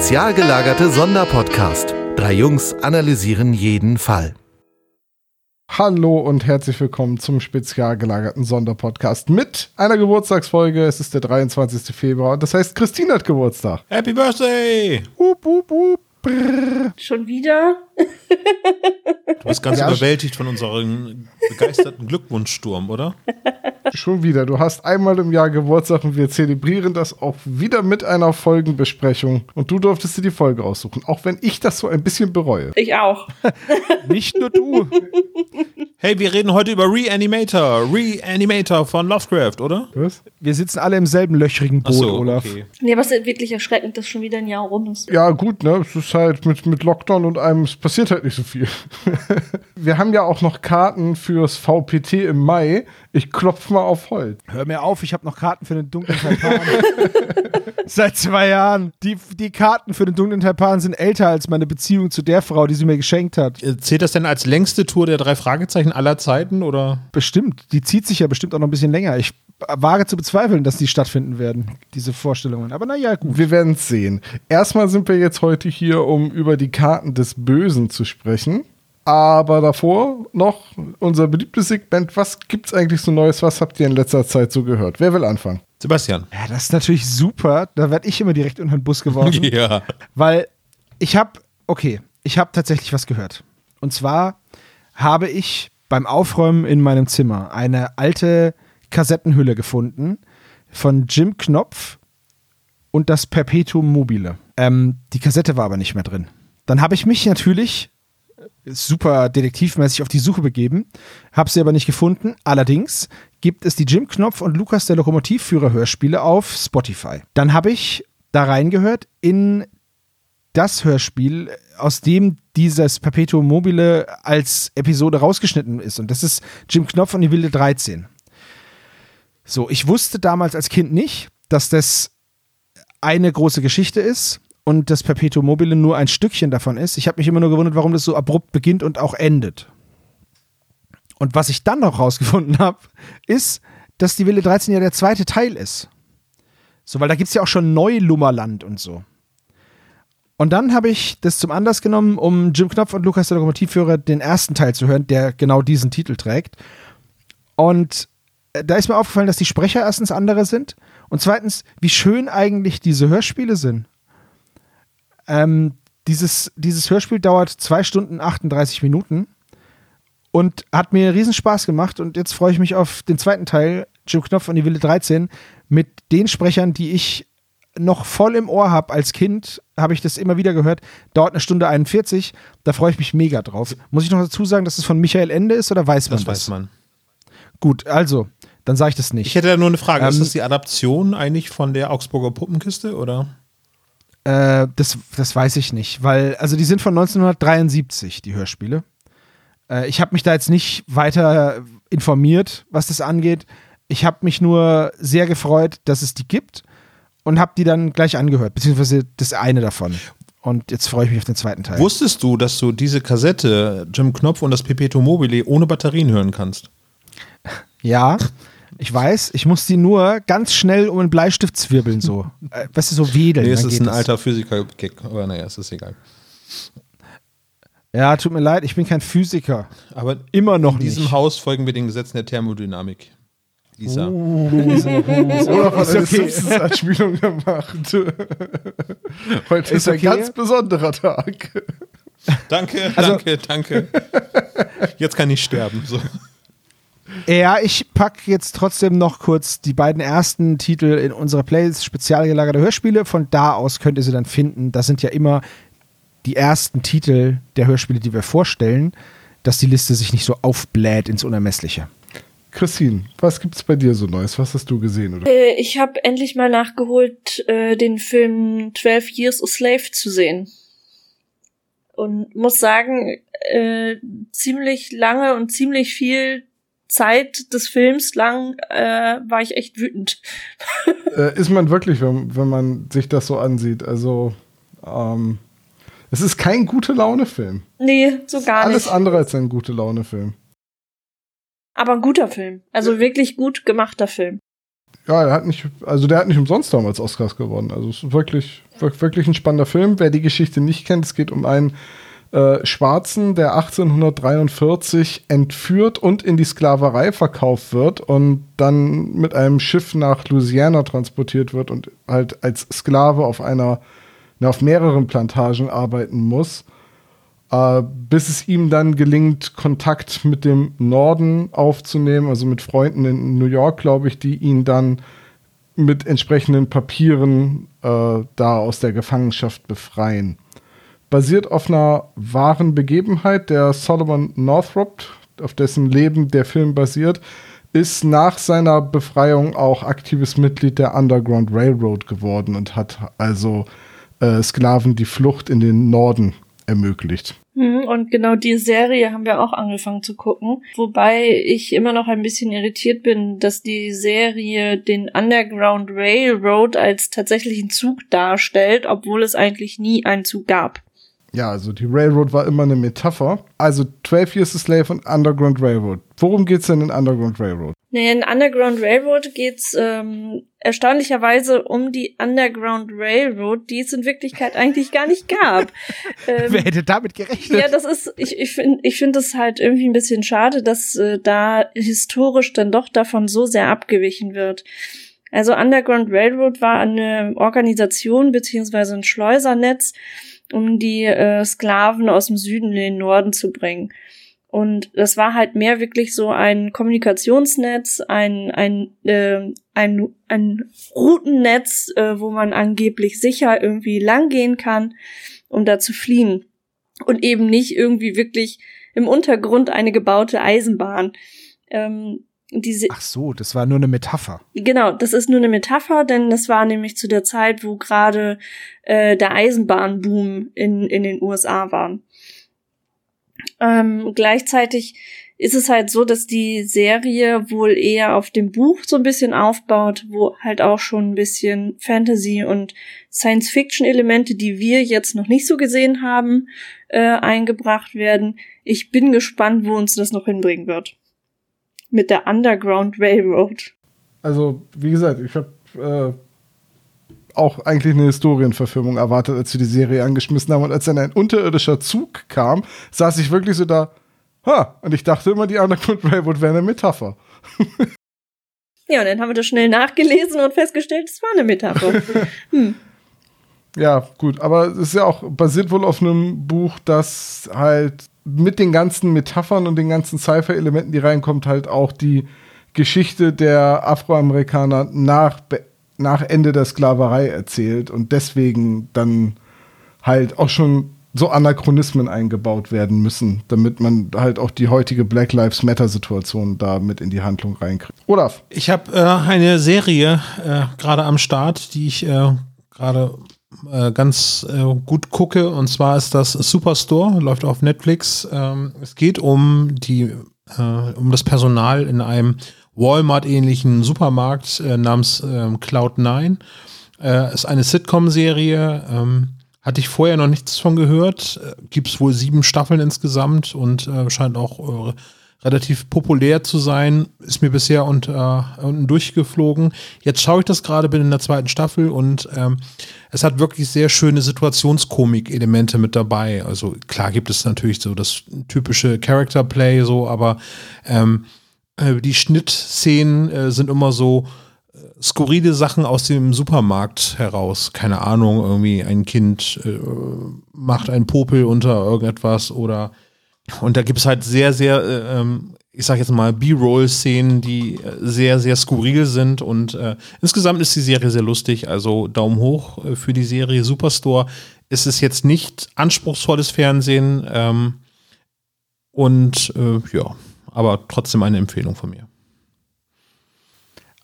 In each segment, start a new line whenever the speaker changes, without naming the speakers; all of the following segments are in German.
Spezial gelagerte Sonderpodcast. Drei Jungs analysieren jeden Fall.
Hallo und herzlich willkommen zum spezial gelagerten Sonderpodcast mit einer Geburtstagsfolge. Es ist der 23. Februar. Das heißt, Christine hat Geburtstag.
Happy Birthday!
Hup, hup, hup.
Schon wieder?
Du bist ganz
Ja,
überwältigt von unserem begeisterten Glückwunschsturm, oder?
Schon wieder. Du hast einmal im Jahr Geburtstag und wir zelebrieren das auch wieder mit einer Folgenbesprechung. Und du durftest dir die Folge aussuchen, auch wenn ich das so ein bisschen bereue.
Ich auch.
Nicht nur du.
Hey, wir reden heute über Reanimator. Reanimator von Lovecraft, oder?
Was?
Wir sitzen alle im selben löchrigen Boot,
Achso,
Olaf.
okay.
Nee, aber es ist wirklich erschreckend, dass schon wieder ein Jahr rum ist.
Ja, gut, ne? Es ist halt mit, mit Lockdown und einem, es passiert halt nicht so viel. wir haben ja auch noch Karten fürs VPT im Mai. Ich klopf mal auf Holz.
Hör mir auf, ich habe noch Karten für den dunklen Taipan. Seit zwei Jahren. Die, die Karten für den dunklen Taipan sind älter als meine Beziehung zu der Frau, die sie mir geschenkt hat.
Äh, Zählt das denn als längste Tour der drei Fragezeichen aller Zeiten, oder?
Bestimmt. Die zieht sich ja bestimmt auch noch ein bisschen länger. Ich wage zu bezweifeln, dass die stattfinden werden, diese Vorstellungen. Aber naja, gut.
Wir werden es sehen. Erstmal sind wir jetzt heute hier, um über die Karten des Bösen zu sprechen. Aber davor noch unser beliebtes Segment. Was gibt's eigentlich so Neues? Was habt ihr in letzter Zeit so gehört? Wer will anfangen?
Sebastian.
Ja, das ist natürlich super. Da werde ich immer direkt unter den Bus geworfen.
Ja.
Weil ich habe, okay, ich habe tatsächlich was gehört. Und zwar habe ich beim Aufräumen in meinem Zimmer eine alte Kassettenhülle gefunden von Jim Knopf und das Perpetuum mobile. Ähm, die Kassette war aber nicht mehr drin. Dann habe ich mich natürlich super detektivmäßig auf die Suche begeben, habe sie aber nicht gefunden. Allerdings gibt es die Jim Knopf und Lukas der Lokomotivführer Hörspiele auf Spotify. Dann habe ich da reingehört in das Hörspiel, aus dem dieses Perpetuum mobile als Episode rausgeschnitten ist. Und das ist Jim Knopf und die wilde 13. So, ich wusste damals als Kind nicht, dass das eine große Geschichte ist und das Perpetuum mobile nur ein Stückchen davon ist. Ich habe mich immer nur gewundert, warum das so abrupt beginnt und auch endet. Und was ich dann noch rausgefunden habe, ist, dass die Wilde 13 ja der zweite Teil ist. So, weil da gibt es ja auch schon Neulummerland und so. Und dann habe ich das zum Anlass genommen, um Jim Knopf und Lukas der Lokomotivführer den ersten Teil zu hören, der genau diesen Titel trägt. Und äh, da ist mir aufgefallen, dass die Sprecher erstens andere sind und zweitens, wie schön eigentlich diese Hörspiele sind. Ähm, dieses, dieses Hörspiel dauert zwei Stunden 38 Minuten und hat mir riesen Spaß gemacht und jetzt freue ich mich auf den zweiten Teil, Jim Knopf und die Wilde 13, mit den Sprechern, die ich noch voll im Ohr habe. Als Kind habe ich das immer wieder gehört. Dauert eine Stunde 41. Da freue ich mich mega drauf. Muss ich noch dazu sagen, dass es von Michael Ende ist oder weiß man
Das
das?
weiß man.
Gut, also, dann sage ich das
Ich
nicht.
hätte da nur eine Frage. ist
Ähm,
das die Adaption eigentlich von der Augsburger Puppenkiste, oder?
Äh, das, das weiß ich nicht, weil, also die sind von 1973, die Hörspiele. Äh, ich habe mich da jetzt nicht weiter informiert, was das angeht. Ich habe mich nur sehr gefreut, dass es die gibt und habe die dann gleich angehört, beziehungsweise das eine davon. Und jetzt freue ich mich auf den zweiten Teil.
Wusstest du, dass du diese Kassette, Jim Knopf und das Perpetuum mobile ohne Batterien hören kannst?
Ja, ich weiß, ich muss die nur ganz schnell um einen Bleistift zwirbeln, so. Äh, weißt du, so wedeln.
Nee, es
dann
ist
geht
ein
es.
alter Physiker-Gag, aber naja, es ist egal.
Ja, tut mir leid, ich bin kein Physiker.
Aber
Immer noch
in diesem
nicht.
Haus folgen wir den Gesetzen der Thermodynamik. Lisa.
Oder hat
Ist
eine
okay.
Simpsons-Anspielung gemacht. Heute ist,
Ist
ein
okay.
ganz besonderer Tag.
Danke,
Also-
danke, danke. Jetzt kann ich sterben. So.
Ja, ich pack jetzt trotzdem noch kurz die beiden ersten Titel in unsere Playlist spezial gelagerte Hörspiele. Von da aus könnt ihr sie dann finden. Das sind ja immer die ersten Titel der Hörspiele, die wir vorstellen, dass die Liste sich nicht so aufbläht ins Unermessliche.
Christine, was gibt's bei dir so Neues? Was hast du gesehen? Oder?
Äh, ich habe endlich mal nachgeholt, äh, den Film 12 Years a Slave zu sehen. Und muss sagen, äh, ziemlich lange und ziemlich viel Zeit des Films lang äh, war ich echt wütend.
Äh, ist man wirklich, wenn, wenn man sich das so ansieht. Also, ähm, es ist kein gute Laune-Film.
Nee, so gar
Alles
nicht.
andere als ein gute Laune-Film.
Aber ein guter Film. Also wirklich gut gemachter Film.
Ja, er hat nicht, also der hat nicht umsonst damals Oscars gewonnen. Also es ist wirklich, wirklich ein spannender Film. Wer die Geschichte nicht kennt, es geht um einen äh, Schwarzen, der 1843 entführt und in die Sklaverei verkauft wird und dann mit einem Schiff nach Louisiana transportiert wird und halt als Sklave auf einer, auf mehreren Plantagen arbeiten muss. Äh, bis es ihm dann gelingt, Kontakt mit dem Norden aufzunehmen, also mit Freunden in New York, glaube ich, die ihn dann mit entsprechenden Papieren äh, da aus der Gefangenschaft befreien basiert auf einer wahren Begebenheit. Der Solomon Northrop, auf dessen Leben der Film basiert, ist nach seiner Befreiung auch aktives Mitglied der Underground Railroad geworden und hat also äh, Sklaven die Flucht in den Norden ermöglicht.
Hm, und genau die Serie haben wir auch angefangen zu gucken. Wobei ich immer noch ein bisschen irritiert bin, dass die Serie den Underground Railroad als tatsächlichen Zug darstellt, obwohl es eigentlich nie einen Zug gab.
Ja, also die Railroad war immer eine Metapher. Also 12 Years a Slave und Underground Railroad. Worum geht's denn in Underground Railroad?
Nee, in Underground Railroad geht's ähm, erstaunlicherweise um die Underground Railroad, die es in Wirklichkeit eigentlich gar nicht gab.
ähm, Wer hätte damit gerechnet?
Ja, das ist, ich, ich finde ich finde das halt irgendwie ein bisschen schade, dass äh, da historisch dann doch davon so sehr abgewichen wird. Also Underground Railroad war eine Organisation beziehungsweise ein Schleusernetz, um die äh, Sklaven aus dem Süden in den Norden zu bringen. Und das war halt mehr wirklich so ein Kommunikationsnetz, ein, ein, äh, ein, ein Routennetz, äh, wo man angeblich sicher irgendwie langgehen kann, um da zu fliehen. Und eben nicht irgendwie wirklich im Untergrund eine gebaute Eisenbahn. Ähm, diese
Ach so, das war nur eine Metapher.
Genau, das ist nur eine Metapher, denn das war nämlich zu der Zeit, wo gerade äh, der Eisenbahnboom in, in den USA war. Ähm, gleichzeitig ist es halt so, dass die Serie wohl eher auf dem Buch so ein bisschen aufbaut, wo halt auch schon ein bisschen Fantasy und Science-Fiction-Elemente, die wir jetzt noch nicht so gesehen haben, äh, eingebracht werden. Ich bin gespannt, wo uns das noch hinbringen wird mit der Underground Railroad.
Also, wie gesagt, ich habe äh, auch eigentlich eine Historienverfilmung erwartet, als wir die Serie angeschmissen haben. Und als dann ein unterirdischer Zug kam, saß ich wirklich so da, ha, und ich dachte immer, die Underground Railroad wäre eine Metapher.
ja, und dann haben wir das schnell nachgelesen und festgestellt, es war eine Metapher. hm.
Ja, gut, aber es ist ja auch basiert wohl auf einem Buch, das halt mit den ganzen Metaphern und den ganzen Cypher-Elementen, die reinkommt, halt auch die Geschichte der Afroamerikaner nach, nach Ende der Sklaverei erzählt und deswegen dann halt auch schon so Anachronismen eingebaut werden müssen, damit man halt auch die heutige Black Lives Matter Situation da mit in die Handlung reinkriegt. Olaf.
Ich habe äh, eine Serie äh, gerade am Start, die ich äh, gerade äh, ganz äh, gut gucke. Und zwar ist das Superstore, läuft auf Netflix. Ähm, es geht um die, äh, um das Personal in einem Walmart-ähnlichen Supermarkt äh, namens ähm, Cloud9. Äh, ist eine Sitcom-Serie. Ähm, hatte ich vorher noch nichts von gehört. Gibt es wohl sieben Staffeln insgesamt und scheint auch relativ populär zu sein, ist mir bisher unter, äh, unten durchgeflogen. Jetzt schaue ich das gerade, bin in der zweiten Staffel und ähm, es hat wirklich sehr schöne Situationskomik-Elemente mit dabei. Also klar gibt es natürlich so das typische Character Play so, aber ähm, äh, die Schnittszenen äh, sind immer so äh, skurrile Sachen aus dem Supermarkt heraus. Keine Ahnung, irgendwie ein Kind äh, macht einen Popel unter irgendetwas oder und da gibt es halt sehr, sehr, äh, ähm, ich sag jetzt mal, B-Roll-Szenen, die äh, sehr, sehr skurril sind. Und äh, insgesamt ist die Serie sehr lustig. Also Daumen hoch äh, für die Serie Superstore. Es ist jetzt nicht anspruchsvolles Fernsehen. Ähm, und äh, ja, aber trotzdem eine Empfehlung von mir.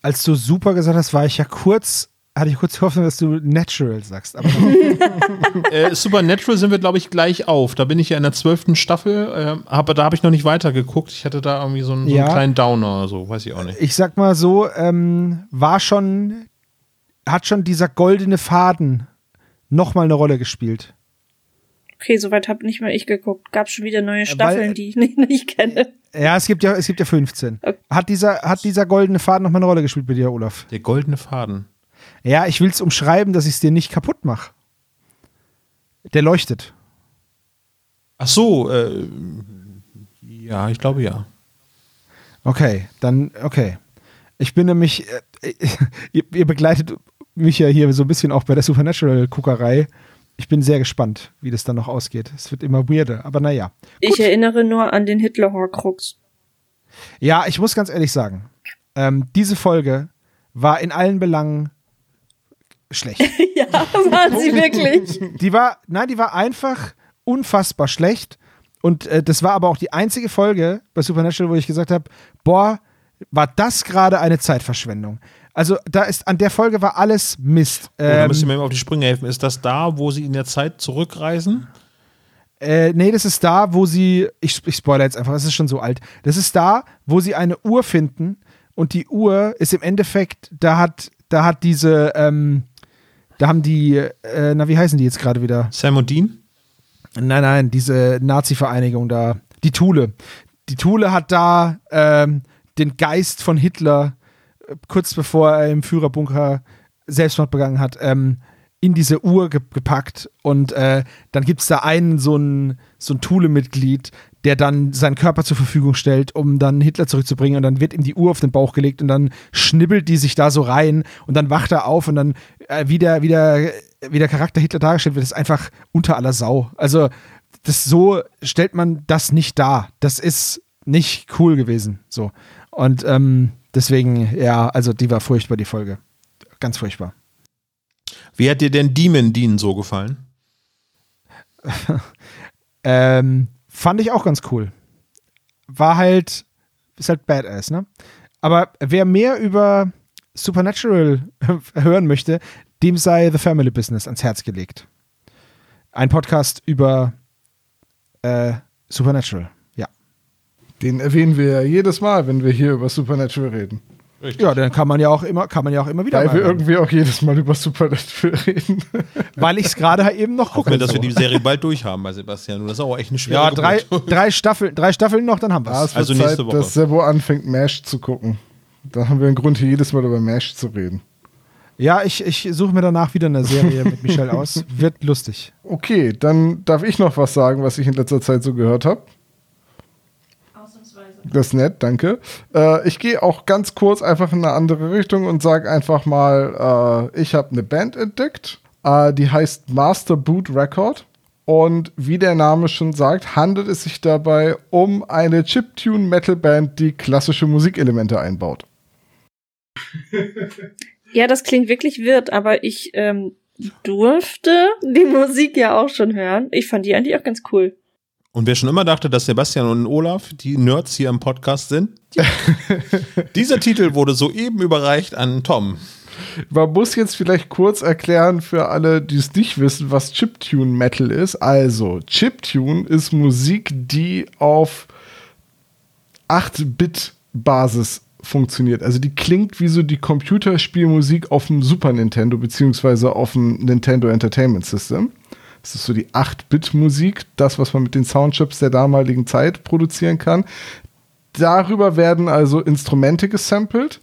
Als du super gesagt hast, war ich ja kurz hatte ich kurz Hoffnung, dass du Natural sagst. Aber
äh, Supernatural sind wir, glaube ich, gleich auf. Da bin ich ja in der zwölften Staffel, äh, aber da habe ich noch nicht weitergeguckt. Ich hatte da irgendwie so einen, so einen kleinen Downer, so weiß ich auch nicht.
Ich sag mal so, ähm, war schon, hat schon dieser goldene Faden nochmal eine Rolle gespielt.
Okay, soweit habe nicht mal ich geguckt. Gab schon wieder neue Staffeln, Weil, die ich nicht, nicht kenne.
Ja, es gibt ja, es gibt ja 15.
Okay.
Hat dieser, hat dieser goldene Faden noch mal eine Rolle gespielt bei dir, Olaf?
Der goldene Faden.
Ja, ich will es umschreiben, dass ich es dir nicht kaputt mache. Der leuchtet.
Ach so, äh, ja, ich glaube ja.
Okay, dann, okay. Ich bin nämlich, äh, ihr, ihr begleitet mich ja hier so ein bisschen auch bei der Supernatural-Guckerei. Ich bin sehr gespannt, wie das dann noch ausgeht. Es wird immer weirder, aber naja.
Ich erinnere nur an den Hitler-Horcrux.
Ja, ich muss ganz ehrlich sagen, ähm, diese Folge war in allen Belangen schlecht.
ja, waren sie wirklich.
Die war, nein, die war einfach unfassbar schlecht. Und äh, das war aber auch die einzige Folge bei Supernatural, wo ich gesagt habe, boah, war das gerade eine Zeitverschwendung. Also da ist an der Folge war alles Mist.
Oh, da
Ähm,
müsst ihr mir auf die Sprünge helfen. Ist das da, wo sie in der Zeit zurückreisen?
Äh, nee, das ist da, wo sie, ich, ich spoilere jetzt einfach, es ist schon so alt. Das ist da, wo sie eine Uhr finden und die Uhr ist im Endeffekt, da hat, da hat diese, ähm, da haben die, äh, na, wie heißen die jetzt gerade wieder?
Sam und Dean?
Nein, nein, diese Nazi-Vereinigung da, die Thule. Die Thule hat da ähm, den Geist von Hitler, äh, kurz bevor er im Führerbunker Selbstmord begangen hat, ähm, in diese Uhr ge gepackt. Und äh, dann gibt es da einen, so ein, so ein Thule-Mitglied, der dann seinen Körper zur Verfügung stellt, um dann Hitler zurückzubringen. Und dann wird ihm die Uhr auf den Bauch gelegt und dann schnibbelt die sich da so rein. Und dann wacht er auf und dann, äh, wie, der, wie, der, wie der Charakter Hitler dargestellt wird, ist einfach unter aller Sau. Also, das so stellt man das nicht dar. Das ist nicht cool gewesen. So. Und ähm, deswegen, ja, also die war furchtbar, die Folge. Ganz furchtbar.
Wie hat dir denn Demon Dean so gefallen?
Ähm, fand ich auch ganz cool. War halt, ist halt badass, ne? Aber wer mehr über Supernatural hören möchte, dem sei The Family Business ans Herz gelegt. Ein Podcast über äh, Supernatural. Ja.
Den erwähnen wir ja jedes Mal, wenn wir hier über Supernatural reden.
Ja, dann kann man ja auch immer, kann man ja auch immer wieder
Weil wir irgendwie auch jedes Mal über Supernatural reden.
weil ich es gerade eben noch gucke.
dass wir die Serie bald durchhaben bei Sebastian. Das ist auch echt eine schwere
ja, drei, drei, Staffeln, drei Staffeln noch, dann haben wir es.
Also
Zeit,
nächste Woche.
dass Sebo anfängt, MASH zu gucken. Da haben wir einen Grund, hier jedes Mal über MASH zu reden.
Ja, ich, ich suche mir danach wieder eine Serie mit Michelle aus. Wird lustig.
Okay, dann darf ich noch was sagen, was ich in letzter Zeit so gehört habe. Das ist nett, danke. Äh, ich gehe auch ganz kurz einfach in eine andere Richtung und sage einfach mal, äh, ich habe eine Band entdeckt, äh, die heißt Master Boot Record. Und wie der Name schon sagt, handelt es sich dabei um eine Chiptune-Metal-Band, die klassische Musikelemente einbaut.
Ja, das klingt wirklich wirr, aber ich ähm, durfte die Musik ja auch schon hören. Ich fand die eigentlich auch ganz cool.
Und wer schon immer dachte, dass Sebastian und Olaf die Nerds hier im Podcast sind, ja. dieser Titel wurde soeben überreicht an Tom.
Man muss jetzt vielleicht kurz erklären für alle, die es nicht wissen, was Chiptune Metal ist. Also, Chiptune ist Musik, die auf 8-Bit-Basis funktioniert. Also die klingt wie so die Computerspielmusik auf dem Super Nintendo beziehungsweise auf dem Nintendo Entertainment System. Das ist so die 8-Bit-Musik, das, was man mit den Soundchips der damaligen Zeit produzieren kann. Darüber werden also Instrumente gesampelt,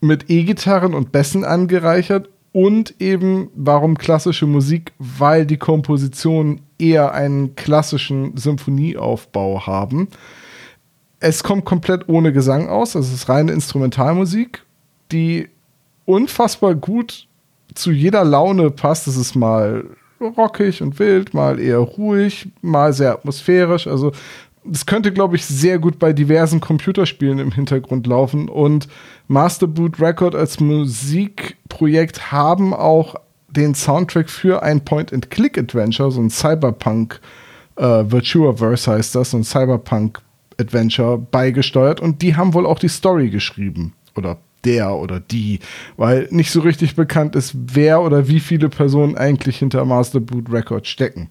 mit E-Gitarren und Bässen angereichert und eben, warum klassische Musik? Weil die Kompositionen eher einen klassischen Symphonieaufbau haben. Es kommt komplett ohne Gesang aus, also es ist reine Instrumentalmusik, die unfassbar gut zu jeder Laune passt. Es ist mal rockig und wild, mal eher ruhig, mal sehr atmosphärisch. Also es könnte, glaube ich, sehr gut bei diversen Computerspielen im Hintergrund laufen. Und Master Boot Record als Musikprojekt haben auch den Soundtrack für ein Point-and-Click-Adventure, so ein Cyberpunk äh, Virtuaverse heißt das, so ein Cyberpunk Adventure beigesteuert und die haben wohl auch die Story geschrieben. Oder der oder die, weil nicht so richtig bekannt ist, wer oder wie viele Personen eigentlich hinter Master Boot Records stecken.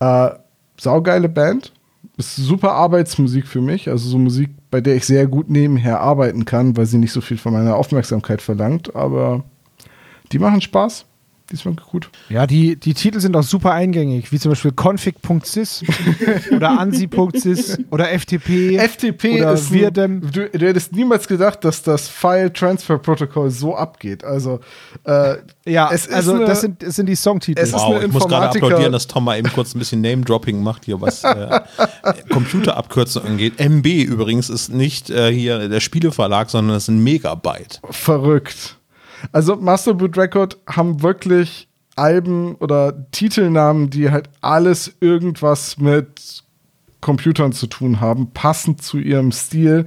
Äh, saugeile Band. Ist super Arbeitsmusik für mich, also so Musik, bei der ich sehr gut nebenher arbeiten kann, weil sie nicht so viel von meiner Aufmerksamkeit verlangt, aber die machen Spaß. Diesmal gut.
Ja, die, die Titel sind auch super eingängig, wie zum Beispiel config.sys oder ansi.sys oder FTP.
FTP
oder
ist
Virdem.
ein, du, du hättest niemals gedacht, dass das File Transfer Protocol so abgeht. Also äh,
ja,
es ist
also
eine-
das, sind, das sind die Songtitel.
Es ist
Wow,
eine
ich muss gerade applaudieren, dass Tom mal eben kurz ein bisschen Name-Dropping macht hier, was äh, Computerabkürzung angeht. MB übrigens ist nicht äh, hier der Spieleverlag, sondern es ist ein Megabyte.
verrückt. Also Master Boot Record haben wirklich Alben oder Titelnamen, die halt alles irgendwas mit Computern zu tun haben, passend zu ihrem Stil.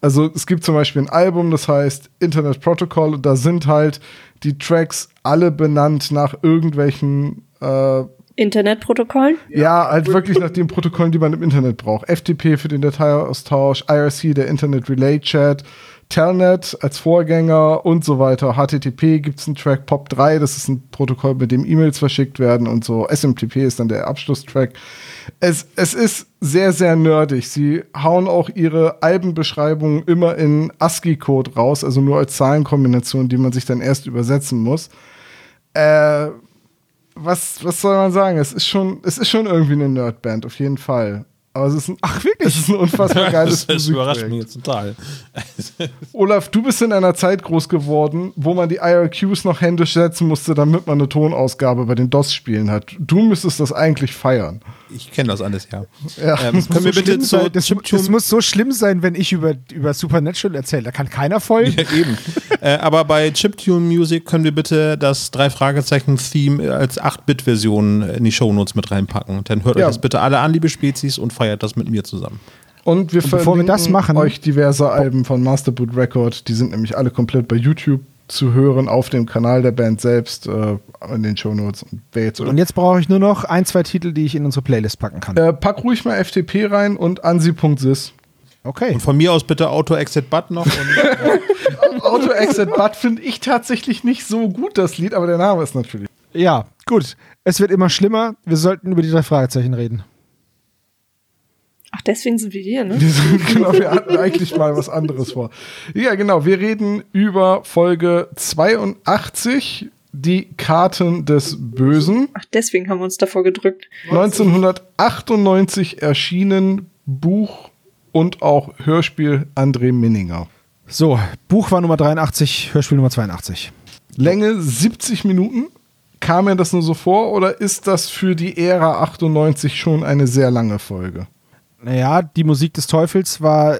Also es gibt zum Beispiel ein Album, das heißt Internet Protocol und da sind halt die Tracks alle benannt nach irgendwelchen äh,
Internetprotokollen?
ja, halt wirklich nach den Protokollen, die man im Internet braucht. FTP für den Dateiaustausch, IRC, der Internet Relay Chat, Telnet als Vorgänger und so weiter. HTTP gibt es einen Track, POP3, das ist ein Protokoll, mit dem E-Mails verschickt werden und so. SMTP ist dann der Abschlusstrack. Es, es ist sehr, sehr nerdig. Sie hauen auch ihre Albenbeschreibungen immer in ASCII-Code raus, also nur als Zahlenkombination, die man sich dann erst übersetzen muss. Äh, was, was soll man sagen? Es ist schon, es ist schon irgendwie eine Nerdband, auf jeden Fall. Aber es ist ein, ach wirklich? Es ist ein unfassbar geiles
das überrascht mich jetzt total.
Olaf, du bist in einer Zeit groß geworden, wo man die IRQs noch händisch setzen musste, damit man eine Tonausgabe bei den DOS-Spielen hat. Du müsstest das eigentlich feiern.
Ich kenne das alles, ja.
Ja.
Ähm, können wir
so
bitte zu
sein, das, das muss so schlimm sein, wenn ich über, über Supernatural erzähle. Da kann keiner folgen.
Ja, eben. äh, aber bei Chiptune Music können wir bitte das drei Fragezeichen Theme als 8-Bit-Version in die Shownotes mit reinpacken. Dann hört
Ja.
euch das bitte alle an, liebe Spezies, und feiert das mit mir zusammen.
Und wir
Und bevor wir
verlinken
das machen-
euch diverse Alben von Masterboot Record. Die sind nämlich alle komplett bei YouTube zu hören, auf dem Kanal der Band selbst, äh, in den Shownotes. Und wer jetzt
Und jetzt brauche ich nur noch ein, zwei Titel, die ich in unsere Playlist packen kann.
äh, pack ruhig mal FTP rein und ansi.sys.
Okay.
Und von mir aus bitte Auto Exit But noch. Und,
Auto Exit Bud finde ich tatsächlich nicht so gut, das Lied, aber der Name ist natürlich.
Ja, gut. Es wird immer schlimmer. Wir sollten über die drei Fragezeichen reden.
Ach, deswegen sind wir hier, ne?
Wir, sind, genau, wir hatten eigentlich mal was anderes vor. Ja, genau. Wir reden über Folge 82, die Karten des Bösen.
Ach, deswegen haben wir uns davor gedrückt.
1998 erschienen Buch und auch Hörspiel André Minninger.
So, Buch war Nummer 83, Hörspiel Nummer 82.
Länge 70 Minuten. Kam mir das nur so vor oder ist das für die Ära 98 schon eine sehr lange Folge?
Naja, die Musik des Teufels war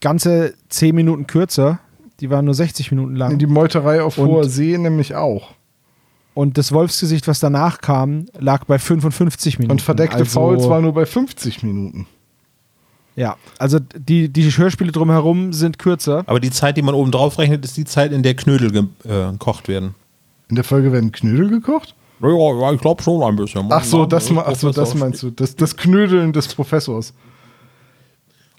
ganze 10 Minuten kürzer. Die war nur 60 Minuten lang.
Die Meuterei auf
Und-
hoher See nämlich auch.
Und das Wolfsgesicht, was danach kam, lag bei 55 Minuten.
Und verdeckte
also,
Fouls war nur bei 50 Minuten.
Ja, also die, die Hörspiele drumherum sind kürzer.
aber die Zeit, die man oben drauf rechnet, ist die Zeit, in der Knödel äh, gekocht werden.
In der Folge werden Knödel gekocht?
Ja, ja ich glaube schon ein bisschen.
Ach so, das, ma- ach so, das meinst du. Das, das Knödeln des Professors.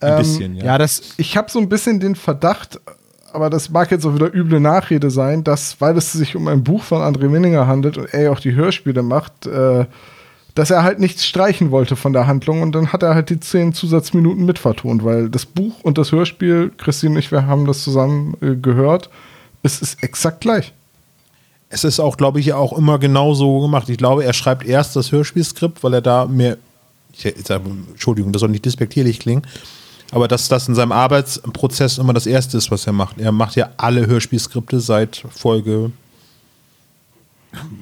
Ein
Ähm,
bisschen, ja.
Ja, das,
Ich habe so ein bisschen den Verdacht, aber das mag jetzt auch wieder üble Nachrede sein, dass, weil es sich um ein Buch von André Minninger handelt und er ja auch die Hörspiele macht, äh, dass er halt nichts streichen wollte von der Handlung und dann hat er halt die zehn Zusatzminuten mitvertont, weil das Buch und das Hörspiel, Christine und ich, wir haben das zusammen äh, gehört, es ist exakt gleich.
Es ist auch, glaube ich, auch immer genau so gemacht. Ich glaube, er schreibt erst das Hörspielskript, weil er da mehr. Ich, sag, Entschuldigung, das soll nicht despektierlich klingen. Aber dass das in seinem Arbeitsprozess immer das Erste ist, was er macht. Er macht ja alle Hörspielskripte seit Folge.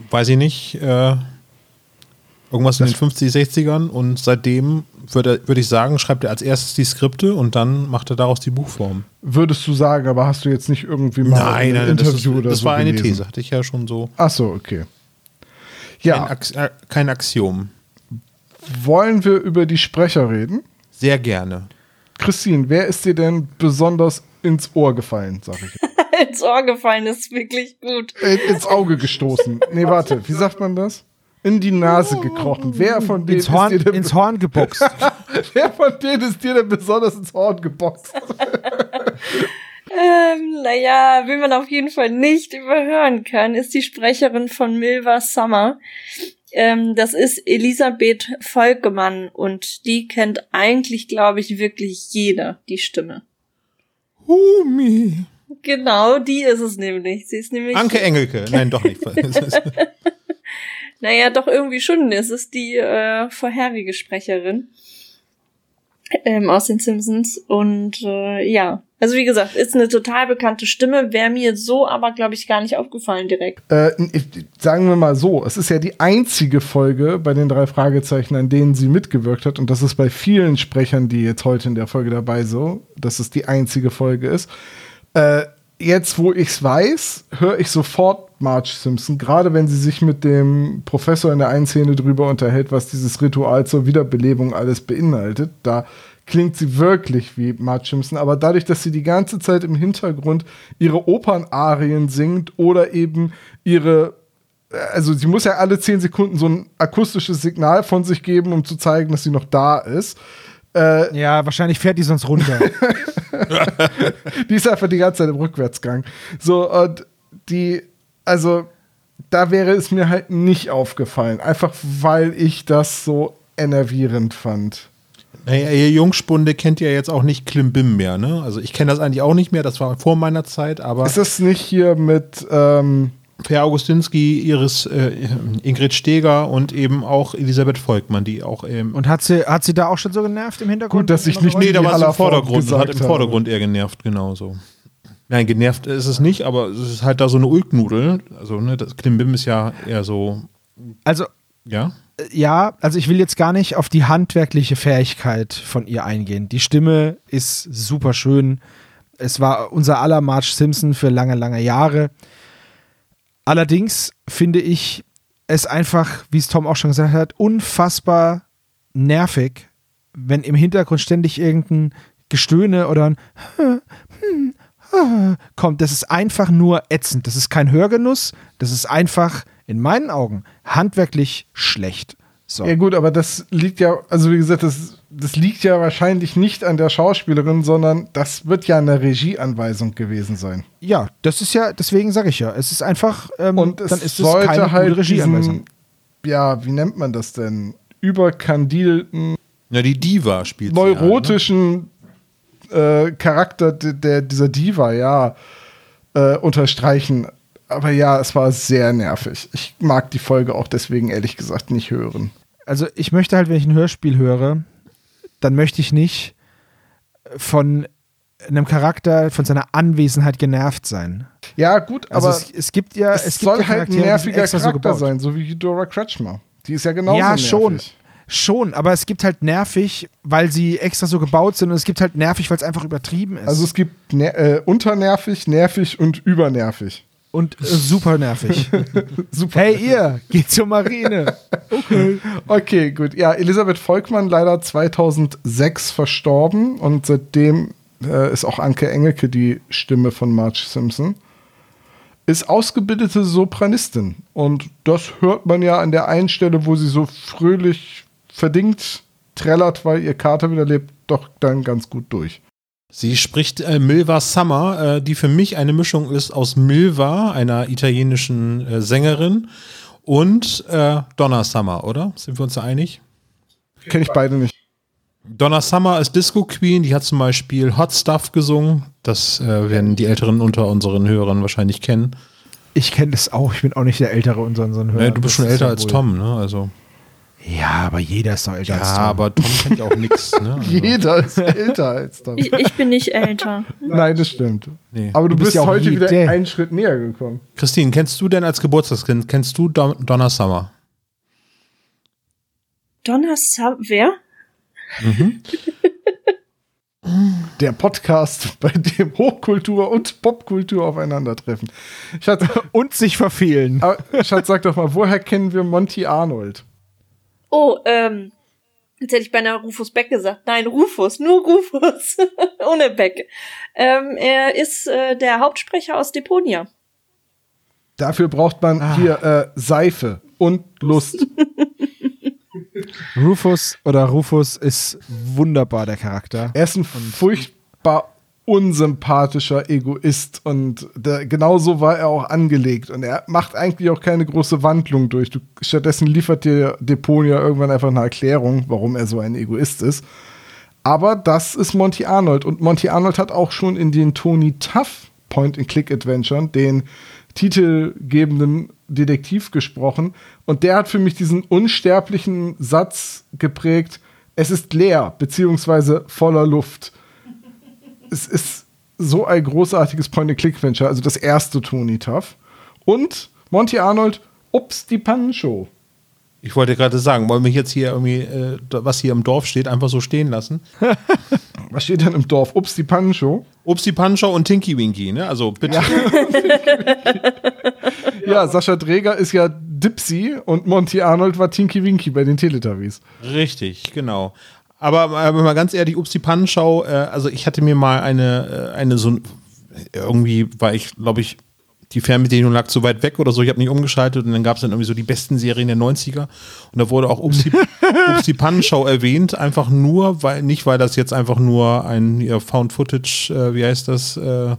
Weiß ich nicht. Äh, irgendwas in den 50, 60ern. Und seitdem, würde würd ich sagen, schreibt er als erstes die Skripte und dann macht er daraus die Buchform.
Würdest du sagen, aber hast du jetzt nicht irgendwie mal in einem
das, ist,
Interview oder
das
so
war eine
gelesen?
These. Hatte ich ja schon so.
Ach so, okay.
Kein,
Ja,
Ax äh, kein Axiom.
wollen wir über die Sprecher reden?
Sehr gerne.
Christine, wer ist dir denn besonders ins Ohr gefallen, sag ich?
Ins Ohr gefallen ist wirklich gut.
Äh, ins Auge gestoßen. Nee, warte, wie sagt man das? In die Nase gekrochen. Wer von denen,
ins, Horn,
ist, dir
ins
denn,
Horn geboxt.
wer von denen ist dir denn besonders ins Horn geboxt?
Ähm, naja, wen man auf jeden Fall nicht überhören kann, ist die Sprecherin von Milva Summer. Ähm, das ist Elisabeth Volkemann und die kennt eigentlich, glaube ich, wirklich jeder, die Stimme.
Humi.
Genau, die ist es nämlich. Sie ist nämlich.
Anke Engelke. Nein, doch nicht.
naja, doch irgendwie schon. Es ist die äh, vorherige Sprecherin ähm, aus den Simpsons. Und äh, ja, also wie gesagt, ist eine total bekannte Stimme, wäre mir so aber, glaube ich, gar nicht aufgefallen direkt.
Äh, sagen wir mal so, es ist ja die einzige Folge bei den drei Fragezeichen, an denen sie mitgewirkt hat. Und das ist bei vielen Sprechern, die jetzt heute in der Folge dabei so, dass es die einzige Folge ist. Äh, jetzt, wo ich's weiß, höre ich sofort Marge Simpson, gerade wenn sie sich mit dem Professor in der einen Szene drüber unterhält, was dieses Ritual zur Wiederbelebung alles beinhaltet. Da klingt sie wirklich wie Marge Simpson, aber dadurch, dass sie die ganze Zeit im Hintergrund ihre Opernarien singt oder eben ihre also sie muss ja alle zehn Sekunden so ein akustisches Signal von sich geben, um zu zeigen, dass sie noch da ist.
Äh, ja, wahrscheinlich fährt die sonst runter.
die ist einfach die ganze Zeit im Rückwärtsgang. So, und die, also, da wäre es mir halt nicht aufgefallen. Einfach weil ich das so enervierend fand.
Naja, ihr Jungspunde kennt ja jetzt auch nicht Klimbim mehr, ne? Also ich kenne das eigentlich auch nicht mehr, das war vor meiner Zeit, aber.
Ist das nicht hier mit ähm,
Per Augustinski, Iris, äh, Ingrid Steger und eben auch Elisabeth Volkmann, die auch eben.
Und hat sie, hat sie da auch schon so genervt im Hintergrund?
Gut, dass ich nicht
Nee, da war sie im Vordergrund, hat im Vordergrund eher genervt, genau so. Nein, genervt ist es nicht, aber es ist halt da so eine Ulknudel. Also, ne, das Klimbim ist ja eher so.
Also.
Ja?
Ja, also ich will jetzt gar nicht auf die handwerkliche Fähigkeit von ihr eingehen. Die Stimme ist super schön. Es war unser aller Marge Simpson für lange, lange Jahre. Allerdings finde ich es einfach, wie es Tom auch schon gesagt hat, unfassbar nervig, wenn im Hintergrund ständig irgendein Gestöhne oder ein kommt. Das ist einfach nur ätzend. Das ist kein Hörgenuss. Das ist einfach in meinen Augen handwerklich schlecht. So.
Ja gut, aber das liegt ja, also wie gesagt, das, das liegt ja wahrscheinlich nicht an der Schauspielerin, sondern das wird ja eine Regieanweisung gewesen sein.
Ja, das ist ja, deswegen sage ich ja, es ist einfach,
ähm, Und es dann ist es keine halt Regieanweisung. Diesen, ja, wie nennt man das denn? Überkandilten.
Ja, die Diva spielt
neurotischen ja, ne? äh, Charakter der, der, dieser Diva, ja, äh, unterstreichen aber ja, es war sehr nervig. Ich mag die Folge auch deswegen ehrlich gesagt nicht hören.
Also ich möchte halt, wenn ich ein Hörspiel höre, dann möchte ich nicht von einem Charakter, von seiner Anwesenheit genervt sein.
Ja, gut,
also
aber
es, es, gibt ja,
es, es soll halt ein nerviger Charakter so sein, so wie Dora Kretschmer. Die ist ja genauso
ja,
nervig.
schon. Schon, aber es gibt halt nervig, weil sie extra so gebaut sind und es gibt halt nervig, weil es einfach übertrieben ist.
Also es gibt ner äh, unternervig, nervig und übernervig
und äh, super nervig. super. Hey ihr, geht zur Marine.
Okay. Okay, gut. Ja, Elisabeth Volkmann leider 2006 verstorben und seitdem äh, ist auch Anke Engelke die Stimme von Marge Simpson. Ist ausgebildete Sopranistin und das hört man ja an der einen Stelle, wo sie so fröhlich verdingt trällert, weil ihr Kater wieder lebt, doch dann ganz gut durch.
Sie spricht äh, Milva Summer, äh, die für mich eine Mischung ist aus Milva, einer italienischen äh, Sängerin, und äh, Donna Summer, oder? Sind wir uns da einig?
Kenne ich beide nicht.
Donna Summer als Disco Queen, die hat zum Beispiel Hot Stuff gesungen. Das äh, werden die Älteren unter unseren Hörern wahrscheinlich kennen.
Ich kenne das auch. Ich bin auch nicht der Ältere unter unseren Hörern.
Ja, du bist schon älter als Tom, ne? Also.
Ja, aber jeder ist doch älter
ja,
als Tom.
Ja, aber Tom kennt ja auch nichts. Ne?
Also. Jeder ist älter als Tom.
Ich, ich bin nicht älter.
Nein, das stimmt. Nee. Aber du, du bist, bist ja heute wieder Day. einen Schritt näher gekommen.
Christine, kennst du denn als Geburtstagskind, kennst du Don Donna Summer?
Donna Summer, wer? Mhm.
Der Podcast, bei dem Hochkultur und Popkultur aufeinandertreffen.
Schatz, und sich verfehlen.
Aber, Schatz, sag doch mal, woher kennen wir Monty Arnold?
Oh, ähm, jetzt hätte ich beinahe Rufus Beck gesagt. Nein, Rufus, nur Rufus, ohne Beck. Ähm, er ist äh, der Hauptsprecher aus Deponia.
Dafür braucht man ah. hier äh, Seife und Lust.
Rufus oder Rufus ist wunderbar, der Charakter.
Er ist ein furchtbar unsympathischer Egoist und der, genauso war er auch angelegt und er macht eigentlich auch keine große Wandlung durch. Du, stattdessen liefert dir Deponia irgendwann einfach eine Erklärung, warum er so ein Egoist ist. Aber das ist Monty Arnold und Monty Arnold hat auch schon in den Tony Tuff Point-and-Click-Adventure, den titelgebenden Detektiv gesprochen. Und der hat für mich diesen unsterblichen Satz geprägt, es ist leer, beziehungsweise voller Luft. Es ist so ein großartiges Point-and-Click-Adventure, also das erste Tony Tough. Und Monty Arnold, ups, die Pannenshow.
Ich wollte gerade sagen, wollen wir jetzt hier irgendwie, äh, was hier im Dorf steht, einfach so stehen lassen?
Was steht denn im Dorf? Ups, die Pannenshow?
Ups, die Puncher und Tinky Winky, ne? Also bitte.
Ja, Sascha Dreger ist ja Dipsy und Monty Arnold war Tinky Winky bei den Teletubbies.
Richtig, genau. Aber äh, mal ganz ehrlich, Ups, die Pannenschau, äh, also ich hatte mir mal eine, äh, eine so, irgendwie war ich, glaube ich, die Fernbedienung lag zu weit weg oder so, ich habe nicht umgeschaltet und dann gab es dann irgendwie so die besten Serien der 90er und da wurde auch Ups, die, Ups, die Pannenschau erwähnt, einfach nur, weil, nicht weil das jetzt einfach nur ein ja, Found Footage, äh, wie heißt das, äh,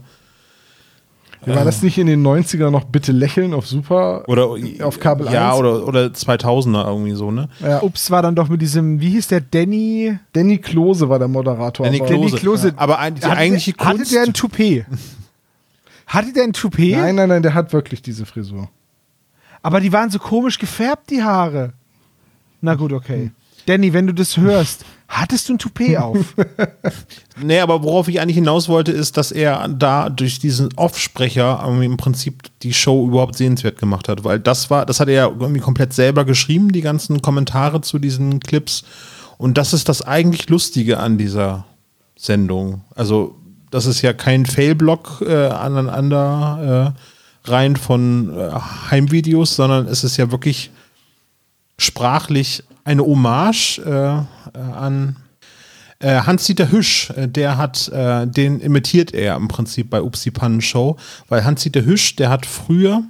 War das nicht in den 90er noch Bitte lächeln auf Super?
oder
Auf Kabel
ja,
1?
oder, oder 2000er irgendwie so, ne?
Ja.
Ups war dann doch mit diesem, wie hieß der, Danny?
Danny Klose war der Moderator.
Danny
aber-
Klose.
Danny Klose.
Aber ein, die
Hatte
eigentliche
der, hatte
Kunst.
der ein Toupet? Hatte der ein Toupet?
Nein, nein, nein, der hat wirklich diese Frisur.
Aber die waren so komisch gefärbt, die Haare. Na gut, okay. Danny, wenn du das hörst, hattest du ein Toupet auf?
Nee, aber worauf ich eigentlich hinaus wollte, ist, dass er da durch diesen Off-Sprecher im Prinzip die Show überhaupt sehenswert gemacht hat. Weil das war, das hat er ja irgendwie komplett selber geschrieben, die ganzen Kommentare zu diesen Clips. Und das ist das eigentlich Lustige an dieser Sendung. Also, das ist ja kein Fail-Block äh, aneinander äh, rein von äh, Heimvideos, sondern es ist ja wirklich sprachlich eine Hommage äh, äh, an äh, Hans-Dieter Hüsch, der hat, den imitiert er im Prinzip bei Upsi Pannen Show, weil Hans-Dieter Hüsch, der hat früher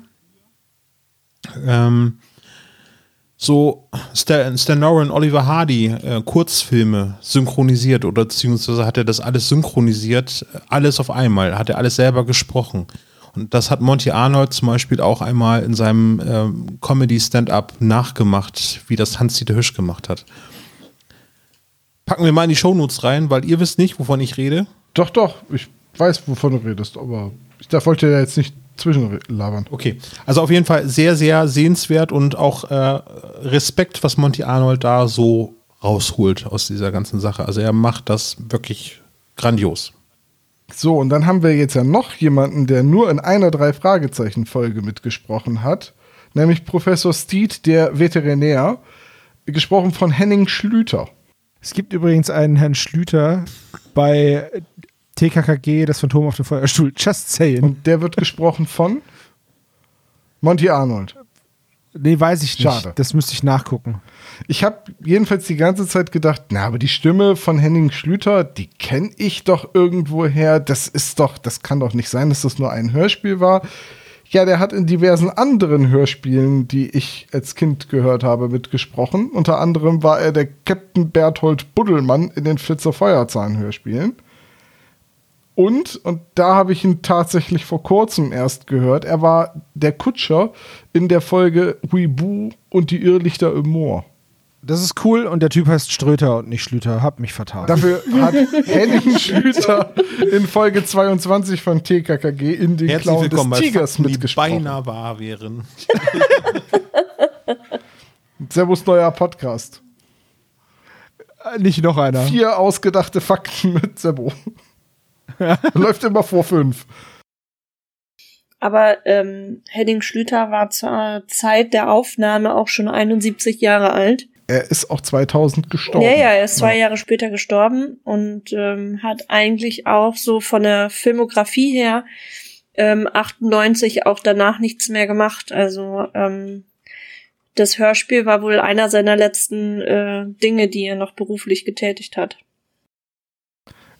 ähm, so Stan, Stan Laurel Oliver Hardy äh, Kurzfilme synchronisiert oder beziehungsweise hat er das alles synchronisiert, alles auf einmal, hat er alles selber gesprochen. Und das hat Monty Arnold zum Beispiel auch einmal in seinem ähm, Comedy-Stand-Up nachgemacht, wie das Hans-Dieter Hüsch gemacht hat. Packen wir mal in die Shownotes rein, weil ihr wisst nicht, wovon ich rede.
Doch, doch, ich weiß, wovon du redest, aber ich da wollte ja jetzt nicht zwischenlabern.
Okay, also auf jeden Fall sehr, sehr sehenswert und auch äh, Respekt, was Monty Arnold da so rausholt aus dieser ganzen Sache. Also er macht das wirklich grandios.
So, und dann haben wir jetzt ja noch jemanden, der nur in einer Drei-Fragezeichen-Folge mitgesprochen hat, nämlich Professor Steed, der Veterinär, gesprochen von Henning Schlüter.
es gibt übrigens einen Herrn Schlüter bei TKKG, das Phantom auf dem Feuerstuhl. Just saying.
Und der wird gesprochen von Monty Arnold.
Nee, weiß ich nicht.
Schade.
Das müsste ich nachgucken.
Ich habe jedenfalls die ganze Zeit gedacht, na, aber die Stimme von Henning Schlüter, die kenne ich doch irgendwoher. Das ist doch, das kann doch nicht sein, dass das nur ein Hörspiel war. Ja, der hat in diversen anderen Hörspielen, die ich als Kind gehört habe, mitgesprochen. Unter anderem war er der Captain Berthold Buddelmann in den Flitzer Feuerzahn-Hörspielen. Und, und da habe ich ihn tatsächlich vor kurzem erst gehört, er war der Kutscher in der Folge Huibu und die Irrlichter im Moor.
Das ist cool und der Typ heißt Ströter und nicht Schlüter. Hab mich vertan.
Dafür hat Henning Schlüter in Folge 22 von TKKG in den
Herzlich
Klauen
willkommen
des Tigers
Fakten, die
mitgesprochen.
beinahe wahr wären.
Servus neuer Podcast.
Nicht noch einer.
Vier ausgedachte Fakten mit Sebo. Läuft immer vor fünf.
Aber ähm, Henning Schlüter war zur Zeit der Aufnahme auch schon 71 Jahre alt.
Er ist auch 2000 gestorben.
Ja, ja, er ist zwei Jahre später gestorben und ähm, hat eigentlich auch so von der Filmografie her ähm, 98 auch danach nichts mehr gemacht. Also ähm, das Hörspiel war wohl einer seiner letzten äh, Dinge, die er noch beruflich getätigt hat.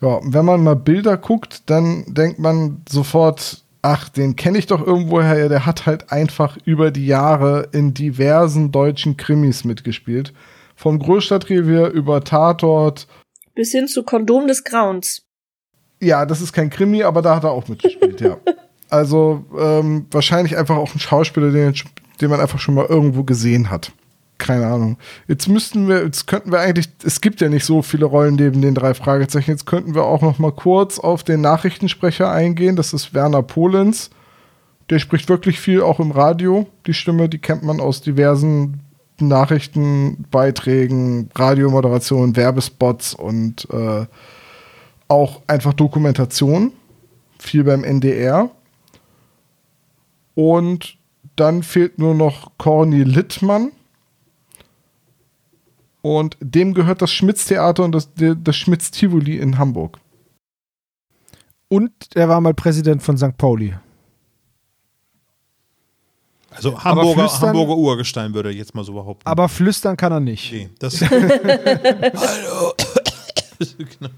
Ja, wenn man mal Bilder guckt, dann denkt man sofort, ach, den kenne ich doch irgendwoher. Der hat halt einfach über die Jahre in diversen deutschen Krimis mitgespielt. Vom Großstadtrevier über Tatort.
Bis hin zu Kondom des Grauens.
Ja, das ist kein Krimi, aber da hat er auch mitgespielt, ja. Also ähm, wahrscheinlich einfach auch ein Schauspieler, den, den man einfach schon mal irgendwo gesehen hat. Keine Ahnung. Jetzt müssten wir, jetzt könnten wir eigentlich, es gibt ja nicht so viele Rollen neben den drei Fragezeichen. Jetzt könnten wir auch noch mal kurz auf den Nachrichtensprecher eingehen. Das ist Werner Polenz. Der spricht wirklich viel auch im Radio. Die Stimme, die kennt man aus diversen Nachrichtenbeiträgen, Radiomoderationen, Werbespots und äh, auch einfach Dokumentation. Viel beim NDR. Und dann fehlt nur noch Corny Littmann. Und dem gehört das Schmitz-Theater und das, das Schmitz-Tivoli in Hamburg.
Und er war mal Präsident von St. Pauli.
Also Hamburger,
flüstern-
Hamburger Urgestein würde ich jetzt mal so behaupten.
Aber flüstern kann er nicht.
nee, das Hallo. Genau.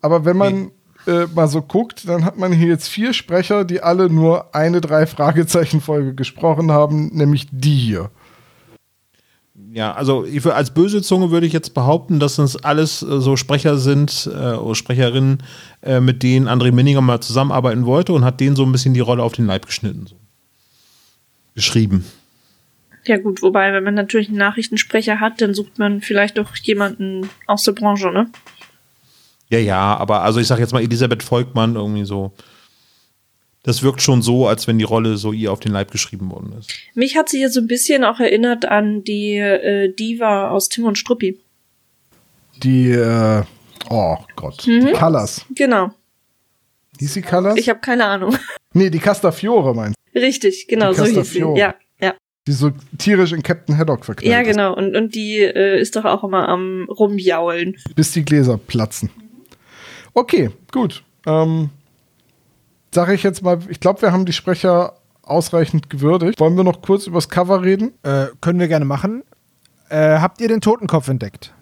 Aber wenn man äh, mal so guckt, dann hat man hier jetzt vier Sprecher, die alle nur eine Drei-Fragezeichen-Folge gesprochen haben, nämlich die hier.
Ja, also ich, als böse Zunge würde ich jetzt behaupten, dass das alles äh, so Sprecher sind äh, oder Sprecherinnen, äh, mit denen André Minninger mal zusammenarbeiten wollte und hat denen so ein bisschen die Rolle auf den Leib geschnitten. So. Geschrieben.
Ja gut, wobei, wenn man natürlich einen Nachrichtensprecher hat, dann sucht man vielleicht doch jemanden aus der Branche, ne?
Ja, ja, aber also ich sag jetzt mal Elisabeth Volkmann irgendwie so. Das wirkt schon so, als wenn die Rolle so ihr auf den Leib geschrieben worden ist.
Mich hat sie hier so ein bisschen auch erinnert an die äh, Diva aus Tim und Struppi.
Die, äh, oh Gott,
Mhm.
die Colors.
Genau.
Hieß sie Colors?
Ich habe keine Ahnung.
nee, die Castafiore meinst
Richtig, genau,
Die
so hieß sie.
Castafiore.
Ja, ja.
du? Die so tierisch in Captain Haddock verkleidet
Ja,
ist,
genau. Und, und die äh, ist doch auch immer am Rumjaulen.
Bis die Gläser platzen. Okay, gut. Ähm, Sage ich jetzt mal, ich glaube, wir haben die Sprecher ausreichend gewürdigt. Wollen wir noch kurz übers Cover reden?
Äh, können wir gerne machen. Äh, habt ihr den Totenkopf entdeckt?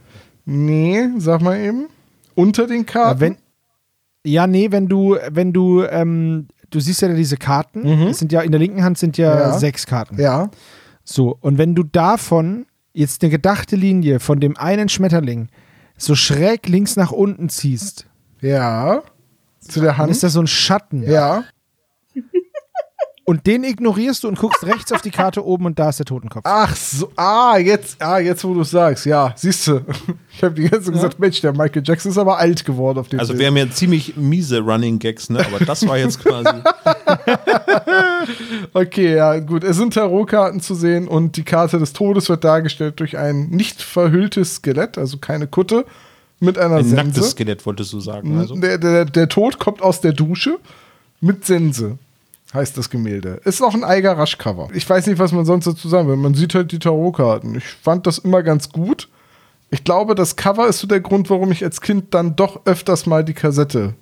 Nee, sag mal eben. Unter den Karten?
Ja, wenn, ja, nee, wenn du, wenn du, ähm, du siehst ja diese Karten.
Mhm.
Es sind ja in der linken Hand sind ja,
Ja.
sechs Karten.
ja.
So, und wenn du davon jetzt eine gedachte Linie von dem einen Schmetterling so schräg links nach unten ziehst,
Ja. Zu der
dann
Hand.
ist das so ein Schatten.
ja.
Und den ignorierst du und guckst rechts auf die Karte oben und da ist der Totenkopf.
Ach so, ah, jetzt, ah, jetzt wo du es sagst, ja, siehst du. Ich habe die ganze Zeit gesagt, Mensch, der Michael Jackson ist aber alt geworden auf dem
Also
Bild.
wir haben ja ziemlich miese Running Gags, ne? Aber das war jetzt quasi.
Okay, ja, gut. Es sind Tarotkarten zu sehen und die Karte des Todes wird dargestellt durch ein nicht verhülltes Skelett, also keine Kutte, mit einer
Ein
Sense.
nacktes Skelett, wolltest du sagen. Also.
Der, der, der Tod kommt aus der Dusche mit Sense, heißt das Gemälde. Ist auch ein Eiger Rasch-Cover. Ich weiß nicht, was man sonst dazu sagen will. Man sieht halt die Tarotkarten. Ich fand das immer ganz gut. Ich glaube, das Cover ist so der Grund, warum ich als Kind dann doch öfters mal die Kassette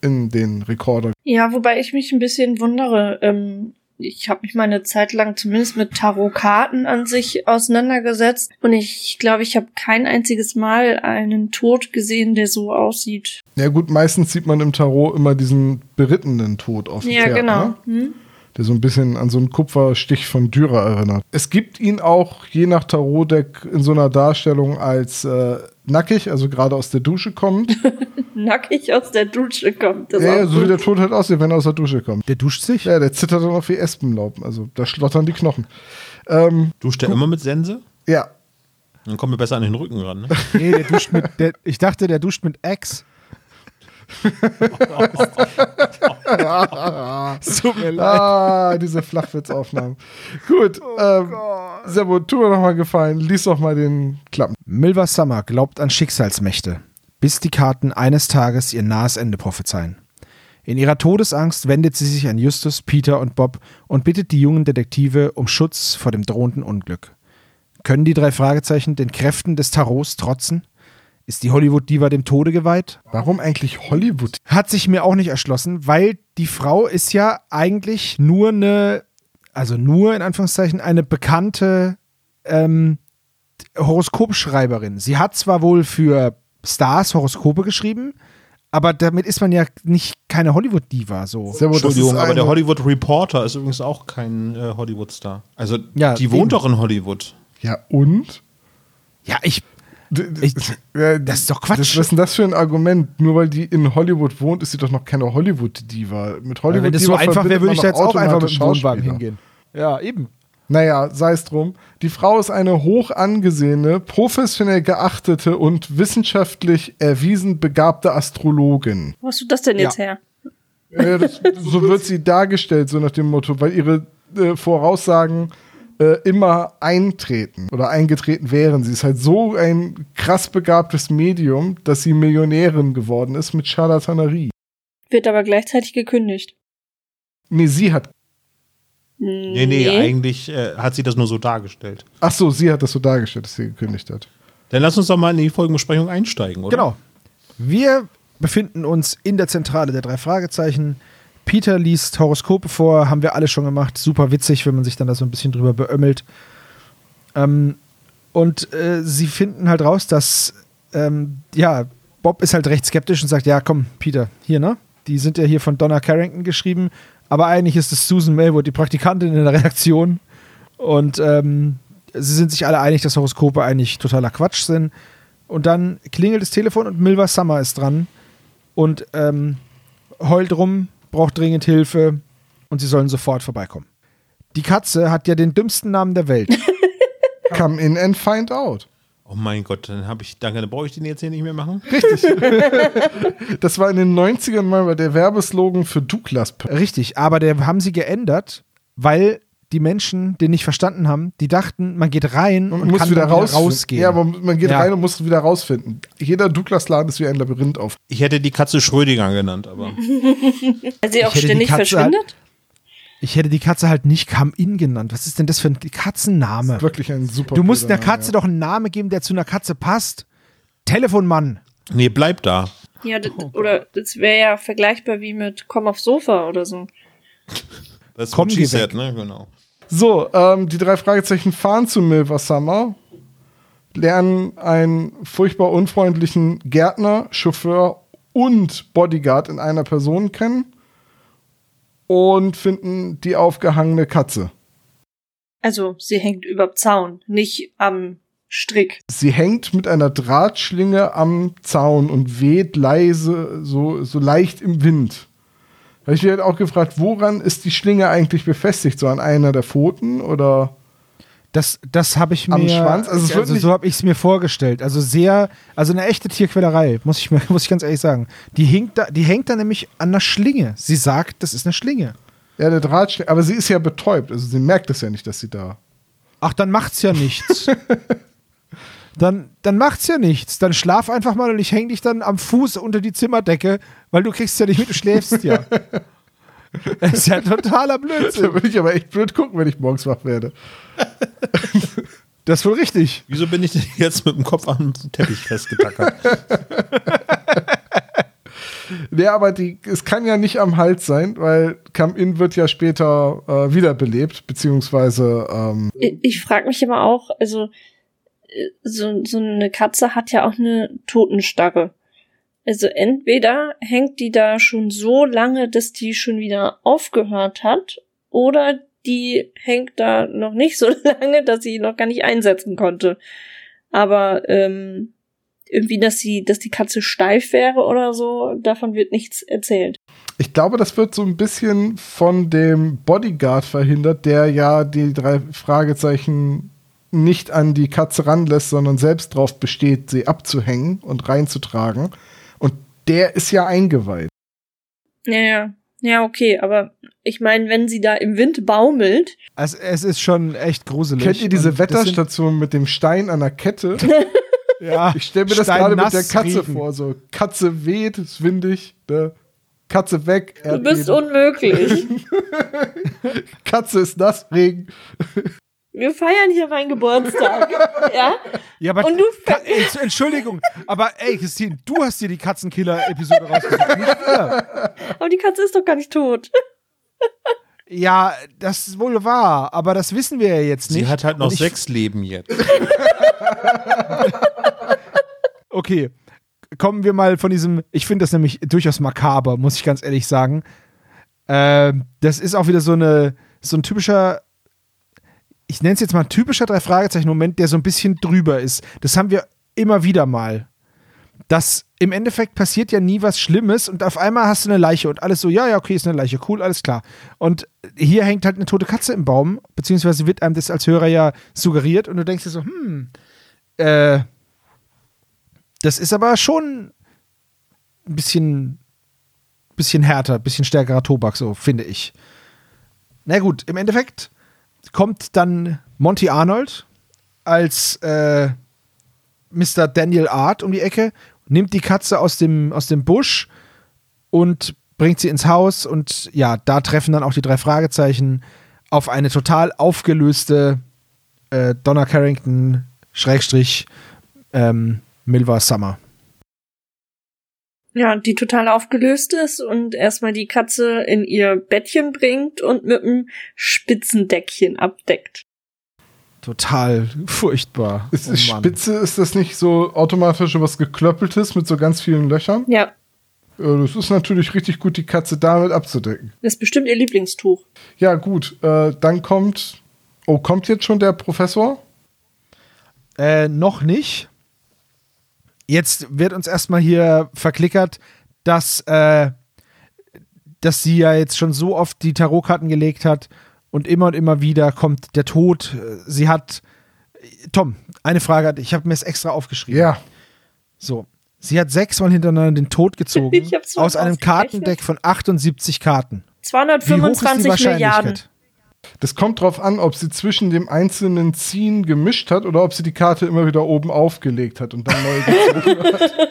in den Rekorder.
Ja, wobei ich mich ein bisschen wundere. Ähm, ich habe mich mal eine Zeit lang zumindest mit Tarotkarten an sich auseinandergesetzt und ich glaube, ich habe kein einziges Mal einen Tod gesehen, der so aussieht.
Ja gut, meistens sieht man im Tarot immer diesen berittenen Tod auf dem
Ja,
Pferd,
genau.
Ne?
Hm?
Der so ein bisschen an so einen Kupferstich von Dürer erinnert. Es gibt ihn auch je nach Tarotdeck in so einer Darstellung als äh, nackig, also gerade aus der Dusche kommt.
Nackig aus der Dusche kommt. Das
ja, so wie der Tod halt aussieht, wenn er aus der Dusche kommt.
Der duscht sich?
Ja, der zittert dann auch wie Espenlaub. Also da schlottern die Knochen. Ähm,
Duscht der immer mit Sense?
ja,
Dann kommen wir besser an den Rücken ran, ne?
Nee, der duscht mit, der, ich dachte, der duscht mit Ex. Tut mir leid.
ah, diese Flachwitzaufnahmen. Gut, ähm, Sebo, tu mir noch mal gefallen, lies doch mal den Klappen.
Milva Summer glaubt an Schicksalsmächte, bis die Karten eines Tages ihr nahes Ende prophezeien. In ihrer Todesangst wendet sie sich an Justus, Peter und Bob und bittet die jungen Detektive um Schutz vor dem drohenden Unglück. Können die drei Fragezeichen den Kräften des Tarots trotzen? Ist die Hollywood-Diva dem Tode geweiht?
Warum eigentlich Hollywood?
Hat sich mir auch nicht erschlossen, weil die Frau ist ja eigentlich nur eine, also nur in Anführungszeichen eine bekannte ähm, Horoskopschreiberin. Sie hat zwar wohl für Stars Horoskope geschrieben, aber damit ist man ja nicht keine Hollywood-Diva so.
Entschuldigung, aber der Hollywood Reporter ist übrigens auch kein äh, Hollywood-Star. Also
Ja,
die wohnt
eben.
doch in Hollywood.
Ja, und?
Ja, ich. Ich-
ja,
das ist doch Quatsch.
Das, was ist denn das für ein Argument? Nur weil die in Hollywood wohnt, ist sie doch noch keine Hollywood-Diva. Mit Hollywood
Wenn das so einfach wäre, würde ich da jetzt auch einfach mit dem Wohnwagen hingehen. Ja, eben.
Naja, sei es drum. Die Frau ist eine hoch angesehene, professionell geachtete und wissenschaftlich erwiesen begabte Astrologin.
Wo hast du das denn
Ja.
jetzt her?
Äh, das, so wird sie dargestellt, so nach dem Motto, weil ihre äh, Voraussagen äh, immer eintreten oder eingetreten wären. Sie ist halt so ein krass begabtes Medium, dass sie Millionärin geworden ist mit Charlatanerie.
Wird aber gleichzeitig gekündigt.
Nee, sie hat.
Nee, nee, eigentlich äh, hat sie das nur so dargestellt.
Ach so, sie hat das so dargestellt, dass sie gekündigt hat.
Dann lass uns doch mal in die Folgenbesprechung einsteigen, oder?
Genau. Wir befinden uns in der Zentrale der drei Fragezeichen. Peter liest Horoskope vor, haben wir alle schon gemacht. Super witzig, wenn man sich dann da so ein bisschen drüber beömmelt. Ähm, und äh, sie finden halt raus, dass, ähm, ja, Bob ist halt recht skeptisch und sagt, ja, komm, Peter, hier, ne? Die sind ja hier von Donna Carrington geschrieben, aber eigentlich ist es Susan Melwood, die Praktikantin in der Redaktion. Und ähm, sie sind sich alle einig, dass Horoskope eigentlich totaler Quatsch sind. Und dann klingelt das Telefon und Milva Summer ist dran und ähm, heult rum, braucht dringend Hilfe und sie sollen sofort vorbeikommen. Die Katze hat ja den dümmsten Namen der Welt.
Come in and find out.
Oh mein Gott, dann habe ich, danke, dann brauche ich den jetzt hier nicht mehr machen.
Das war in den 90ern mal der Werbeslogan für Douglas.
Richtig, aber der haben sie geändert, weil die Menschen den nicht verstanden haben. Die dachten, man geht rein und,
Man muss
kann
wieder,
dann wieder
raus
rausgehen.
Ja, aber man geht
Ja.
rein und muss wieder rausfinden. Jeder Douglas-Laden ist wie ein Labyrinth auf.
Ich hätte die Katze Schrödinger genannt, aber.
Weil sie auch
die
ständig
Katze
verschwindet?
ich hätte die Katze halt nicht Come In genannt. Was ist denn das für ein Katzenname?
Wirklich ein super.
Du musst einer Katze
Name,
doch einen Namen geben, der zu einer Katze passt. Telefonmann.
Nee, bleib da.
Ja, das, oder das wäre ja vergleichbar wie mit Komm aufs Sofa oder so.
Das ist
Komm,
said, ne? Genau.
So, ähm, die drei Fragezeichen fahren zu Milver Summer, lernen einen furchtbar unfreundlichen Gärtner, Chauffeur und Bodyguard in einer Person kennen und finden die aufgehangene Katze.
Also, sie hängt über Zaun, nicht am Strick.
Sie hängt mit einer Drahtschlinge am Zaun und weht leise, so, so leicht im Wind. Habe ich mich halt auch gefragt, woran ist die Schlinge eigentlich befestigt? So an einer der Pfoten oder?
Das, das habe ich mir.
Am Schwanz? Also nicht-
so habe ich es mir vorgestellt. Also sehr, also eine echte Tierquälerei, muss ich, mir, muss ich ganz ehrlich sagen. Die hängt, da, die hängt da nämlich an einer Schlinge. Sie sagt, das ist eine Schlinge.
Ja, der Drahtschlinge. Aber sie ist ja betäubt. Also sie merkt es ja nicht, dass sie da.
Ach, dann macht's ja nichts. dann, dann macht's ja nichts. Dann schlaf einfach mal und ich häng dich dann am Fuß unter die Zimmerdecke, weil du kriegst ja nicht mit, du schläfst ja. Das ist ja totaler Blödsinn.
Da würde ich aber echt blöd gucken, wenn ich morgens wach werde.
Das ist wohl richtig.
Wieso bin ich denn jetzt mit dem Kopf am Teppich festgetackert?
Ja, aber die, es kann ja nicht am Hals sein, weil Come-In wird ja später äh, wiederbelebt, beziehungsweise ähm,
Ich, ich frage mich aber auch, also so, so eine Katze hat ja auch eine Totenstarre. Also entweder hängt die da schon so lange, dass die schon wieder aufgehört hat, oder die hängt da noch nicht so lange, dass sie noch gar nicht einsetzen konnte. Aber ähm, irgendwie, dass sie, dass die Katze steif wäre oder so, davon wird nichts erzählt.
Ich glaube, das wird so ein bisschen von dem Bodyguard verhindert, der ja die drei Fragezeichen nicht an die Katze ranlässt, sondern selbst drauf besteht, sie abzuhängen und reinzutragen. Und der ist ja eingeweiht.
Ja, ja. Ja, okay, aber ich meine, wenn sie da im Wind baumelt,
Also es ist schon echt gruselig.
Kennt ihr diese Wetterstation mit dem Stein an der Kette?
Ja,
Ich stelle mir das
Stein
gerade mit der Katze
riechen.
vor. So, Katze weht, ist windig, ne? Katze weg,
du bist
Erdbeben.
unmöglich.
Katze ist nass, Regen.
Wir feiern hier meinen Geburtstag. ja?
ja, aber
Und du
Ka- ey, Entschuldigung, aber ey, Christine, du hast dir die Katzenkiller-Episode rausgesucht.
Aber die Katze ist doch gar nicht tot.
Ja, das ist wohl wahr, aber das wissen wir ja jetzt nicht.
Sie hat halt noch sechs Leben jetzt.
Okay, kommen wir mal von diesem, ich finde das nämlich durchaus makaber, muss ich ganz ehrlich sagen. Ähm, das ist auch wieder so eine, so ein typischer, ich nenne es jetzt mal typischer Drei-Fragezeichen-Moment, der so ein bisschen drüber ist. Das haben wir immer wieder mal. Dass im Endeffekt passiert ja nie was Schlimmes und auf einmal hast du eine Leiche und alles so, ja, ja, okay, ist eine Leiche, cool, alles klar. Und hier hängt halt eine tote Katze im Baum, beziehungsweise wird einem das als Hörer ja suggeriert und du denkst dir so, hm, äh, das ist aber schon ein bisschen, bisschen härter, ein bisschen stärkerer Tobak, so finde ich. Na gut, im Endeffekt kommt dann Monty Arnold als äh, Mr. Daniel Art um die Ecke, nimmt die Katze aus dem, aus dem Busch und bringt sie ins Haus und ja, da treffen dann auch die drei Fragezeichen auf eine total aufgelöste äh, Donna Carrington Schrägstrich ähm, Milva Summer.
Ja, die total aufgelöst ist und erstmal die Katze in ihr Bettchen bringt und mit einem Spitzendeckchen abdeckt.
Total furchtbar.
Ist,
Oh.
Spitze, ist das nicht so automatisch was geklöppeltes mit so ganz vielen Löchern?
Ja,
Ja, das ist natürlich richtig gut, die Katze damit abzudecken.
das ist bestimmt ihr Lieblingstuch.
Ja, gut. Äh, dann kommt. Oh, kommt jetzt schon der Professor?
Äh, noch nicht. Jetzt wird uns erstmal hier verklickert, dass, äh, dass sie ja jetzt schon so oft die Tarotkarten gelegt hat und immer und immer wieder kommt der Tod. Sie hat. Tom, eine Frage. hat- Ich habe mir es extra aufgeschrieben.
Ja.
So. Sie hat sechsmal hintereinander den Tod gezogen aus einem. Kartendeck von 78 Karten. Wie hoch ist die
225 Milliarden.
Das kommt drauf an, ob sie zwischen dem einzelnen Ziehen gemischt hat oder ob sie die Karte immer wieder oben aufgelegt hat und dann neu gezogen hat.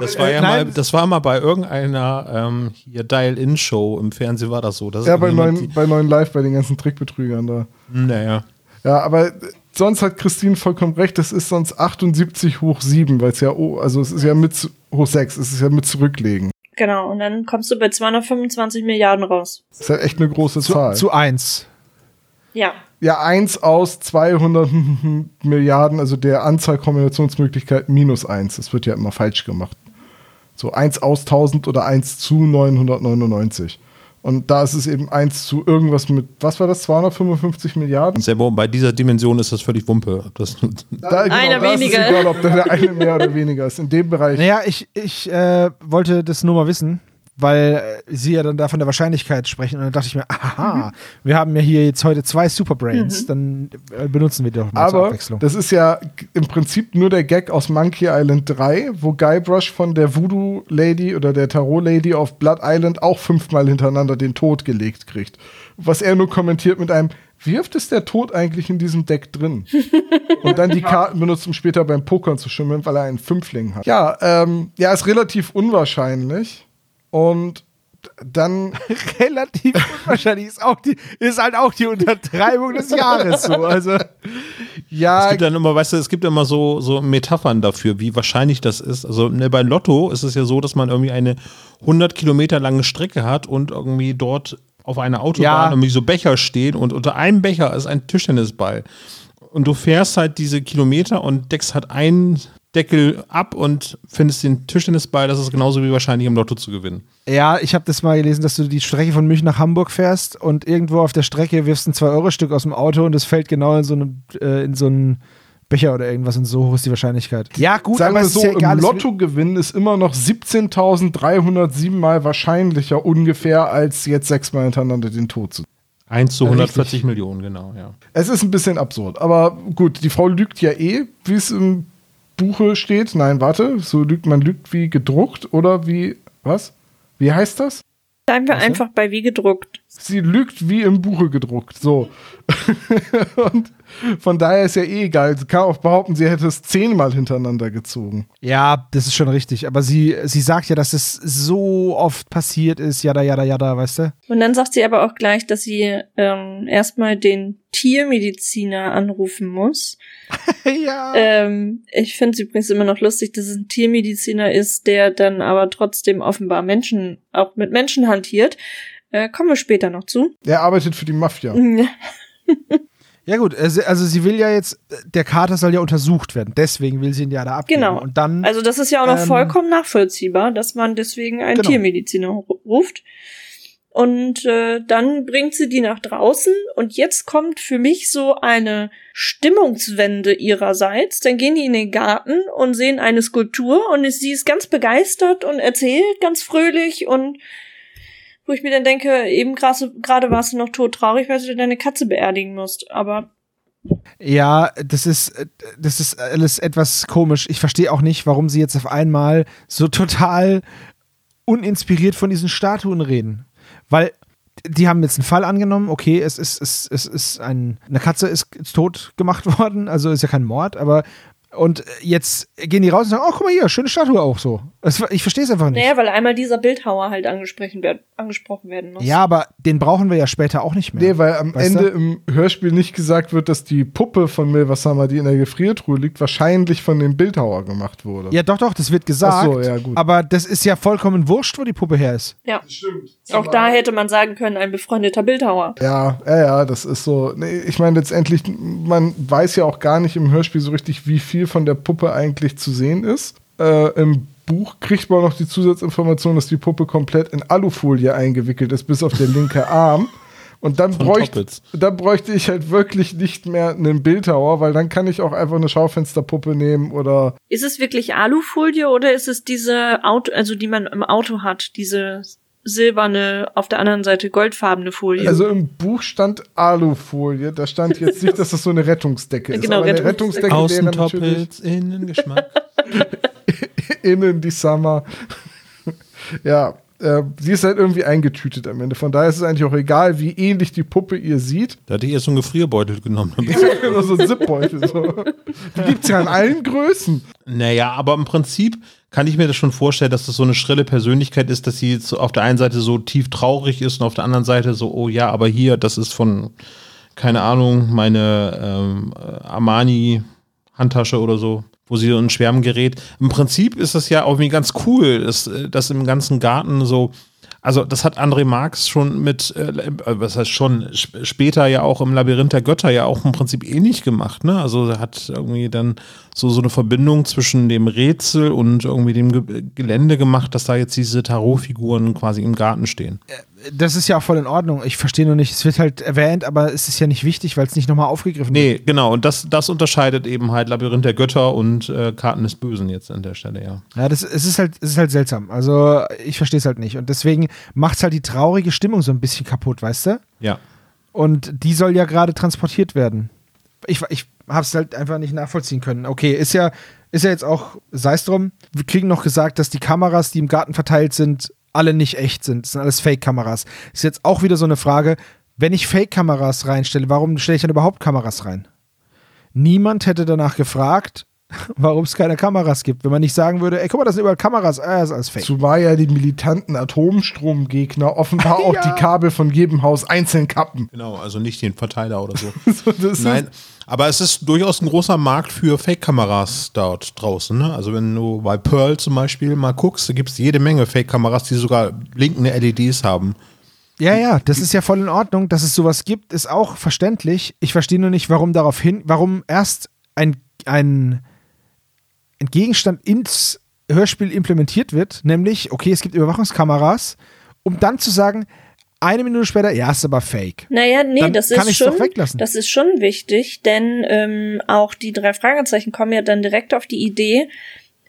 Das war ja mal, das war mal bei irgendeiner ähm, hier Dial-In-Show im Fernsehen war das so. Das
Ja, bei neuen, bei neuen Live, bei den ganzen Trickbetrügern da.
Naja.
Ja, aber sonst hat Christine vollkommen recht, das ist sonst 78 hoch 7, weil es ja, oh, also es ist ja mit hoch 6, es ist ja mit zurücklegen.
Genau, und dann kommst du bei 225 Milliarden raus.
Das ist halt echt eine große
Zu,
Zahl.
zu eins.
Ja,
ja, 1 aus 200 Milliarden, also der Anzahl Kombinationsmöglichkeiten minus 1. Das wird ja immer falsch gemacht. So 1 aus 1000 oder 1 zu 999. Und da ist es eben 1 zu irgendwas mit, was war das, 255 Milliarden?
Selber bei dieser Dimension ist das völlig Wumpe. ob Das,
Da, genau,
Einer
da ist es
weniger.
egal, ob da der eine mehr oder weniger ist. In dem Bereich.
Naja, ich, ich äh, wollte das nur mal wissen, weil äh, sie ja dann da von der Wahrscheinlichkeit sprechen und dann dachte ich mir, aha, wir haben ja hier jetzt heute zwei Superbrains, dann äh, benutzen wir die doch mal zur
Aber
Abwechslung.
das ist ja im Prinzip nur der Gag aus Monkey Island 3, wo Guybrush von der Voodoo Lady oder der Tarot Lady auf Blood Island auch fünfmal hintereinander den Tod gelegt kriegt. Was er nur kommentiert mit einem, wie oft ist der Tod eigentlich in diesem Deck drin? Und dann die Karten benutzt, um später beim Pokern zu schimmeln, weil er einen Fünfling hat. Ja, ähm, ja, ist relativ unwahrscheinlich. Und dann
relativ unwahrscheinlich ist auch die, ist halt auch die Untertreibung des Jahres so. Also
es
ja,
gibt dann immer, weißt du, es gibt immer so, so Metaphern dafür, wie wahrscheinlich das ist. Also ne, bei Lotto ist es ja so, dass man irgendwie eine 100 Kilometer lange Strecke hat und irgendwie dort auf einer Autobahn
Ja.
irgendwie so Becher stehen und unter einem Becher ist ein Tischtennisball. Und du fährst halt diese Kilometer und deckst halt einen Deckel ab und findest den Tischtennisball. Das ist genauso wie wahrscheinlich im Lotto zu gewinnen.
ja, ich habe das mal gelesen, dass du die Strecke von München nach Hamburg fährst und irgendwo auf der Strecke wirfst ein 2-Euro-Stück aus dem Auto und es fällt genau in so einen, äh, in so einen Becher oder irgendwas und so hoch ist die Wahrscheinlichkeit. Ja, gut,
Sagen
aber
wir
es
so,
ist ja egal.
im
es-
Lottogewinn ist immer noch 17.307 Mal wahrscheinlicher ungefähr, als jetzt sechsmal hintereinander den Tod zu.
1 zu
Ja,
140
richtig.
Millionen, genau, ja.
Es ist ein bisschen absurd, aber gut, die Frau lügt ja eh, wie es im Buche steht. Nein, warte, so lügt man lügt wie gedruckt oder wie, was? Wie heißt das?
bleiben wir einfach bei wie gedruckt.
Sie lügt wie im Buche gedruckt, so. Und von daher ist ja eh egal. Sie kann auch behaupten, sie hätte es zehnmal hintereinander gezogen.
Ja, das ist schon richtig. Aber sie, sie sagt ja, dass es so oft passiert ist, jada, jada, jada, weißt du?
Und dann sagt sie aber auch gleich, dass sie ähm, erstmal den Tiermediziner anrufen muss.
ja.
Ähm, ich finde es übrigens immer noch lustig, dass es ein Tiermediziner ist, der dann aber trotzdem offenbar Menschen, auch mit Menschen hantiert. Äh, kommen wir später noch zu.
Er arbeitet für die Mafia.
Ja, gut, also also sie will ja jetzt, der Kater soll ja untersucht werden. Deswegen will sie ihn ja da abgeben.
Genau.
Und dann.
Also das ist ja auch noch
Ähm,
vollkommen nachvollziehbar, dass man deswegen einen
Genau.
Tiermediziner ru- ruft. Und äh, dann bringt sie die nach draußen und jetzt kommt für mich so eine Stimmungswende ihrerseits. Dann gehen die in den Garten und sehen eine Skulptur und sie ist ganz begeistert und erzählt ganz fröhlich und wo ich mir dann denke, eben gerade warst du noch todtraurig, weil du deine Katze beerdigen musst. Aber
ja, das ist, das ist alles etwas komisch. Ich verstehe auch nicht, warum sie jetzt auf einmal so total uninspiriert von diesen Statuen reden. Weil die haben jetzt einen Fall angenommen, okay, es ist, es, es ist ein, eine Katze ist, ist tot gemacht worden, also ist ja kein Mord, aber und jetzt gehen die raus und sagen, oh, guck mal hier, schöne Statue auch so. Ich verstehe es einfach nicht.
Naja, weil einmal dieser Bildhauer halt angesprochen, werd, angesprochen werden muss.
Ja, aber den brauchen wir ja später auch nicht mehr.
Nee, weil am weißt Ende du? im Hörspiel nicht gesagt wird, dass die Puppe von Milvasama, die in der Gefriertruhe liegt, wahrscheinlich von dem Bildhauer gemacht wurde.
Ja, doch, doch, das wird gesagt. Ach so, ja, gut. Aber das ist ja vollkommen wurscht, wo die Puppe her ist.
Ja. Das stimmt. Auch da hätte man sagen können, ein befreundeter Bildhauer.
Ja, ja, ja, das ist so. Nee, ich meine, letztendlich, man weiß ja auch gar nicht im Hörspiel so richtig, wie viel von der Puppe eigentlich zu sehen ist. Äh, Im Buch kriegt man noch die Zusatzinformation, dass die Puppe komplett in Alufolie eingewickelt ist, bis auf der linke Arm. Und dann, bräuchte, dann bräuchte ich halt wirklich nicht mehr einen Bildhauer, weil dann kann ich auch einfach eine Schaufensterpuppe nehmen oder.
Ist es wirklich Alufolie oder ist es diese Auto, also die man im Auto hat, diese silberne, auf der anderen Seite goldfarbene Folie.
Also im Buch stand Alufolie, da stand jetzt nicht, dass das so eine Rettungsdecke ist.
Genau,
aber eine Rettungsdecke
Außen wäre natürlich innen Geschmack.
innen die Summer. ja, äh, sie ist halt irgendwie eingetütet am Ende. Von daher ist es eigentlich auch egal, wie ähnlich die Puppe ihr sieht.
Da hatte ich erst so einen Gefrierbeutel genommen.
Oder so einen Zipbeutel. So. Die gibt es ja in allen Größen.
Naja, aber im Prinzip kann ich mir das schon vorstellen, dass das so eine schrille Persönlichkeit ist, dass sie auf der einen Seite so tief traurig ist und auf der anderen Seite so, oh ja, aber hier, das ist von, keine Ahnung, meine ähm, Armani-Handtasche oder so, wo sie so in Schwärmen gerät. Im Prinzip ist das ja auch irgendwie ganz cool, dass, dass im ganzen Garten so also das hat André Marx schon mit, äh, äh was heißt schon, später ja auch im Labyrinth der Götter ja auch im Prinzip ähnlich gemacht. Ne? Also er hat irgendwie dann so, so eine Verbindung zwischen dem Rätsel und irgendwie dem Ge Gelände gemacht, dass da jetzt diese Tarotfiguren quasi im Garten stehen.
Das ist ja auch voll in Ordnung. Ich verstehe nur nicht, es wird halt erwähnt, aber es ist ja nicht wichtig, weil es nicht nochmal aufgegriffen
nee, wird. Nee, genau. Und das, das unterscheidet eben halt Labyrinth der Götter und äh, Karten des Bösen jetzt an der Stelle, ja.
Ja, das, es, ist halt, es ist halt seltsam. Also ich verstehe es halt nicht. Und deswegen macht es halt die traurige Stimmung so ein bisschen kaputt, weißt du?
Ja.
Und die soll ja gerade transportiert werden. Ich, ich habe es halt einfach nicht nachvollziehen können. Okay, ist ja, ist ja jetzt auch, sei es drum, wir kriegen noch gesagt, dass die Kameras, die im Garten verteilt sind, alle nicht echt sind. Das sind alles Fake-Kameras. Ist jetzt auch wieder so eine Frage, wenn ich Fake-Kameras reinstelle, warum stelle ich dann überhaupt Kameras rein? Niemand hätte danach gefragt, warum es keine Kameras gibt. Wenn man nicht sagen würde, ey, guck mal, das sind überall Kameras, äh, das ist alles fake.
Zumal ja die militanten Atomstromgegner offenbar ja. auch die Kabel von jedem Haus einzeln kappen.
Genau, also nicht den Verteiler oder so. so Nein, aber es ist durchaus ein großer Markt für Fake-Kameras dort draußen. Ne? Also wenn du bei Pearl zum Beispiel mal guckst, da gibt es jede Menge Fake-Kameras, die sogar blinkende LEDs haben.
Ja, ja, das ist ja voll in Ordnung, dass es sowas gibt, ist auch verständlich. Ich verstehe nur nicht, warum darauf hin, warum erst ein, ein ein Gegenstand ins Hörspiel implementiert wird, nämlich, okay, es gibt Überwachungskameras, um dann zu sagen, eine Minute später, ja, ist aber fake.
Naja, nee, dann das ist schon, das ist schon wichtig, denn ähm, auch die drei Fragezeichen kommen ja dann direkt auf die Idee,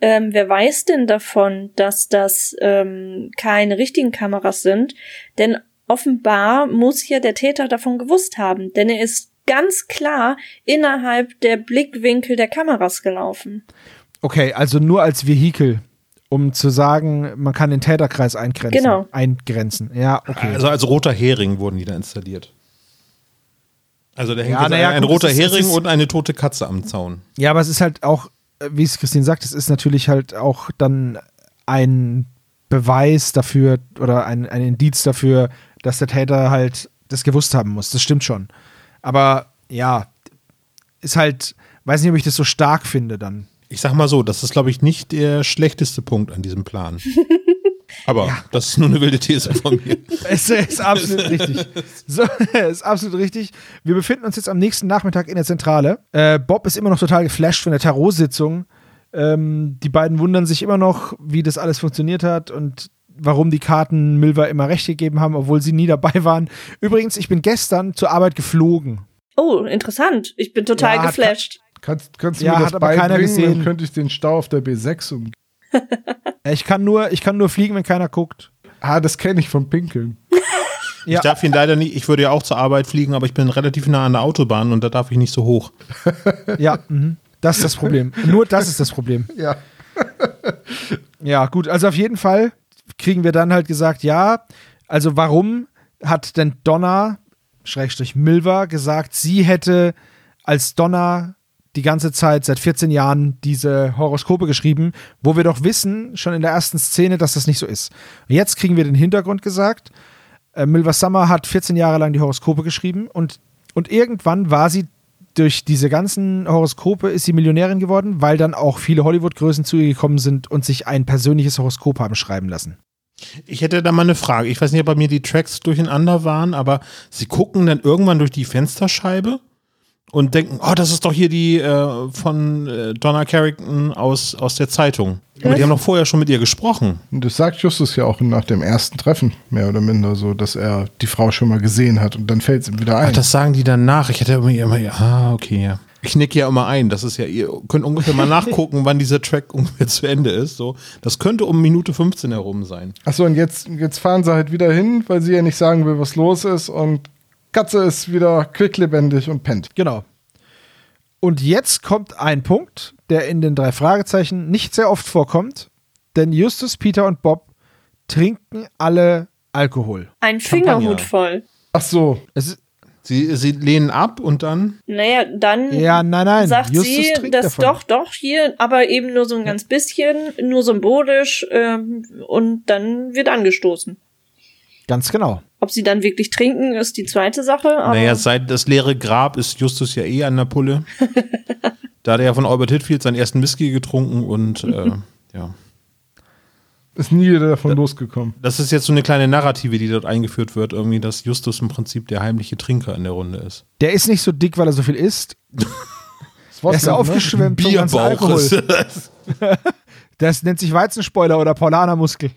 ähm, wer weiß denn davon, dass das ähm, keine richtigen Kameras sind? Denn offenbar muss ja der Täter davon gewusst haben, denn er ist ganz klar innerhalb der Blickwinkel der Kameras gelaufen.
Okay, also nur als Vehikel, um zu sagen, man kann den Täterkreis eingrenzen.
Genau.
Eingrenzen. Ja, okay.
Also als roter Hering wurden die da installiert. Also da hängt ja, ja, ein, ein roter ist, Hering und eine tote Katze am Zaun.
Ja, aber es ist halt auch, wie es Christine sagt, es ist natürlich halt auch dann ein Beweis dafür oder ein, ein Indiz dafür, dass der Täter halt das gewusst haben muss. Das stimmt schon. Aber ja, ist halt, weiß nicht, ob ich das so stark finde dann.
Ich sag mal so, das ist, glaube ich, nicht der schlechteste Punkt an diesem Plan. Aber ja. das ist nur eine wilde These von mir.
es ist absolut richtig. So, ist absolut richtig. Wir befinden uns jetzt am nächsten Nachmittag in der Zentrale. Äh, Bob ist immer noch total geflasht von der Tarot-Sitzung. Ähm, die beiden wundern sich immer noch, wie das alles funktioniert hat und warum die Karten Milva immer recht gegeben haben, obwohl sie nie dabei waren. Übrigens, ich bin gestern zur Arbeit geflogen.
Oh, interessant. Ich bin total
Ja,
geflasht.
Kannst, kannst du
Ja,
mir das
hat aber keiner
beibringen?
gesehen.
Dann könnte ich den Stau auf der B6 um.
Ich kann nur, ich kann nur fliegen, wenn keiner guckt.
Ah, das kenne ich vom Pinkeln.
Ja.
Ich darf ihn leider nicht, ich würde ja auch zur Arbeit fliegen, aber ich bin relativ nah an der Autobahn und da darf ich nicht so hoch.
Ja, mhm. das ist das Problem. Nur das ist das Problem.
Ja.
Ja, gut, also auf jeden Fall kriegen wir dann halt gesagt, ja, also warum hat denn Donna, Schrägstrich Milva, gesagt, sie hätte als Donna die ganze Zeit seit 14 Jahren diese Horoskope geschrieben, wo wir doch wissen, schon in der ersten Szene, dass das nicht so ist. Und jetzt kriegen wir den Hintergrund gesagt. Äh, Milva Summer hat 14 Jahre lang die Horoskope geschrieben und, und irgendwann war sie durch diese ganzen Horoskope ist sie Millionärin geworden, weil dann auch viele Hollywood-Größen zu ihr gekommen sind und sich ein persönliches Horoskop haben schreiben lassen.
Ich hätte da mal eine Frage. Ich weiß nicht, ob bei mir die Tracks durcheinander waren, aber sie gucken dann irgendwann durch die Fensterscheibe und denken, oh, das ist doch hier die äh, von äh, Donna Carrington aus, aus der Zeitung. Aber die haben doch vorher schon mit ihr gesprochen.
Und das sagt Justus ja auch nach dem ersten Treffen, mehr oder minder so, dass er die Frau schon mal gesehen hat und dann fällt es ihm wieder ein.
Ach, das sagen die dann nach. Ich hätte immer, immer ah, okay, ja. Ich nicke ja immer ein. Das ist ja, ihr könnt ungefähr mal nachgucken, wann dieser Track ungefähr zu Ende ist. So, das könnte um Minute 15 herum sein.
Achso, und jetzt, jetzt fahren sie halt wieder hin, weil sie ja nicht sagen will, was los ist und Katze ist wieder quicklebendig und pennt.
Genau. Und jetzt kommt ein Punkt, der in den drei Fragezeichen nicht sehr oft vorkommt, denn Justus, Peter und Bob trinken alle Alkohol.
Ein
Champagner.
Fingerhut voll.
Ach so,
Es ist,
Sie, sie lehnen ab und dann.
Naja, dann
ja, nein, nein.
sagt
Justus
sie, dass
davon.
doch, doch, hier, aber eben nur so ein ganz bisschen, nur symbolisch ähm, und dann wird angestoßen.
Ganz genau.
Ob sie dann wirklich trinken, ist die zweite Sache. Aber
Naja, seit das leere Grab ist Justus ja eh an der Pulle. da hat er ja von Albert Hitfield seinen ersten Whisky getrunken und äh, ja.
ist nie wieder davon losgekommen.
Das ist jetzt so eine kleine Narrative, die dort eingeführt wird, irgendwie, dass Justus im Prinzip der heimliche Trinker in der Runde ist.
Der ist nicht so dick, weil er so viel isst.
Das
Er ist
ne?
aufgeschwemmt vom ganzen Alkohol.
ist das.
Das nennt sich Weizenspoiler oder Paulanermuskel.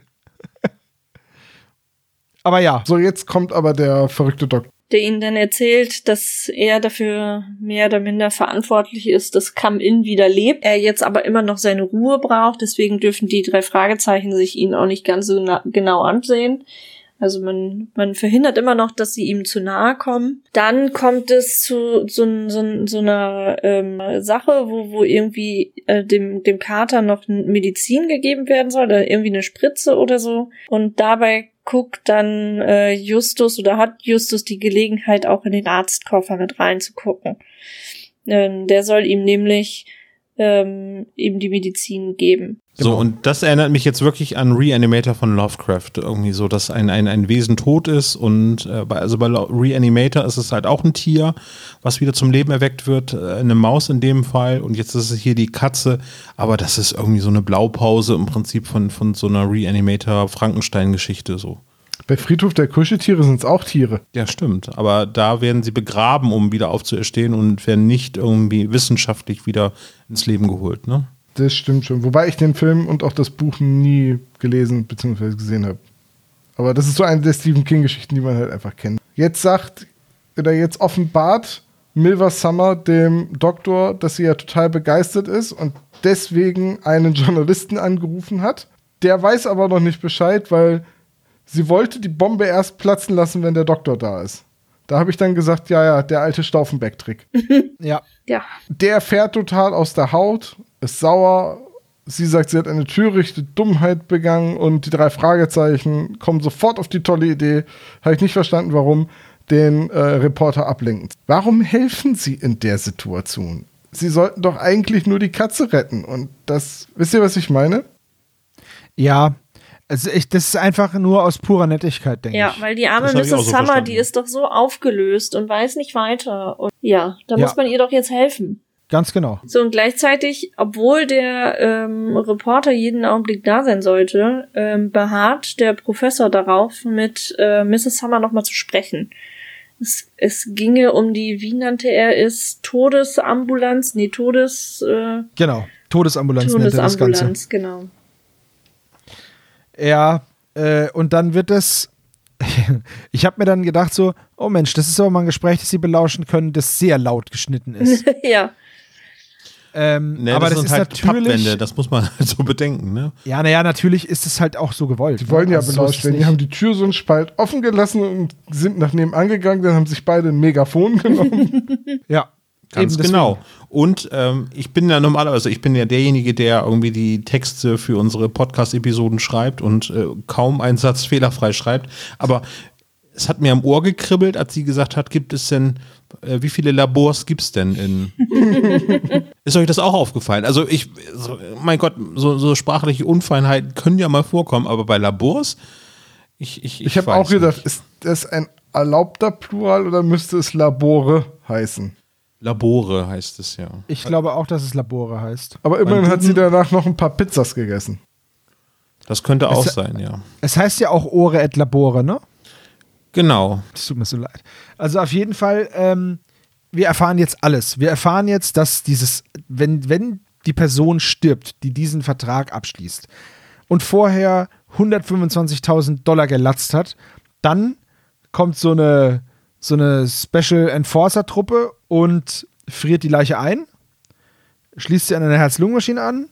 Aber ja,
So, jetzt kommt aber der verrückte Doktor.
der ihnen dann erzählt, dass er dafür mehr oder minder verantwortlich ist, dass Come-In wieder lebt. Er jetzt aber immer noch seine Ruhe braucht, deswegen dürfen die drei Fragezeichen sich ihn auch nicht ganz so na- genau ansehen. Also man, man verhindert immer noch, dass sie ihm zu nahe kommen. Dann kommt es zu so, so, so einer ähm, Sache, wo, wo irgendwie äh, dem, dem Kater noch Medizin gegeben werden soll, oder irgendwie eine Spritze oder so. Und dabei guckt dann äh, Justus oder hat Justus die Gelegenheit, auch in den Arztkoffer mit reinzugucken. Ähm, der soll ihm nämlich ähm, ihm die Medizin geben.
So,
Genau.
und das erinnert mich jetzt wirklich an Reanimator von Lovecraft. Irgendwie so, dass ein, ein, ein Wesen tot ist und äh, bei, also bei Reanimator ist es halt auch ein Tier, was wieder zum Leben erweckt wird, äh, eine Maus in dem Fall und jetzt ist es hier die Katze, aber das ist irgendwie so eine Blaupause im Prinzip von, von so einer Reanimator-Frankenstein-Geschichte so.
Bei Friedhof der Kuscheltiere sind es auch Tiere.
Ja, stimmt. Aber da werden sie begraben, um wieder aufzuerstehen und werden nicht irgendwie wissenschaftlich wieder ins Leben geholt, ne?
Das stimmt schon. Wobei ich den Film und auch das Buch nie gelesen bzw. gesehen habe. Aber das ist so eine der Stephen King-Geschichten, die man halt einfach kennt. Jetzt sagt, oder jetzt offenbart Milva Summer dem Doktor, dass sie ja total begeistert ist und deswegen einen Journalisten angerufen hat. Der weiß aber noch nicht Bescheid, weil sie wollte die Bombe erst platzen lassen, wenn der Doktor da ist. Da habe ich dann gesagt, ja, ja, der alte Stauffenberg-Trick.
ja.
Ja.
Der fährt total aus der Haut, ist sauer. Sie sagt, sie hat eine törichte Dummheit begangen und die drei Fragezeichen kommen sofort auf die tolle Idee, habe ich nicht verstanden, warum, den äh, Reporter ablenken. Warum helfen sie in der Situation? Sie sollten doch eigentlich nur die Katze retten. Und das, wisst ihr, was ich meine?
Ja. Also ich, das ist einfach nur aus purer Nettigkeit, denke
Ja,
ich.
weil die arme Mrs.
so
Summer,
verstanden.
die ist doch so aufgelöst und weiß nicht weiter. Und ja, da
Ja.
muss man ihr doch jetzt helfen.
Ganz genau.
So, und gleichzeitig, obwohl der ähm, Reporter jeden Augenblick da sein sollte, ähm, beharrt der Professor darauf, mit äh, Mrs. Summer nochmal zu sprechen. Es, es ginge um die, wie nannte er es, Todesambulanz, nee, Todes, äh,
Genau. Todesambulanz nennt er das Ganze.
Todesambulanz, genau.
Ja, Äh, und dann wird es. ich habe mir dann gedacht, so, oh Mensch, das ist aber mal ein Gespräch, das Sie belauschen können, das sehr laut geschnitten ist.
ja.
Ähm,
Nee,
aber das,
sind
ist
halt
natürlich.
Pappwände, das muss man halt so bedenken, ne?
Ja, naja, natürlich ist es halt auch so gewollt.
Die wollen ja
Also so
belauscht werden. Die haben die Tür so einen Spalt offen gelassen und sind nach nebenan gegangen. Dann haben sich beide ein Megafon genommen.
Ja,
Ganz
eben deswegen.
genau. Und ähm, ich bin ja normalerweise, ich bin ja derjenige, der irgendwie die Texte für unsere Podcast-Episoden schreibt und äh, kaum einen Satz fehlerfrei schreibt. Aber es hat mir am Ohr gekribbelt, als sie gesagt hat, gibt es denn, äh, wie viele Labors gibt es denn in. Ist euch das auch aufgefallen? Also ich, so, mein Gott, so, so sprachliche Unfeinheiten können ja mal vorkommen, aber bei Labors, ich, ich,
Ich habe
weiß
auch gedacht,
nicht.
ist das ein erlaubter Plural oder müsste es Labore heißen?
Labore heißt es ja.
Ich glaube auch, dass es Labore heißt.
Aber immerhin hat sie
Duden-
danach noch ein paar Pizzas gegessen.
Das könnte auch
Es-
sein, ja.
Es heißt ja auch Ore et Labore, ne?
Genau.
Das tut mir so leid. Also auf jeden Fall, ähm, wir erfahren jetzt alles. Wir erfahren jetzt, dass dieses, wenn, wenn die Person stirbt, die diesen Vertrag abschließt und vorher 125.000 Dollar gelatzt hat, dann kommt so eine, so eine Special Enforcer Truppe und friert die Leiche ein, schließt sie an eine Herz-Lungen-Maschine an,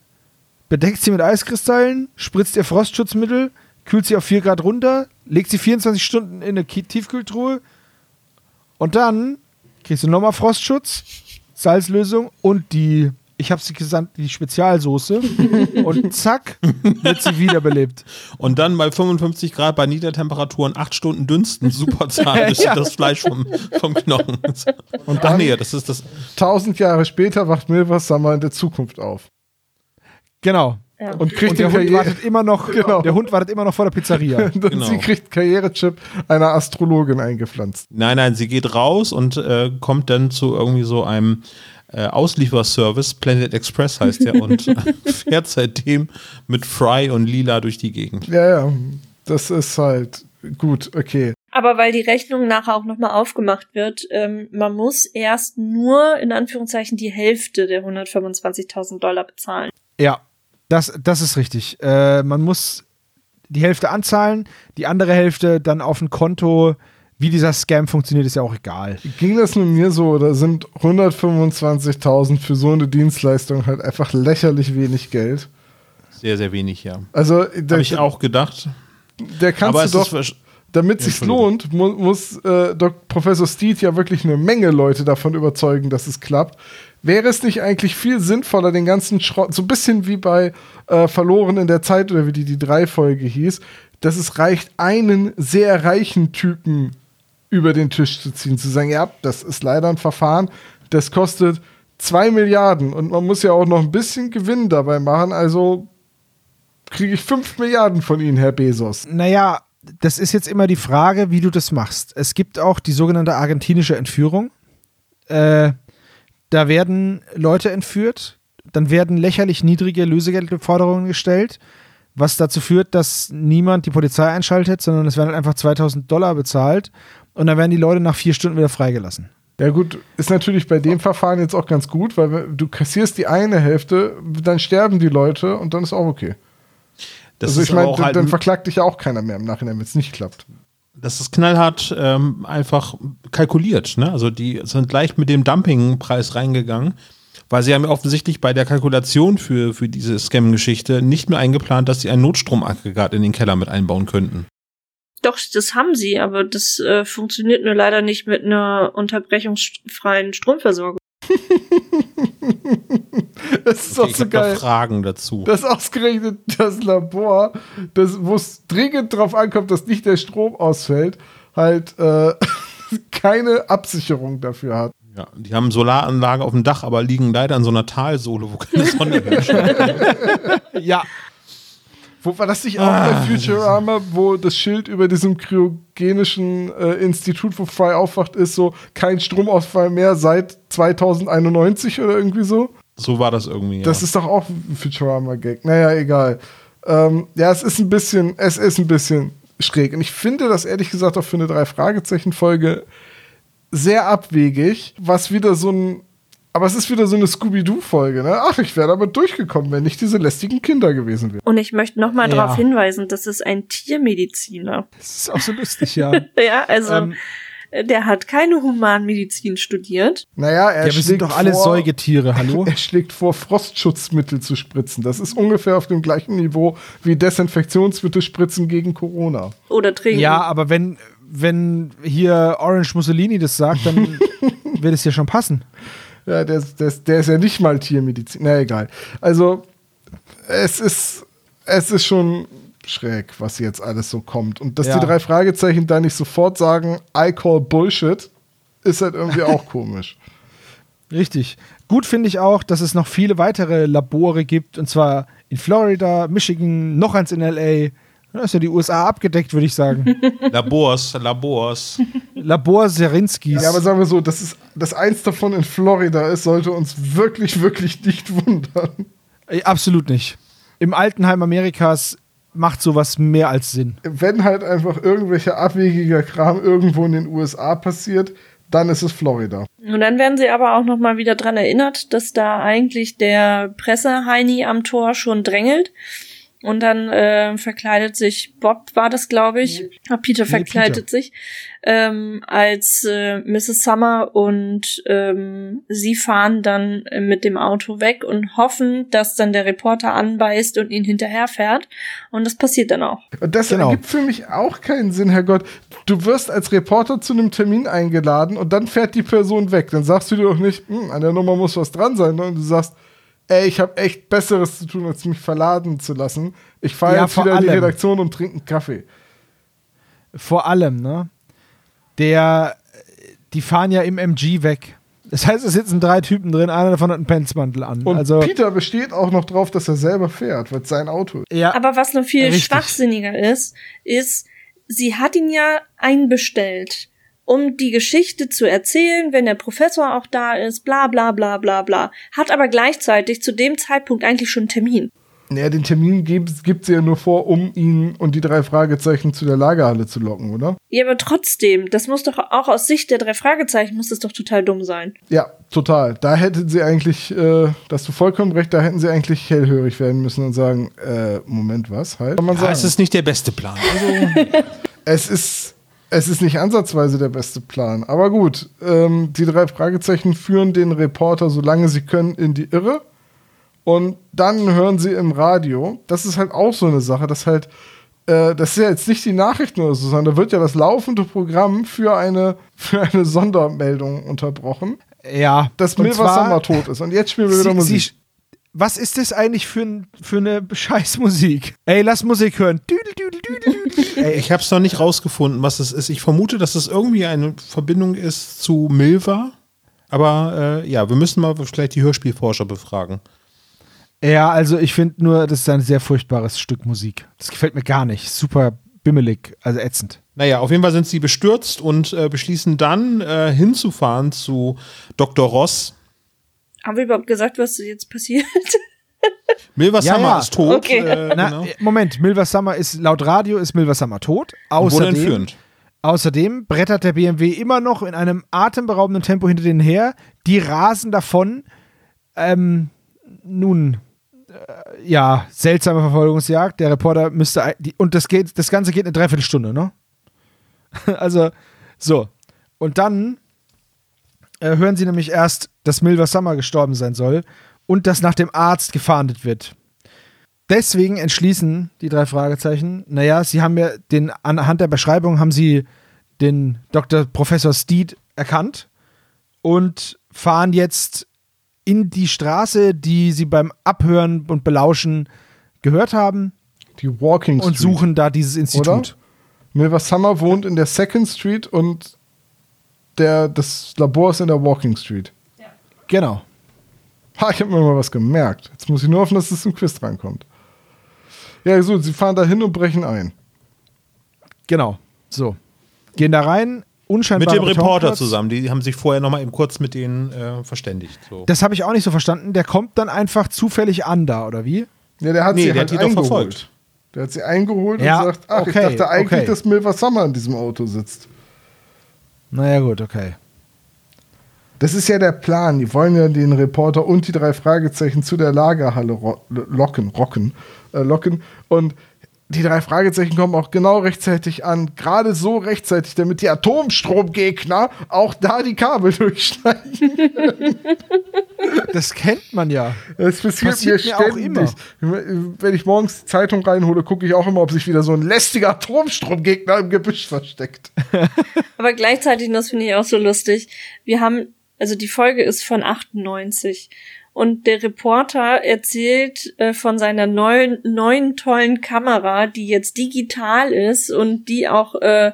bedeckt sie mit Eiskristallen, spritzt ihr Frostschutzmittel, kühlt sie auf 4 Grad runter, legt sie 24 Stunden in eine Tiefkühltruhe und dann kriegst du nochmal Frostschutz, Salzlösung und die, ich habe sie gesandt, die Spezialsoße und zack, wird sie wiederbelebt.
Und dann bei 55 Grad bei Niedertemperaturen acht Stunden dünsten, super zart ist
Ja.
das Fleisch vom, vom Knochen. Und
dann-
Ach nee, das ist das.
Tausend Jahre später wacht Milvers Summer in der Zukunft auf.
Genau.
Ja.
Und kriegt
Und der
den
Hund wartet immer noch,
Genau.
der Hund wartet immer noch vor der Pizzeria.
und
Genau.
sie kriegt Karrierechip einer Astrologin eingepflanzt.
Nein, nein, sie geht raus und äh, kommt dann zu irgendwie so einem äh, Auslieferservice, Planet Express heißt der, und fährt seitdem mit Fry und Lila durch die Gegend.
Ja, ja, das ist halt gut, okay.
Aber weil die Rechnung nachher auch nochmal aufgemacht wird, ähm, man muss erst nur in Anführungszeichen die Hälfte der 125.000 Dollar bezahlen.
Ja, das, das ist richtig. Äh, man muss die Hälfte anzahlen, die andere Hälfte dann auf ein Konto. Wie dieser Scam funktioniert, ist ja auch egal.
Ging das nur mir so oder sind 125.000 für so eine Dienstleistung halt einfach lächerlich wenig Geld?
Sehr, sehr wenig, ja.
Also,
Habe ich auch gedacht.
der kannst
aber
du
es
doch, damit
Ja,
sich's
Entschuldigung.
lohnt, mu muss äh, Professor Steed ja wirklich eine Menge Leute davon überzeugen, dass es klappt. Wäre es nicht eigentlich viel sinnvoller, den ganzen Schrott, so ein bisschen wie bei äh, Verloren in der Zeit oder wie die, die drei-Folge hieß, dass es reicht, einen sehr reichen Typen über den Tisch zu ziehen, zu sagen, ja, das ist leider ein Verfahren, das kostet zwei Milliarden und man muss ja auch noch ein bisschen Gewinn dabei machen, also kriege ich fünf Milliarden von Ihnen, Herr Bezos.
Naja, das ist jetzt immer die Frage, wie du das machst. Es gibt auch die sogenannte argentinische Entführung. Äh, da werden Leute entführt, dann werden lächerlich niedrige Lösegeldforderungen gestellt, was dazu führt, dass niemand die Polizei einschaltet, sondern es werden halt einfach 2000 Dollar bezahlt und dann werden die Leute nach vier Stunden wieder freigelassen.
Ja gut, ist natürlich bei dem Verfahren jetzt auch ganz gut, weil wenn- du kassierst die eine Hälfte, dann sterben die Leute und dann ist auch okay.
Das
also
ist
ich meine,
halt
dann verklagt dich ja auch keiner mehr im Nachhinein, wenn es nicht klappt.
Das ist knallhart ähm, einfach kalkuliert. Ne? Also die sind gleich mit dem Dumpingpreis reingegangen, weil sie haben ja offensichtlich bei der Kalkulation für, für diese Scam-Geschichte nicht mehr eingeplant, dass sie ein Notstromaggregat in den Keller mit einbauen könnten.
Doch, das haben sie, aber das äh, funktioniert nur leider nicht mit einer unterbrechungsfreien Stromversorgung.
Das ist
Okay,
doch
ich
so geil.
Fragen dazu.
dass ausgerechnet das Labor, das, wo es dringend drauf ankommt, dass nicht der Strom ausfällt, halt äh, keine Absicherung dafür hat.
Ja, die haben Solaranlage auf dem Dach, aber liegen leider in so einer Talsohle, wo keine Sonne herrscht.
Ja,
Wo war das nicht auch
Ah,
bei Futurama, wo das Schild über diesem kryogenischen äh, Institut, wo Fry aufwacht, ist so kein Stromausfall mehr seit 2091 oder irgendwie so?
So war das irgendwie. Ja.
Das ist doch auch ein Futurama-Gag. Naja, egal. Ähm, ja, es ist ein bisschen, es ist ein bisschen schräg. Und ich finde das ehrlich gesagt auch für eine Drei-Fragezeichen-Folge sehr abwegig, was wieder so ein Aber es ist wieder so eine Scooby-Doo-Folge, ne? Ach, ich wäre damit durchgekommen, wenn nicht diese lästigen Kinder gewesen wären.
Und ich möchte noch mal
Ja.
darauf hinweisen, das ist ein Tiermediziner.
Das ist auch so lustig, ja.
Ja, also
ähm,
der hat keine Humanmedizin studiert.
Naja, er
ja, wir
schlägt
sind doch alle
vor,
Säugetiere, hallo?
Er schlägt vor, Frostschutzmittel zu spritzen. Das ist ungefähr auf dem gleichen Niveau wie Desinfektionsmittel spritzen gegen Corona.
Oder trinken.
Ja, aber wenn, wenn hier Orange Mussolini das sagt, dann wird es ja schon passen.
Ja, der, ist- der, der ist ja nicht mal Tiermedizin. Na egal. Also, es ist, es ist schon schräg, was jetzt alles so kommt. Und dass
Ja.
die drei Fragezeichen da nicht sofort sagen, I call Bullshit, ist halt irgendwie auch komisch.
Richtig. Gut finde ich auch, dass es noch viele weitere Labore gibt, und zwar in Florida, Michigan, noch eins in LA. Da ist ja die USA abgedeckt, würde ich sagen.
Labors, Labors.
Labor Serinskis.
Ja, aber sagen wir so, dass, es, dass eins davon in Florida ist, sollte uns wirklich, wirklich nicht wundern.
Absolut nicht. Im Altenheim Amerikas macht sowas mehr als Sinn.
Wenn halt einfach irgendwelcher abwegiger Kram irgendwo in den USA passiert, dann ist es Florida.
Und dann werden sie aber auch noch mal wieder dran erinnert, dass da eigentlich der Presseheini am Tor schon drängelt. Und dann äh, verkleidet sich Bob, war das, glaube ich. Ah, Peter
Nee,
verkleidet
Peter.
sich ähm, als äh, Mrs. Summer und ähm, sie fahren dann äh, mit dem Auto weg und hoffen, dass dann der Reporter anbeißt und ihn hinterherfährt. Und das passiert dann auch.
Und das
Genau.
ergibt für mich auch keinen Sinn, Herrgott. Du wirst als Reporter zu einem Termin eingeladen und dann fährt die Person weg. Dann sagst du dir doch nicht, hm, an der Nummer muss was dran sein. Und du sagst, ey, ich habe echt Besseres zu tun, als mich verladen zu lassen. Ich fahre
Ja,
jetzt wieder in die
allem.
Redaktion und trinke einen Kaffee.
Vor allem, ne? Der, die fahren ja im MG weg. Das heißt, es sitzen drei Typen drin, einer davon hat einen Penzmantel an.
Und
also,
Peter besteht auch noch drauf, dass er selber fährt, weil es sein Auto ist.
ja,
Aber was noch viel
Richtig.
schwachsinniger ist, ist, sie hat ihn ja einbestellt, um die Geschichte zu erzählen, wenn der Professor auch da ist, bla bla bla bla bla. Hat aber gleichzeitig zu dem Zeitpunkt eigentlich schon einen Termin.
Naja, den Termin gibt, gibt sie ja nur vor, um ihn und die drei Fragezeichen zu der Lagerhalle zu locken, oder?
Ja, aber trotzdem, das muss doch auch aus Sicht der drei Fragezeichen, muss das doch total dumm sein.
Ja, total. Da hätten sie eigentlich, äh, da hast du vollkommen recht, da hätten sie eigentlich hellhörig werden müssen und sagen, äh, Moment, was? Halt. Kann man
Ja,
sagen.
es ist nicht der beste Plan. Also,
es ist, es ist nicht ansatzweise der beste Plan. Aber gut, ähm, die drei Fragezeichen führen den Reporter, solange sie können, in die Irre. Und dann hören sie im Radio, das ist halt auch so eine Sache, dass halt, äh, das ist ja jetzt nicht die Nachrichten oder so, sondern da wird ja das laufende Programm für eine, für eine Sondermeldung unterbrochen,
ja.
dass
zwar-
Summer tot ist. Und jetzt spielen wir wieder
Sie,
Musik.
sie, was ist das eigentlich für, ein, für eine Scheißmusik? Ey, lass Musik hören. Düdel, düdel, düdel, düdel. Ey,
ich habe es noch nicht rausgefunden, was es ist. Ich vermute, dass es irgendwie eine Verbindung ist zu Milva. Aber äh, ja, wir müssen mal vielleicht die Hörspielforscher befragen.
Ja, also ich finde nur, das ist ein sehr furchtbares Stück Musik. Das gefällt mir gar nicht. Super bimmelig, also ätzend.
Naja, auf jeden Fall sind sie bestürzt und äh, beschließen dann äh, hinzufahren zu Dr. Ross.
Haben wir überhaupt gesagt, was jetzt passiert?
Milva
Ja,
Summer
ja.
ist tot.
Okay.
Äh,
Na,
genau.
Moment, Milva Summer ist laut Radio ist Milva Summer tot. Außerdem, außerdem brettert der BMW immer noch in einem atemberaubenden Tempo hinter denen her. Die rasen davon. Ähm, nun, äh, ja, seltsame Verfolgungsjagd. Der Reporter müsste die, und das geht, das Ganze geht eine Dreiviertelstunde, ne? also so und dann äh, hören sie nämlich erst, dass Milva Summer gestorben sein soll und dass nach dem Arzt gefahndet wird. Deswegen entschließen die drei Fragezeichen, naja, sie haben ja den, anhand der Beschreibung haben sie den Dr. Professor Steed erkannt und fahren jetzt in die Straße, die sie beim Abhören und Belauschen gehört haben
Die Walking Street.
und suchen da dieses Institut.
Oder? Milva Summer wohnt in der Second Street und der, das Labor ist in der Walking Street.
Genau.
Ha, ich habe mir mal was gemerkt. Jetzt muss ich nur hoffen, dass es im Quiz reinkommt. Ja, so, sie fahren da hin und brechen ein.
Genau. So. Gehen da rein, unscheinbar.
Mit dem Reporter zusammen. Die haben sich vorher noch mal eben kurz mit denen äh, verständigt. So.
Das habe ich auch nicht so verstanden. Der kommt dann einfach zufällig an da, oder wie?
Ja, der hat
Nee,
sie
der
halt
hat die doch
eingeholt.
verfolgt.
Der hat sie eingeholt
Ja,
und sagt, ach,
okay,
ich dachte eigentlich,
okay.
dass Milva Summer in diesem Auto sitzt.
Naja, gut, okay.
Das ist ja der Plan. Die wollen ja den Reporter und die drei Fragezeichen zu der Lagerhalle locken, rocken, äh, locken. Und die drei Fragezeichen kommen auch genau rechtzeitig an. Gerade so rechtzeitig, damit die Atomstromgegner auch da die Kabel durchschneiden.
Das kennt man ja.
Das passiert,
Passiert
mir
mir auch
ständig. Wenn ich morgens die Zeitung reinhole, gucke ich auch immer, ob sich wieder so ein lästiger Atomstromgegner im Gebüsch versteckt.
Aber gleichzeitig, und das finde ich auch so lustig, wir haben, also die Folge ist von 98 und der Reporter erzählt äh, von seiner neuen, neuen tollen Kamera, die jetzt digital ist und die auch äh,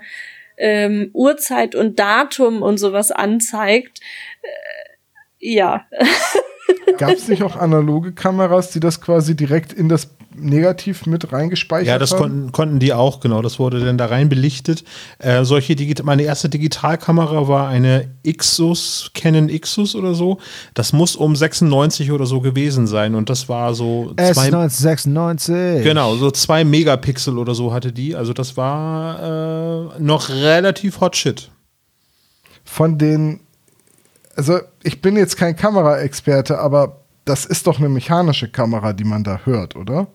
ähm, Uhrzeit und Datum und sowas anzeigt. Äh, ja.
Gab es nicht auch analoge Kameras, die das quasi direkt in das Negativ mit reingespeichert
Ja, das
haben?
konnten, konnten die auch, genau. Das wurde dann da rein belichtet. Äh, solche Digit meine erste Digitalkamera war eine Ixus, Canon Ixus oder so. Das muss um 96 oder so gewesen sein. Und das war so zwei,
S1996.
genau, so zwei Megapixel oder so hatte die. Also das war äh, noch relativ hot shit.
Von den, also ich bin jetzt kein Kameraexperte, aber das ist doch eine mechanische Kamera, die man da hört, oder?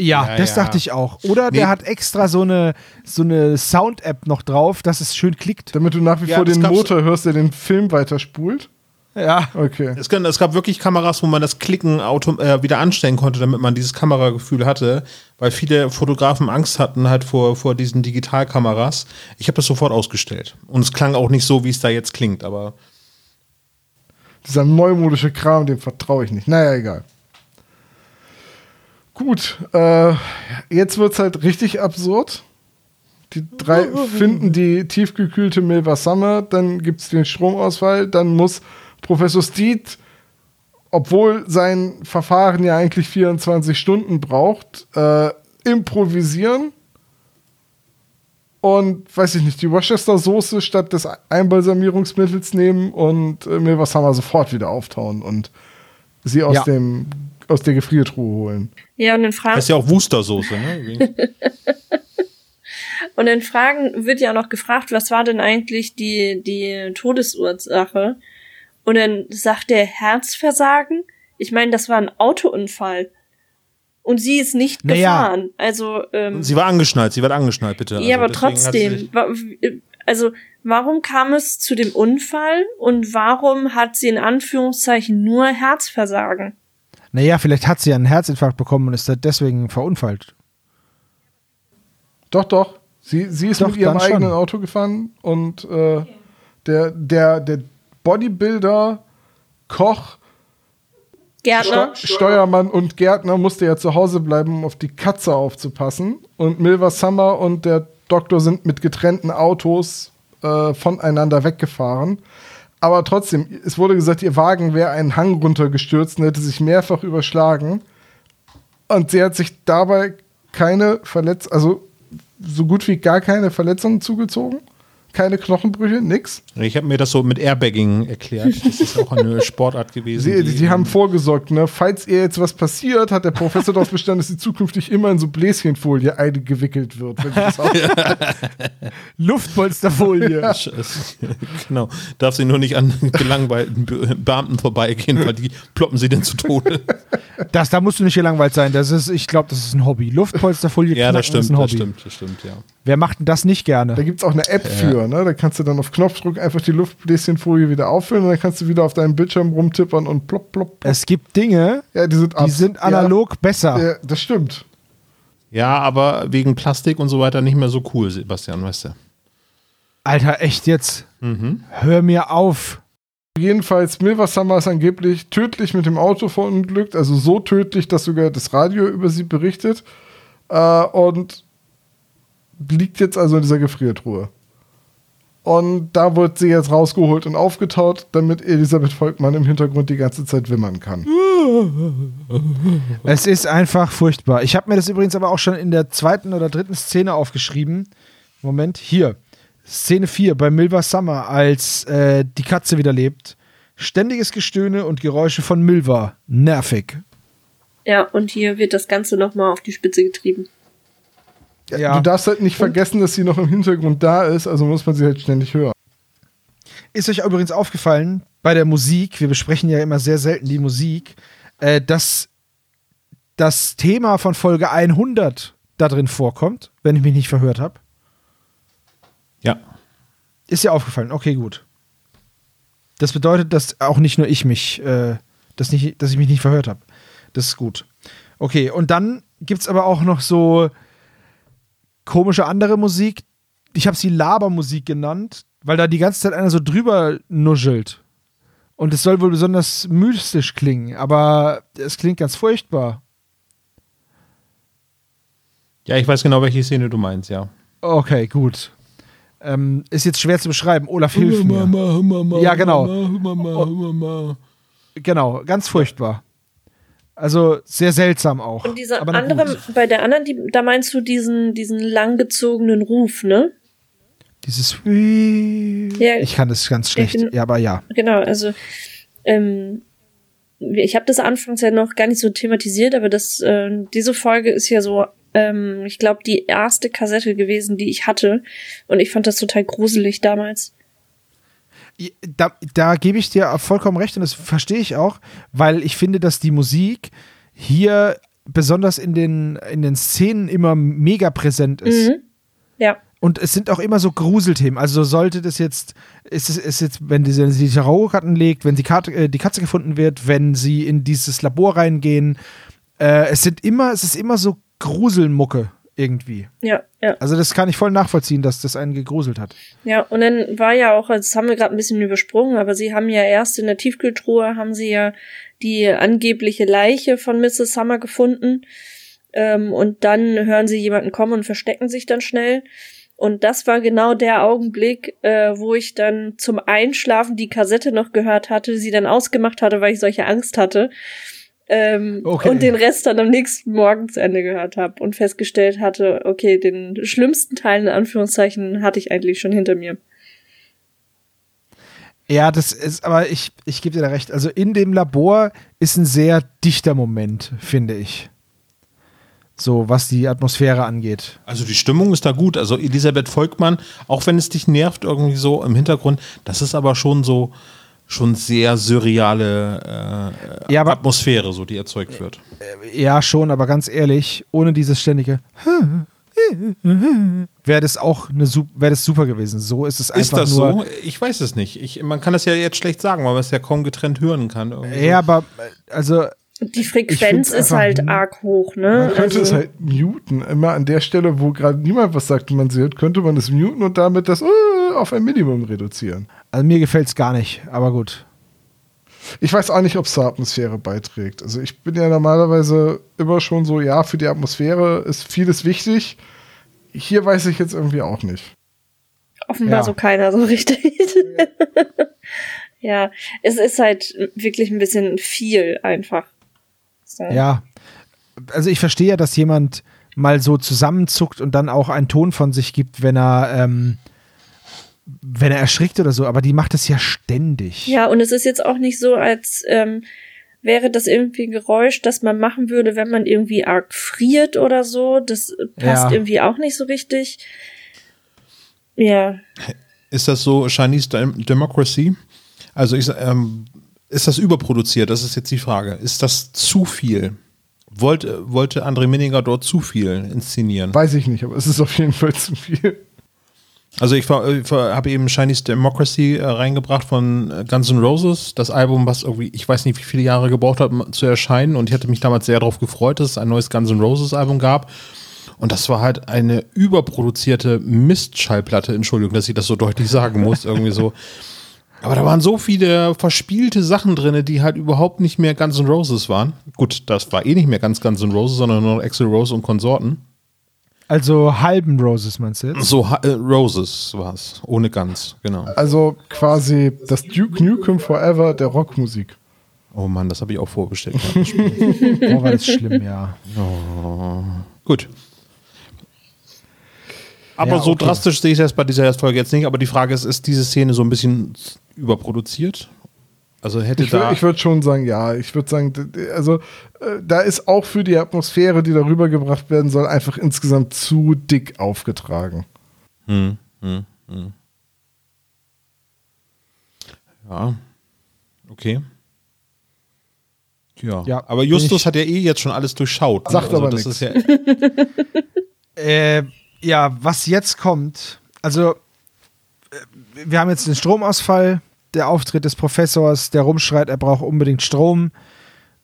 Ja,
Ja,
das
ja.
dachte ich auch. Oder
Nee.
der hat extra so eine, so eine Sound-App noch drauf, dass es schön klickt.
Damit du nach wie
Ja,
vor den Motor hörst, der den Film weiterspult.
Ja.
Okay.
Es, es gab wirklich Kameras, wo man das Klicken auto, äh, wieder anstellen konnte, damit man dieses Kameragefühl hatte, weil viele Fotografen Angst hatten halt vor, vor diesen Digitalkameras. Ich habe das sofort ausgestellt. Und es klang auch nicht so, wie es da jetzt klingt, aber
Dieser neumodische Kram, dem vertraue ich nicht. Naja, egal. Gut, äh, jetzt wird's halt richtig absurd. Die drei finden die tiefgekühlte Milva Summer, dann gibt's den Stromausfall, dann muss Professor Steed, obwohl sein Verfahren ja eigentlich 24 Stunden braucht, äh, improvisieren und, weiß ich nicht, die Worcester-Soße statt des Einbalsamierungsmittels nehmen und äh, Milva Summer sofort wieder auftauen und sie aus,
Ja.
dem, aus der Gefriertruhe holen.
Ja, und in Fragen,
das ist ja auch Wustersoße, ne?
und in Fragen wird ja auch noch gefragt, was war denn eigentlich die, die Todesursache? Und dann sagt der Herzversagen. Ich meine, das war ein Autounfall. Und sie ist nicht
Naja.
gefahren. Also, ähm,
sie war angeschnallt, sie war angeschnallt, bitte.
ja,
Also
aber trotzdem. Also, warum kam es zu dem Unfall und warum hat sie in Anführungszeichen nur Herzversagen?
Naja, vielleicht hat sie einen Herzinfarkt bekommen und ist da deswegen verunfallt.
Doch, doch. Sie, sie ist
Doch,
mit ihrem
dann schon.
eigenen Auto gefahren und äh, der, der, der Bodybuilder, Koch,
Gärtner?
Ste Steuermann und Gärtner musste ja zu Hause bleiben, um auf die Katze aufzupassen. Und Milva Summer und der Doktor sind mit getrennten Autos äh, voneinander weggefahren. Aber trotzdem, es wurde gesagt, ihr Wagen wäre einen Hang runtergestürzt und hätte sich mehrfach überschlagen. Und sie hat sich dabei keine Verletz also so gut wie gar keine Verletzungen zugezogen. Keine Knochenbrüche, nix.
Ich habe mir das so mit Airbagging erklärt. Das ist auch eine Sportart gewesen.
Sie, die, die haben vorgesorgt, ne? Falls ihr jetzt was passiert, hat der Professor darauf bestanden, dass sie zukünftig immer in so Bläschenfolie eingewickelt wird.
Luftpolsterfolie.
genau. Darf sie nur nicht an gelangweilten Be Beamten vorbeigehen, weil die ploppen sie denn zu Tode.
Das, da musst du nicht gelangweilt sein. Das ist, ich glaube, das ist ein Hobby. Luftpolsterfolie
ja, das stimmt,
ist ein Hobby.
das stimmt, das stimmt, ja.
Wer macht denn das nicht
Da
gerne?
gibt es auch eine App für, ne? Da kannst du dann auf Knopfdruck einfach die Luftbläschenfolie wieder auffüllen und dann kannst du wieder auf deinem Bildschirm rumtippern und plopp, plopp, plopp.
Es gibt Dinge,
Ja, die sind,
die sind analog besser.
Ja, ja, das stimmt.
Ja, aber wegen Plastik und so weiter nicht mehr so cool, Sebastian, weißt du.
Alter, echt jetzt? Hör mir auf.
Jedenfalls, Milva Summer ist angeblich tödlich mit dem Auto verunglückt, also so tödlich, dass sogar das Radio über sie berichtet. Äh, und liegt jetzt also in dieser Gefriertruhe. Und da wird sie jetzt rausgeholt und aufgetaut, damit Elisabeth Volkmann im Hintergrund die ganze Zeit wimmern kann.
Es ist einfach furchtbar. Ich habe mir das übrigens aber auch schon in der zweiten oder dritten Szene aufgeschrieben. Moment, hier. Szene 4 bei Milva Summer, als äh, die Katze wieder lebt. Ständiges Gestöhne und Geräusche von Milva. Nervig.
Ja, und hier wird das Ganze nochmal auf die Spitze getrieben.
Ja.
Du darfst halt nicht vergessen, dass sie noch im Hintergrund da ist, also muss man sie halt ständig hören.
Ist euch übrigens aufgefallen, bei der Musik, wir besprechen ja immer sehr selten die Musik, äh, dass das Thema von Folge 100 da drin vorkommt, wenn ich mich nicht verhört habe.
Ja.
Ist dir aufgefallen? Okay, gut. Das bedeutet, dass auch nicht nur ich mich, äh, dass, nicht, dass ich mich nicht verhört habe. Das ist gut. Okay, und dann gibt es aber auch noch so komische andere Musik. Ich habe sie Labermusik genannt, weil da die ganze Zeit einer so drüber nuschelt. Und es soll wohl besonders mystisch klingen, aber es klingt ganz furchtbar.
Ja, ich weiß genau, welche Szene du meinst, ja.
Okay, gut. Ähm, ist jetzt schwer zu beschreiben. Olaf, hilf mir. Ja, genau. Genau, ganz furchtbar. Also sehr seltsam auch.
Und dieser andere, bei der anderen, die, da meinst du diesen, diesen langgezogenen Ruf, ne?
Dieses
Ja.
Ich kann das ganz schlecht.
gen-
Ja, aber ja.
Genau, also ähm, ich habe das anfangs ja noch gar nicht so thematisiert, aber das, äh, diese Folge ist ja so, ähm, ich glaube, die erste Kassette gewesen, die ich hatte. Und ich fand das total gruselig damals.
Da, da gebe ich dir vollkommen recht und das verstehe ich auch, weil ich finde, dass die Musik hier besonders in den, in den Szenen immer mega präsent ist.
Mhm. Ja.
Und es sind auch immer so Gruselthemen. Also sollte das jetzt, ist es ist jetzt, wenn sie die Tarotkarten legt, wenn die, Karte, äh, die Katze gefunden wird, wenn sie in dieses Labor reingehen, äh, es sind immer, es ist immer so Gruselmucke irgendwie.
Ja, ja.
Also das kann ich voll nachvollziehen, dass das einen gegruselt hat.
Ja, und dann war ja auch, das haben wir gerade ein bisschen übersprungen, aber sie haben ja erst in der Tiefkühltruhe, haben sie ja die angebliche Leiche von Mrs. Summer gefunden. Ähm, und dann hören sie jemanden kommen und verstecken sich dann schnell. Und das war genau der Augenblick, äh, wo ich dann zum Einschlafen die Kassette noch gehört hatte, sie dann ausgemacht hatte, weil ich solche Angst hatte. Ähm,
Okay.
Und den Rest dann am nächsten Morgen zu Ende gehört habe und festgestellt hatte, okay, den schlimmsten Teil in Anführungszeichen hatte ich eigentlich schon hinter mir.
Ja, das ist, aber ich, ich gebe dir da recht. Also in dem Labor ist ein sehr dichter Moment, finde ich. So, was die Atmosphäre angeht.
Also die Stimmung ist da gut. Also Elisabeth Volkmann, auch wenn es dich nervt irgendwie so im Hintergrund, das ist aber schon so schon sehr surreale äh,
Ja, aber-
Atmosphäre, so die erzeugt wird.
Ja, schon, aber ganz ehrlich, ohne dieses ständige wäre das auch eine wäre das super gewesen. So ist es einfach
Ist das
nur.
so? Ich weiß es nicht. Ich, man kann das ja jetzt schlecht sagen, weil man es ja kaum getrennt hören kann. irgendwie
Ja, aber äh, also
Die Frequenz ist
einfach
halt arg hoch, ne?
Man könnte es
Also,
halt muten. Immer an der Stelle, wo gerade niemand was sagt und man sieht, könnte man es muten und damit das äh, auf ein Minimum reduzieren.
Also mir gefällt es gar nicht, aber gut.
Ich weiß auch nicht, ob es zur Atmosphäre beiträgt. Also ich bin ja normalerweise immer schon so, ja, für die Atmosphäre ist vieles wichtig. Hier weiß ich jetzt irgendwie auch nicht.
offenbar
Ja.
so keiner so richtig. ja, es ist halt wirklich ein bisschen viel einfach. So.
Ja. Also ich verstehe ja, dass jemand mal so zusammenzuckt und dann auch einen Ton von sich gibt, wenn er, ähm, wenn er erschrickt oder so, aber die macht es ja ständig.
Ja, und es ist jetzt auch nicht so, als ähm, wäre das irgendwie ein Geräusch, das man machen würde, wenn man irgendwie arg friert oder so. Das passt
Ja.
irgendwie auch nicht so richtig. Ja,
Ist das so Chinese Dem Democracy? Also ich, ähm, ist das überproduziert? Das ist jetzt die Frage. Ist das zu viel? Wollte, wollte André Minninger dort zu viel inszenieren?
Weiß ich nicht, aber es ist auf jeden Fall zu viel.
Also ich, war- ich habe eben Chinese Democracy äh, reingebracht von äh, Guns N' Roses, das Album, was irgendwie, ich weiß nicht, wie viele Jahre gebraucht hat, um zu erscheinen und ich hatte mich damals sehr darauf gefreut, dass es ein neues Guns N' Roses Album gab. Und das war halt eine überproduzierte Mistschallplatte, Entschuldigung, dass ich das so deutlich sagen muss, irgendwie so. Aber da waren so viele verspielte Sachen drin, die halt überhaupt nicht mehr Guns N' Roses waren. Gut, das war eh nicht mehr ganz Guns N' Roses, sondern nur noch Axl Rose und Konsorten.
Also halben Roses meinst du jetzt?
So äh, Roses war es, ohne Guns, genau.
Also quasi das Duke Nukem Forever der Rockmusik.
Oh Mann, das habe ich auch vorbestellt.
Oh, war das schlimm, ja.
Gut. Aber
Ja,
so
okay.
drastisch sehe ich das bei dieser Folge jetzt nicht. Aber die Frage ist, ist diese Szene so ein bisschen überproduziert? Also hätte
Ich
da.
würde würd schon sagen, ja. Ich würde sagen, also äh, da ist auch für die Atmosphäre, die darüber gebracht werden soll, einfach insgesamt zu dick aufgetragen.
Hm, hm, hm. Ja. Okay. Ja.
Ja,
aber Justus hat ja eh jetzt schon alles durchschaut.
Sagt
also
aber
das
nix.
ist ja
Äh, ja, was jetzt kommt, also äh, wir haben jetzt den Stromausfall, der Auftritt des Professors, der rumschreit, er braucht unbedingt Strom.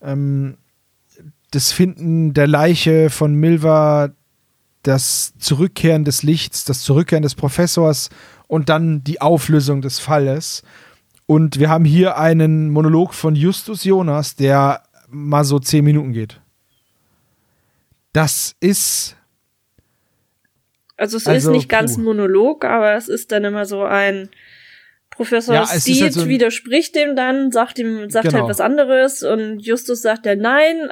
Ähm, das Finden der Leiche von Milva, das Zurückkehren des Lichts, das Zurückkehren des Professors und dann die Auflösung des Falles. Und wir haben hier einen Monolog von Justus Jonas, der mal so zehn Minuten geht. Das ist
Also es
Also,
ist nicht ganz
puh.
ein Monolog, aber es ist dann immer so ein Professor
Ja,
Steed
halt so ein-
widerspricht dem dann, sagt ihm, sagt
Genau.
halt was anderes und Justus sagt ja nein,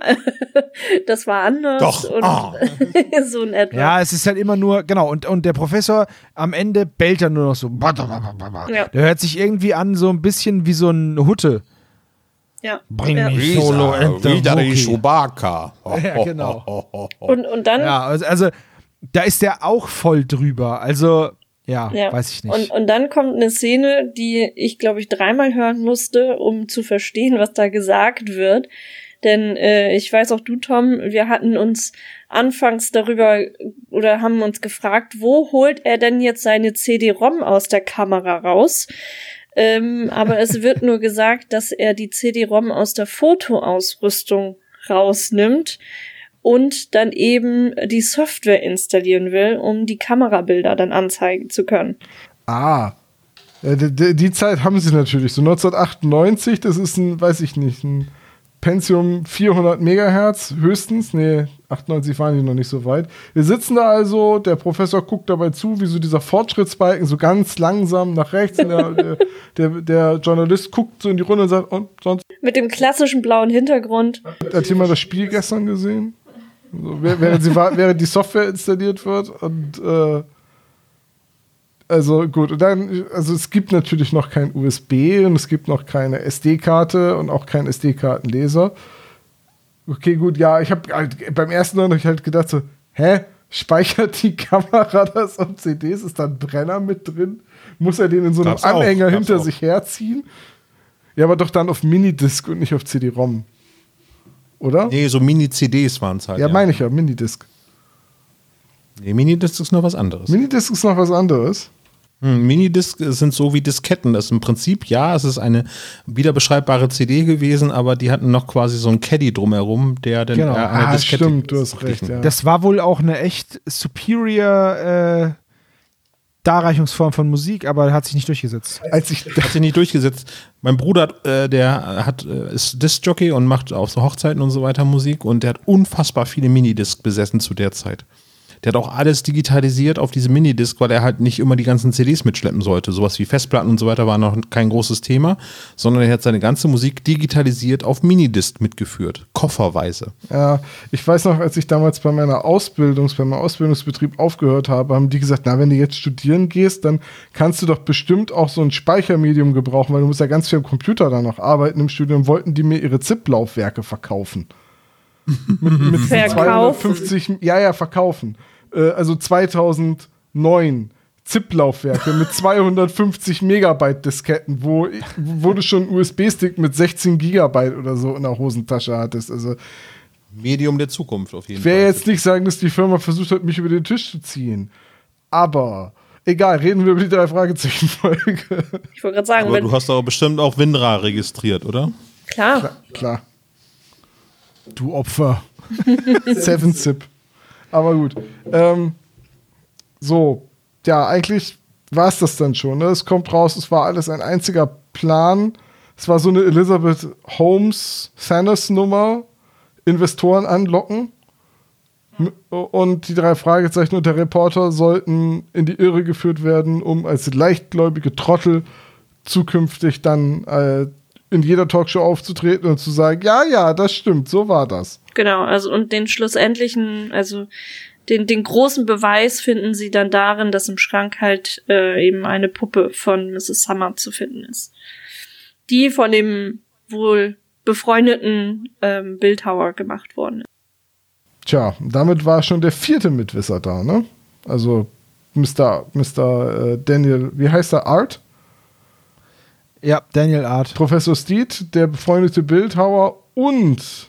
das war anders
Doch,
und
ah.
so in etwa.
Ja, es ist halt immer nur, genau, und, und der Professor am Ende bellt dann nur noch so.
Ja.
Der hört sich irgendwie an, so ein bisschen wie so ein Hutte.
ja.
Bring
ja.
mich solo
wieder die. Chewbacca.
Ja, genau.
Und, und dann
Ja, also, also da ist der auch voll drüber. Also, ja,
Ja.
weiß ich nicht.
Und, und dann kommt eine Szene, die ich, glaube ich, dreimal hören musste, um zu verstehen, was da gesagt wird. Denn äh, ich weiß auch du, Tom, wir hatten uns anfangs darüber oder haben uns gefragt, wo holt er denn jetzt seine CD-ROM aus der Kamera raus? Ähm, aber es wird nur gesagt, dass er die CD-ROM aus der Fotoausrüstung rausnimmt und dann eben die Software installieren will, um die Kamerabilder dann anzeigen zu können.
Ah. Ja, die, Zeit haben sie natürlich. So 1998, das ist ein, weiß ich nicht, ein Pentium 400 Megahertz höchstens. Nee, 98 waren die noch nicht so weit. Wir sitzen da also, der Professor guckt dabei zu, wie so dieser Fortschrittsbalken so ganz langsam nach rechts. Und der, der, der, der Journalist guckt so in die Runde und sagt, und sonst
Mit dem klassischen blauen Hintergrund.
hat jemand das Spiel gestern gesehen? So, während, sie, während die Software installiert wird und äh, also gut, und dann, also es gibt natürlich noch kein USB und es gibt noch keine SD-Karte und auch keinen SD-Kartenleser. Okay, gut, ja, ich habe halt, beim ersten Mal hab ich halt gedacht so, hä, speichert die Kamera das auf CDs? Ist da ein Brenner mit drin? Muss er den in so einem
auch,
Anhänger
gab's
hinter
auch.
sich herziehen? Ja, aber doch dann auf Minidisc und nicht auf CD-ROM. Oder?
Nee, so Mini-CDs waren es halt.
Ja, meine ich ja, Minidisc.
Nee, Minidisc ist noch was anderes.
Minidisc ist noch was anderes.
Hm, Minidisc sind so wie Disketten. Das ist im Prinzip, ja, es ist eine wiederbeschreibbare CD gewesen, aber die hatten noch quasi so einen Caddy drumherum, der dann
Genau.
eher einer
Ah,
Diskette
stimmt, du hast recht, ja.
das war wohl auch eine echt superior äh, Darreichungsform von Musik, aber hat sich nicht durchgesetzt.
Als ich,
Hat sich nicht durchgesetzt. Mein Bruder, hat, äh, der hat, äh, ist Disc-Jockey und macht auf so Hochzeiten und so weiter Musik und der hat unfassbar viele Minidisc besessen zu der Zeit. Der hat auch alles digitalisiert auf diese Minidisc, weil er halt nicht immer die ganzen CDs mitschleppen sollte. Sowas wie Festplatten und so weiter war noch kein großes Thema, sondern er hat seine ganze Musik digitalisiert auf Minidisc mitgeführt. Kofferweise.
ja, ich weiß noch, als ich damals bei meiner Ausbildungs, bei meinem Ausbildungsbetrieb aufgehört habe, haben die gesagt, na, wenn du jetzt studieren gehst, dann kannst du doch bestimmt auch so ein Speichermedium gebrauchen, weil du musst ja ganz viel am Computer dann noch arbeiten im Studium, wollten die mir ihre ZIP-Laufwerke verkaufen. Mit, mit
Verkaufen.
250, ja, ja, verkaufen. Äh, also 2009 ZIP-Laufwerke mit 250 Megabyte Disketten, wo, wo du schon einen USB-Stick mit 16 Gigabyte oder so in der Hosentasche hattest. Also
Medium der Zukunft auf jeden
ich will
Fall.
jetzt nicht sagen, dass die Firma versucht hat, mich über den Tisch zu ziehen. Aber egal, reden wir über die drei Fragezeichen-Folge.
Ich wollte gerade sagen,
Aber
wenn,
du hast doch bestimmt auch WinRAR registriert, oder?
klar.
Klar.
Du Opfer.
Seven Zip. Aber gut. Ähm, so, ja, eigentlich war es das dann schon. Ne? Es kommt raus, es war alles ein einziger Plan. Es war so eine Elizabeth Holmes Thanos Nummer. Investoren anlocken. Und die drei Fragezeichen und der Reporter sollten in die Irre geführt werden, um als leichtgläubige Trottel zukünftig dann äh, in jeder Talkshow aufzutreten und zu sagen, ja, ja, das stimmt, so war das.
Genau, also und den schlussendlichen, also den, den großen Beweis finden sie dann darin, dass im Schrank halt äh, eben eine Puppe von Mrs. Summer zu finden ist. Die von dem wohl befreundeten ähm, Bildhauer gemacht worden ist.
Tja, damit war schon der vierte Mitwisser da, ne? Also Mr. Mr. Äh, Daniel, wie heißt er? Art?
Ja, Daniel Art.
Professor Steed, der befreundete Bildhauer und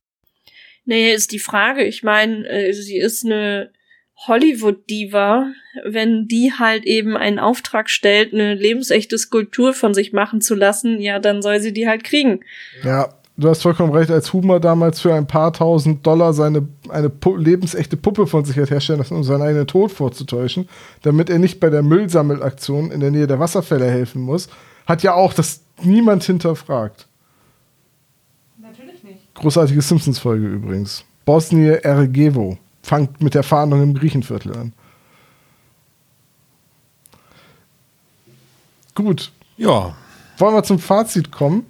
Nee, ist die Frage. Ich meine, äh, sie ist eine Hollywood-Diva. Wenn die halt eben einen Auftrag stellt, eine lebensechte Skulptur von sich machen zu lassen, ja, dann soll sie die halt kriegen.
ja, du hast vollkommen recht, als Huber damals für ein paar tausend Dollar seine eine pu lebensechte Puppe von sich hat herstellen lassen, um seinen eigenen Tod vorzutäuschen, damit er nicht bei der Müllsammelaktion in der Nähe der Wasserfälle helfen muss, hat ja auch das niemand hinterfragt.
Natürlich nicht.
Großartige Simpsons-Folge übrigens. Bosnie Ergevo. Fangt mit der Fahndung im Griechenviertel an. Gut.
Ja.
Wollen wir zum Fazit kommen?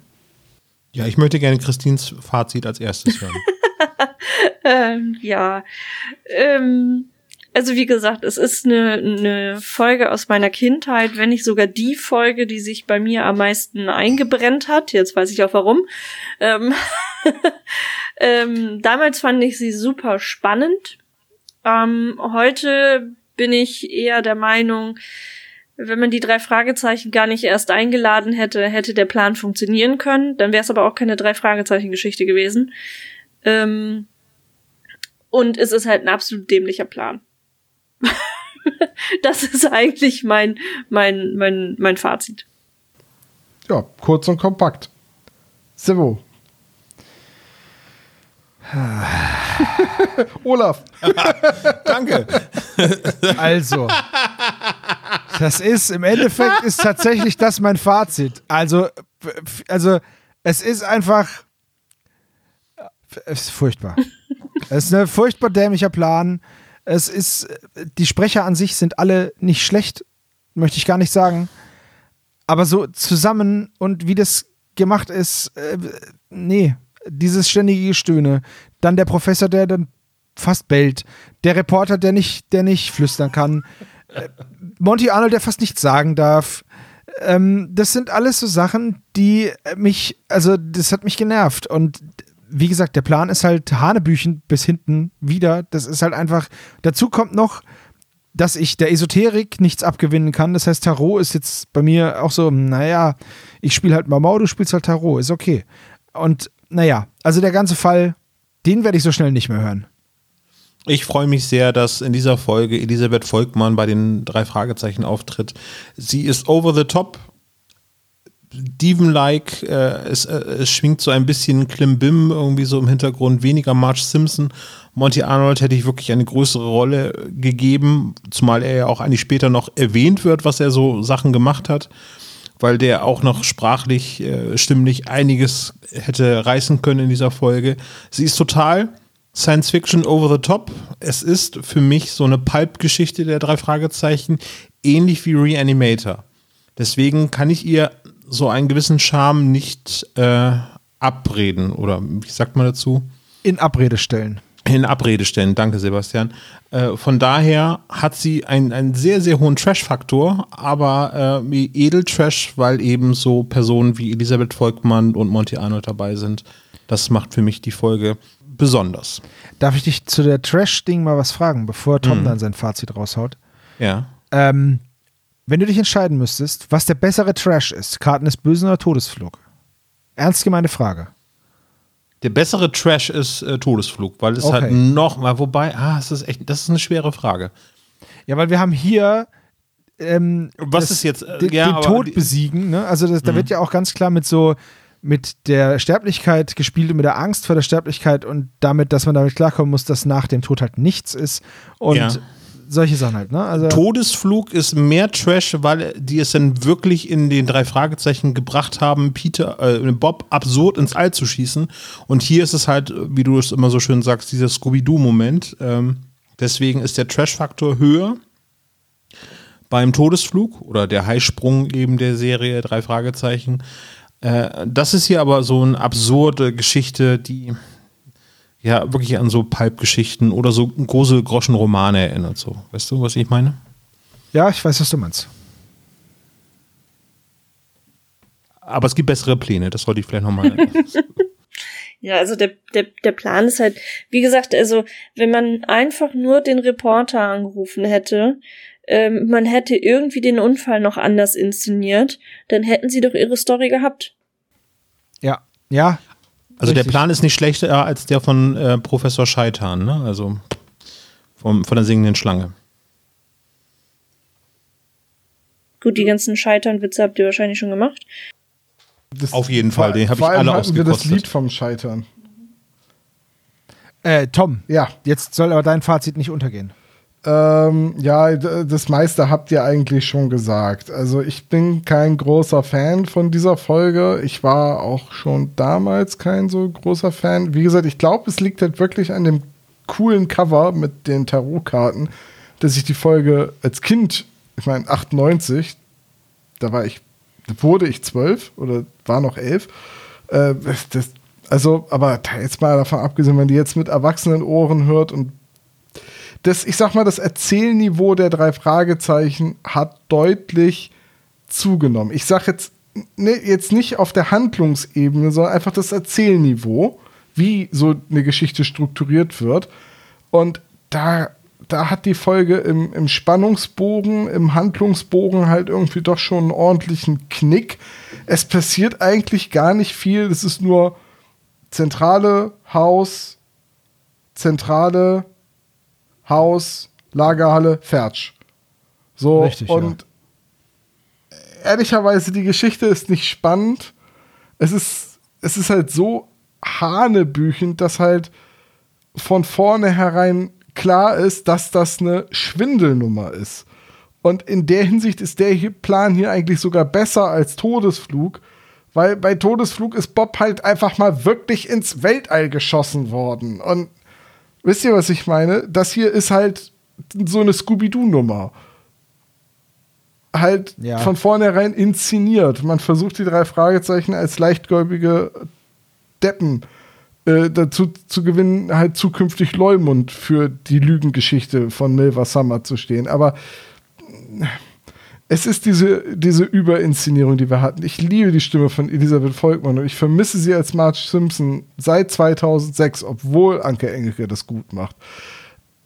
Ja, ich möchte gerne Christins Fazit als erstes hören.
Ähm, ja. Ähm, also wie gesagt, es ist eine, eine Folge aus meiner Kindheit, wenn nicht sogar die Folge, die sich bei mir am meisten eingebrennt hat. Jetzt weiß ich auch warum. Ähm, ähm, damals fand ich sie super spannend. Ähm, heute bin ich eher der Meinung, wenn man die drei Fragezeichen gar nicht erst eingeladen hätte, hätte der Plan funktionieren können. Dann wäre es aber auch keine drei Fragezeichen-Geschichte gewesen. Ähm, und es ist halt ein absolut dämlicher Plan. das ist eigentlich mein, mein, mein, mein Fazit.
Ja, kurz und kompakt. Sivo. Olaf.
Danke.
Also, das ist im Endeffekt ist tatsächlich das mein Fazit. Also, also es ist einfach, es ist furchtbar. es ist ein furchtbar dämlicher Plan. Es ist, die Sprecher an sich sind alle nicht schlecht, möchte ich gar nicht sagen. Aber so zusammen und wie das gemacht ist, äh, nee, dieses ständige Gestöhne. Dann der Professor, der dann fast bellt. Der Reporter, der nicht, der nicht flüstern kann. Äh, Monty Arnold, der fast nichts sagen darf. Ähm, das sind alles so Sachen, die mich, also das hat mich genervt. Und wie gesagt, der Plan ist halt Hanebüchen bis hinten wieder. Das ist halt einfach. Dazu kommt noch, dass ich der Esoterik nichts abgewinnen kann. Das heißt, Tarot ist jetzt bei mir auch so, naja, ich spiele halt Mau, du spielst halt Tarot, ist okay. Und naja, also der ganze Fall, den werde ich so schnell nicht mehr hören.
Ich freue mich sehr, dass in dieser Folge Elisabeth Volkmann bei den drei Fragezeichen auftritt. Sie ist over the top. Steven-like, äh, es, äh, es schwingt so ein bisschen Klimbim irgendwie so im Hintergrund, weniger Marge Simpson. Monty Arnold hätte ich wirklich eine größere Rolle gegeben, zumal er ja auch eigentlich später noch erwähnt wird, was er so Sachen gemacht hat, weil der auch noch sprachlich, äh, stimmlich einiges hätte reißen können in dieser Folge. Sie ist total Science Fiction over the top. Es ist für mich so eine Pulp-Geschichte der drei Fragezeichen, ähnlich wie Reanimator. Deswegen kann ich ihr so einen gewissen Charme nicht äh, abreden oder wie sagt man dazu?
In Abrede stellen.
In Abrede stellen. Danke, Sebastian. Äh, von daher hat sie einen, einen sehr, sehr hohen Trash-Faktor, aber äh, wie Edeltrash, weil eben so Personen wie Elisabeth Volkmann und Monty Arnold dabei sind. Das macht für mich die Folge besonders.
Darf ich dich zu der Trash-Ding mal was fragen, bevor Tom
Mhm.
dann sein Fazit raushaut?
Ja.
Ähm, wenn du dich entscheiden müsstest, was der bessere Trash ist, Karten des Bösen oder Todesflug? Ernst gemeine Frage.
Der bessere Trash ist äh, Todesflug, weil es
Okay.
halt noch mal, wobei, ah, es ist echt, das ist eine schwere Frage.
Ja, weil wir haben hier ähm,
Was ist jetzt, äh,
den,
ja,
den Tod
Mhm.
besiegen. Ne? Also das, da wird ja auch ganz klar mit so mit der Sterblichkeit gespielt und mit der Angst vor der Sterblichkeit und damit, dass man damit klarkommen muss, dass nach dem Tod halt nichts ist und
Ja.
Solche Sachen halt. Ne? Also
Todesflug ist mehr Trash, weil die es dann wirklich in den drei Fragezeichen gebracht haben, Peter, äh, Bob absurd ins All zu schießen. Und hier ist es halt, wie du es immer so schön sagst, dieser Scooby-Doo-Moment. Ähm, deswegen ist der Trash-Faktor höher beim Todesflug oder der Highsprung eben der Serie drei Fragezeichen. Äh, das ist hier aber so eine absurde Geschichte, die ja wirklich an so Pulp-Geschichten oder so große Groschenromane erinnert. So, weißt du, was ich meine?
ja, ich weiß, was du meinst.
Aber es gibt bessere Pläne, das sollte ich vielleicht nochmal.
Ja, also der, der, der Plan ist halt, wie gesagt, also wenn man einfach nur den Reporter angerufen hätte, ähm, man hätte irgendwie den Unfall noch anders inszeniert, dann hätten sie doch ihre Story gehabt.
Ja, ja.
Also
Richtig.
der Plan ist nicht schlechter als der von äh, Professor Scheitan, ne? Also vom, von der singenden Schlange.
Gut, die ganzen Scheitern-Witze habt ihr wahrscheinlich schon gemacht.
Das,
Auf jeden Fall, den hab ich alle
hatten wir das. Lied vom Scheitern.
Äh, Tom,
Ja,
jetzt soll aber dein Fazit nicht untergehen.
Ähm, ja, das meiste habt ihr eigentlich schon gesagt. Also ich bin kein großer Fan von dieser Folge. Ich war auch schon damals kein so großer Fan. Wie gesagt, ich glaube, es liegt halt wirklich an dem coolen Cover mit den Tarotkarten, dass ich die Folge als Kind, ich meine 98, da war ich, wurde ich zwölf oder war noch elf. Äh, das, also, aber jetzt mal davon abgesehen, wenn die jetzt mit erwachsenen Ohren hört und das, ich sag mal, das Erzählniveau der drei Fragezeichen hat deutlich zugenommen. Ich sag jetzt, ne, jetzt nicht auf der Handlungsebene, sondern einfach das Erzählniveau, wie so eine Geschichte strukturiert wird. Und da, da hat die Folge im, im Spannungsbogen, im Handlungsbogen halt irgendwie doch schon einen ordentlichen Knick. Es passiert eigentlich gar nicht viel. Es ist nur zentrale Haus, zentrale Haus, Lagerhalle, Fertsch. So,
Richtig, ja.
und ehrlicherweise, die Geschichte ist nicht spannend. Es ist, es ist halt so hanebüchend, dass halt von vornherein klar ist, dass das eine Schwindelnummer ist. Und in der Hinsicht ist der Plan hier eigentlich sogar besser als Todesflug, weil bei Todesflug ist Bob halt einfach mal wirklich ins Weltall geschossen worden. Und wisst ihr, was ich meine? Das hier ist halt so eine Scooby-Doo-Nummer. Halt
Ja.
von vornherein inszeniert. Man versucht die drei Fragezeichen als leichtgläubige Deppen äh, dazu zu gewinnen, halt zukünftig Leumund für die Lügengeschichte von Milva Summer zu stehen. Aber es ist diese, diese Überinszenierung, die wir hatten. Ich liebe die Stimme von Elisabeth Volkmann und ich vermisse sie als Marge Simpson seit 2006, obwohl Anke Engelke das gut macht.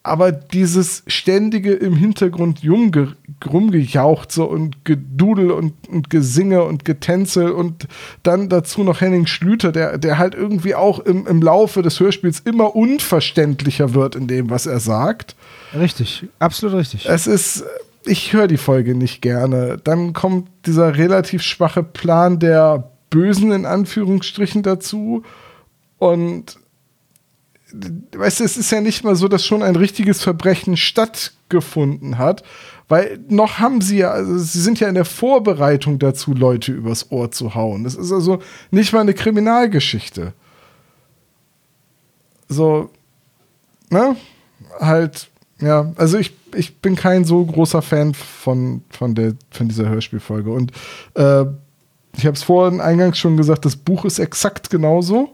Aber dieses ständige im Hintergrund rumgejauchze und Gedudel und, und Gesinge und Getänzel und dann dazu noch Henning Schlüter, der, der halt irgendwie auch im, im Laufe des Hörspiels immer unverständlicher wird in dem, was er sagt.
Richtig, absolut richtig.
Es ist, ich höre die Folge nicht gerne. Dann kommt dieser relativ schwache Plan der Bösen in Anführungsstrichen dazu. Und weißt du, es ist ja nicht mal so, dass schon ein richtiges Verbrechen stattgefunden hat, weil noch haben sie ja, also sie sind ja in der Vorbereitung dazu, Leute übers Ohr zu hauen. Das ist also nicht mal eine Kriminalgeschichte. So, ne? Halt, ja, also ich, ich bin kein so großer Fan von, von, der, von dieser Hörspielfolge. Und äh, ich habe es vorhin eingangs schon gesagt, das Buch ist exakt genauso.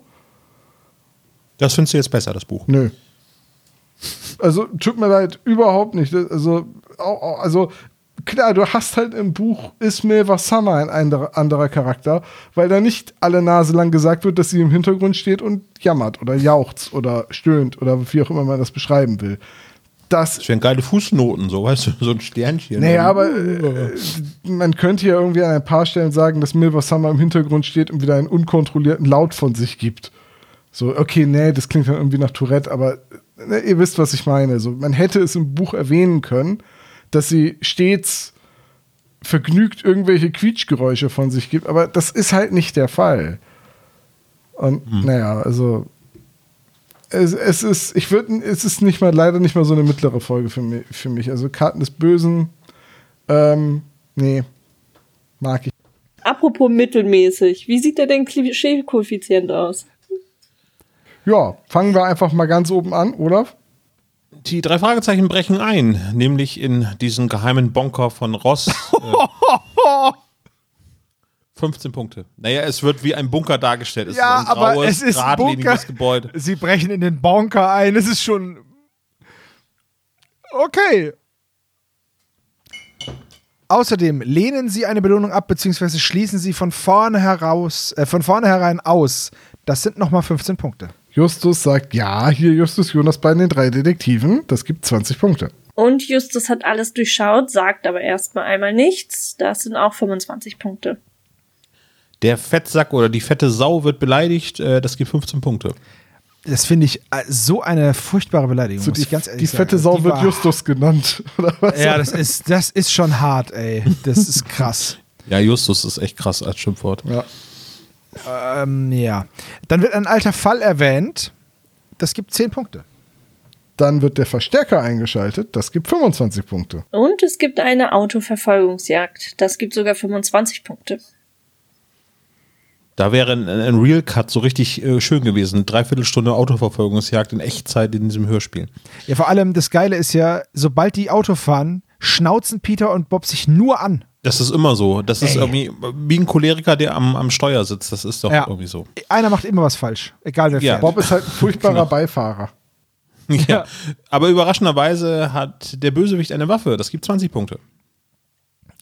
Das findest du jetzt besser, das Buch.
Nö. Also, tut mir leid, überhaupt nicht. Also, also klar, du hast halt im Buch Ismail Wassama ein anderer, anderer Charakter, weil da nicht alle Nase lang gesagt wird, dass sie im Hintergrund steht und jammert oder jauchzt oder stöhnt oder wie auch immer man das beschreiben will. Das
wären geile Fußnoten, so, weißt du, so ein Sternchen.
naja, aber äh, man könnte ja irgendwie an ein paar Stellen sagen, dass Milva Summer im Hintergrund steht und wieder einen unkontrollierten Laut von sich gibt. So, okay, nee, das klingt dann irgendwie nach Tourette, aber ne, ihr wisst, was ich meine. So, man hätte es im Buch erwähnen können, dass sie stets vergnügt irgendwelche Quietschgeräusche von sich gibt, aber das ist halt nicht der Fall. Und naja, also es, es ist, ich würde, es ist nicht mal leider nicht mal so eine mittlere Folge für mich. Für mich. Also Karten des Bösen, ähm, nee, mag ich.
Apropos mittelmäßig, wie sieht da denn Klischee-Koeffizient aus?
Ja, fangen wir einfach mal ganz oben an, Olaf.
Die drei Fragezeichen brechen ein, nämlich in diesen geheimen Bonker von Ross. äh, 15 Punkte. Naja, es wird wie ein Bunker dargestellt. Es
ja,
ist ein
aber
graues,
es ist
geradliniges
Bunker.
Gebäude.
Sie brechen in den Bunker ein. Es ist schon. Okay. Außerdem lehnen sie eine Belohnung ab, beziehungsweise schließen sie von vorne heraus, äh, von vornherein aus, Das sind nochmal 15 Punkte.
Justus sagt, ja, hier Justus Jonas bei den drei Detektiven. Das gibt 20 Punkte.
Und Justus hat alles durchschaut, sagt aber erstmal einmal nichts. Das sind auch 25 Punkte.
Der Fettsack oder die fette Sau wird beleidigt, äh, das gibt 15 Punkte.
Das finde ich äh, so eine furchtbare Beleidigung.
So
muss
die,
ich ganz ehrlich
die
sagen.
fette Sau
Die
wird
war-
Justus genannt. Oder was?
Ja, das ist, das ist schon hart, ey. Das ist krass.
Ja, Justus ist echt krass als Schimpfwort.
Ja.
ähm, ja. Dann wird ein alter Fall erwähnt. Das gibt 10 Punkte.
Dann wird der Verstärker eingeschaltet. Das gibt 25 Punkte.
Und es gibt eine Autoverfolgungsjagd. Das gibt sogar 25 Punkte.
Da wäre ein, ein Real Cut so richtig äh, schön gewesen. Dreiviertelstunde Autoverfolgungsjagd in Echtzeit in diesem Hörspiel.
Ja, vor allem das Geile ist ja, sobald die Auto fahren, schnauzen Peter und Bob sich nur an.
Das ist immer so. Das ist
Ey.
irgendwie wie ein Choleriker, der am, am Steuer sitzt. Das ist doch
Ja.
irgendwie so.
Einer macht immer was falsch. Egal wer
Ja.
fährt.
Bob ist halt ein furchtbarer Beifahrer.
Ja. Aber überraschenderweise hat der Bösewicht eine Waffe. Das gibt 20 Punkte.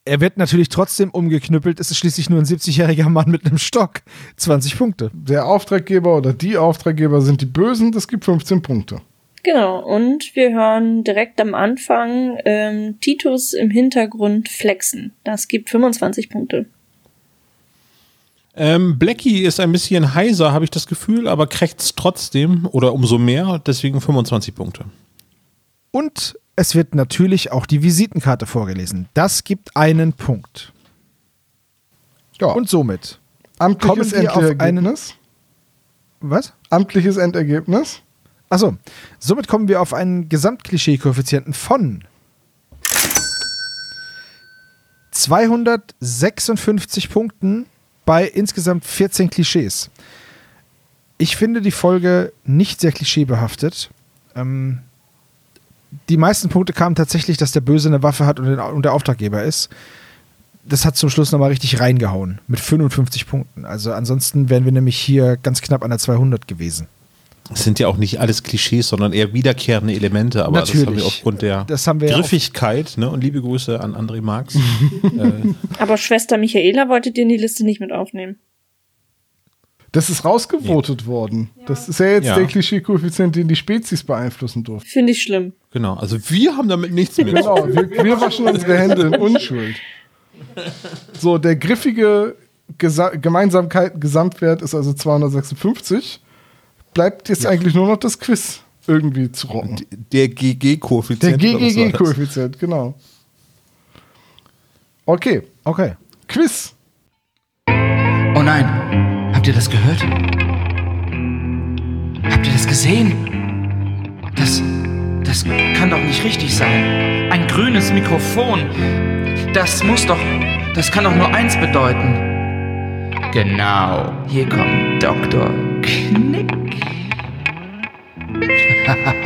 Er wird natürlich trotzdem umgeknüppelt. Es ist schließlich nur ein 70-jähriger Mann mit einem Stock. 20 Punkte.
Der Auftraggeber oder die Auftraggeber sind die Bösen. Das gibt 15 Punkte.
Genau, und wir hören direkt am Anfang ähm, Titus im Hintergrund flexen. Das gibt 25 Punkte.
Ähm, Blackie ist ein bisschen heiser, habe ich das Gefühl, aber krächzt trotzdem oder umso mehr. Deswegen 25 Punkte.
Und es wird natürlich auch die Visitenkarte vorgelesen. Das gibt einen Punkt.
Ja.
Und somit.
amtliches
kommen wir auf
Endergebnis.
Was?
Amtliches Endergebnis.
Achso, somit kommen wir auf einen Gesamtklischee-Koeffizienten von 256 Punkten bei insgesamt 14 Klischees. Ich finde die Folge nicht sehr klischeebehaftet. Ähm, die meisten Punkte kamen tatsächlich, dass der Böse eine Waffe hat und, den, und der Auftraggeber ist. Das hat zum Schluss nochmal richtig reingehauen mit 55 Punkten. Also ansonsten wären wir nämlich hier ganz knapp an der 200 gewesen.
Es sind ja auch nicht alles Klischees, sondern eher wiederkehrende Elemente. Aber das haben
Natürlich.
wir aufgrund der
Das haben wir
Griffigkeit ne? und liebe Grüße an André Marx. äh,
Aber Schwester Michaela wolltet ihr in die Liste nicht mit aufnehmen.
Das ist rausgevotet worden. Das ist ja jetzt
Ja.
der Klischee-Koeffizient, den die Spezies beeinflussen durften.
Finde ich schlimm.
genau. Also wir haben damit nichts mehr.
Genau, wir, wir waschen unsere Hände in Unschuld. So, der griffige Gesa Gemeinsamkeit Gesamtwert ist also 256. Bleibt jetzt eigentlich nur noch das Quiz irgendwie zu rocken.
Der
Der
GG-Koeffizient. das?
GGG-Koeffizient, genau. Okay,
Okay.
Quiz.
Oh nein, habt ihr das gehört? Habt ihr das gesehen? Das, das kann doch nicht richtig sein. Ein grünes Mikrofon. Das muss doch, das kann doch nur eins bedeuten. Genau, hier kommt Dr. Knick.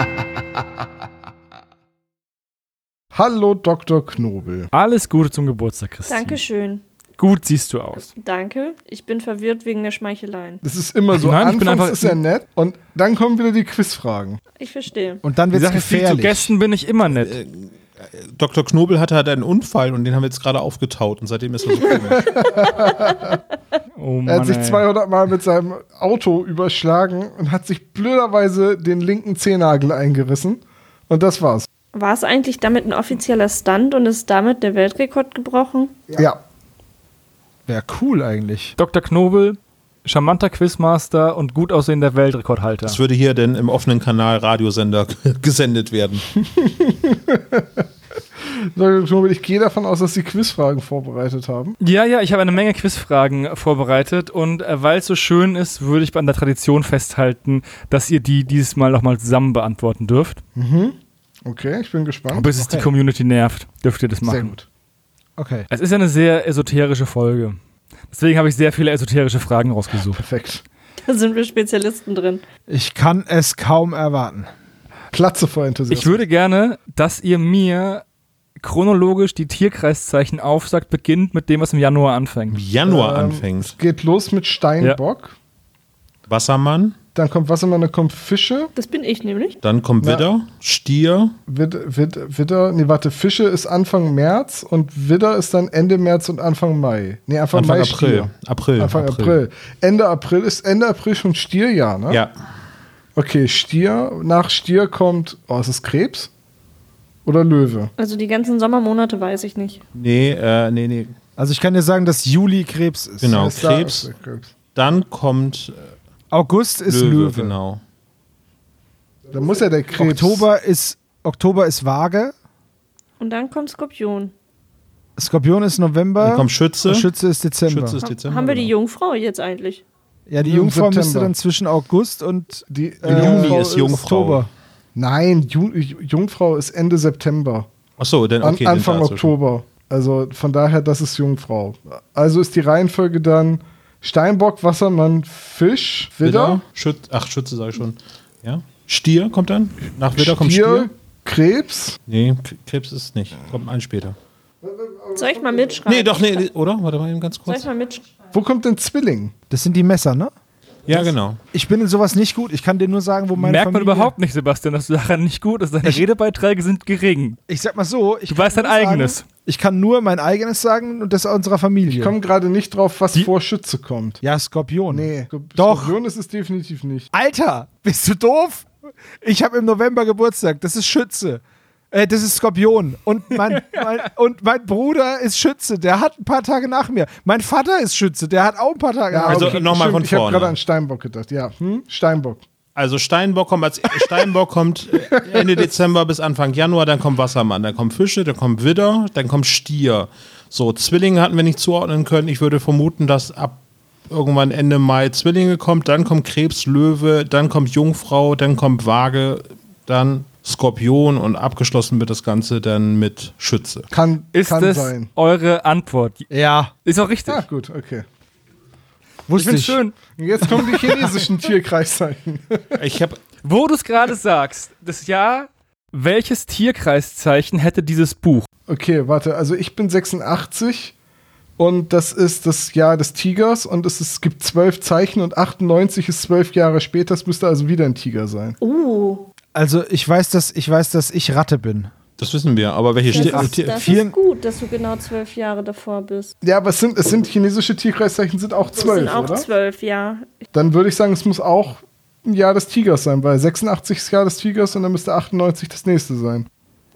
Hallo Dr. Knobel.
Alles Gute zum Geburtstag, Christine.
Dankeschön.
Gut siehst du aus.
Danke. Ich bin verwirrt wegen der Schmeicheleien.
Das ist immer so,
Nein, ich bin
anfangs
einfach-
ist er nett und dann kommen wieder die Quizfragen.
Ich verstehe.
Und dann wird es
die zu
gefährlich.
Gästen bin ich immer nett.
Dr. Knobel hatte halt einen Unfall und den haben wir jetzt gerade aufgetaut und seitdem ist er so komisch.
Oh
Er hat
Mann,
sich
ey.
200 Mal mit seinem Auto überschlagen und hat sich blöderweise den linken Zehennagel eingerissen. Und das war's.
War es eigentlich damit ein offizieller Stunt und ist damit der Weltrekord gebrochen?
Ja.
Wäre cool eigentlich.
Dr. Knobel, charmanter Quizmaster und gut aussehender Weltrekordhalter.
Das würde hier denn im offenen Kanal Radiosender gesendet werden.
Dr. Knobel, ich gehe davon aus, dass Sie Quizfragen vorbereitet haben.
Ja, ja, ich habe eine Menge Quizfragen vorbereitet und äh, weil es so schön ist, würde ich an der Tradition festhalten, dass ihr die dieses Mal nochmal zusammen beantworten dürft.
Okay, ich bin gespannt.
Bis es die
Okay.
Community nervt, dürft ihr das machen.
Sehr gut.
Okay.
Es ist ja eine sehr esoterische Folge. Deswegen habe ich sehr viele esoterische Fragen rausgesucht.
Perfekt.
Da sind wir Spezialisten drin.
Ich kann es kaum erwarten.
Platze vor Enthusiasmus.
Ich würde gerne, dass ihr mir chronologisch die Tierkreiszeichen aufsagt, beginnt mit dem, was im Januar anfängt.
Januar
Ähm,
anfängt.
Es geht los mit Steinbock.
Wassermann,
dann kommt Wassermann, dann kommt Fische.
Das bin ich nämlich.
Dann kommt
Na.
Widder, Stier,
Widder, Widder, Widder, nee, warte, Fische ist Anfang März und Widder ist dann Ende März und Anfang Mai. Nee, Anfang,
Anfang
Mai
April.
Stier.
April.
Anfang April. Ende April ist Ende April schon Stierjahr, ne?
Ja.
Okay, Stier. Nach Stier kommt, oh, ist es Krebs? Oder Löwe?
Also die ganzen Sommermonate weiß ich nicht.
Nee, äh, nee, nee.
Also ich kann dir sagen, dass Juli Krebs ist.
Genau,
Ist da-
Krebs.
ist Krebs.
Dann kommt
August
äh,
ist
Löwe,
Löwe.
genau.
Da muss ja der Krebs.
Oktober ist Oktober ist Waage.
Und dann kommt Skorpion.
Skorpion ist November.
Dann kommt Schütze.
Schütze ist Dezember.
Schütze ist
Ha-
Dezember.
Haben wir die
genau.
Jungfrau jetzt eigentlich?
ja, die Jungfrau müsste
September.
dann zwischen August und
Die,
Im Juni ist Jungfrau.
Oktober.
Nein, Ju Jungfrau ist Ende September.
Achso, dann
An,
okay. dann
Anfang. Oktober. Also von daher, das ist Jungfrau. Also ist die Reihenfolge dann Steinbock, Wassermann, Fisch, Widder,
Widder. Schütz, ach, Schütze sage ich schon. Ja. Stier kommt dann. Nach Widder kommt
Stier,
Stier.
Krebs.
Nee, Krebs ist nicht. Kommt ein später.
Soll ich mal mitschreiben?
Nee, doch, nee, oder? Warte mal eben ganz
Soll
kurz.
ich mal mitschreiben?
Wo kommt denn Zwilling?
Das sind die Messer, ne?
Ja, genau.
Ich bin in sowas nicht gut. Ich kann dir nur sagen, wo meine
Merkt man
Familie
überhaupt nicht, Sebastian, dass du daran nicht gut ist. Deine
Ich-
Redebeiträge sind gering.
Ich sag mal so, ich
Du weißt dein
nur sagen-
eigenes.
Ich kann nur mein eigenes sagen und das unserer Familie.
Ich komme gerade nicht drauf, was
Die-
vor Schütze kommt.
ja, Skorpion.
Nee,
Doch.
Skorpion ist es definitiv nicht.
Alter, bist du doof? Ich habe im November Geburtstag. Das ist Schütze. Äh, das ist Skorpion. Und mein, mein, und mein Bruder ist Schütze. Der hat ein paar Tage nach mir. Mein Vater ist Schütze. Der hat auch ein paar Tage nach
Also,
mir.
nochmal von
Ich habe
vorne.
gerade an Steinbock gedacht. Ja, hm? Steinbock.
Also Steinbock kommt als Steinbock kommt äh, Ende Dezember bis Anfang Januar, dann kommt Wassermann, dann kommt Fische, dann kommt Widder, dann kommt Stier. So, Zwillinge hatten wir nicht zuordnen können. Ich würde vermuten, dass ab irgendwann Ende Mai Zwillinge kommt, dann kommt Krebs, Löwe, dann kommt Jungfrau, dann kommt Waage, dann Skorpion und abgeschlossen wird das Ganze dann mit Schütze.
Kann,
Ist
kann
das
sein.
eure Antwort?
Ja,
Ist auch richtig.
Ah, gut, okay.
ich
wusste
find's
ich.
schön.
Jetzt kommen die chinesischen Tierkreiszeichen.
Ich habe
Wo du es gerade sagst, das Jahr, welches Tierkreiszeichen hätte dieses Buch?
Okay, warte, also ich bin 86 und das ist das Jahr des Tigers und es, ist, es gibt zwölf Zeichen und 98 ist zwölf Jahre später, es müsste also wieder ein Tiger sein.
Uh,
Also ich weiß, dass ich weiß, dass ich Ratte bin.
das wissen wir, aber welche
das,
Stier
ist,
Tier-
das ist gut, dass du genau zwölf Jahre davor bist.
Ja, aber es sind, es sind chinesische Tierkreiszeichen, sind auch
Das
zwölf,
sind auch
oder?
zwölf, ja.
Dann würde ich sagen, es muss auch ein Jahr des Tigers sein, weil 86 ist Jahr des Tigers und dann müsste 98 das nächste sein.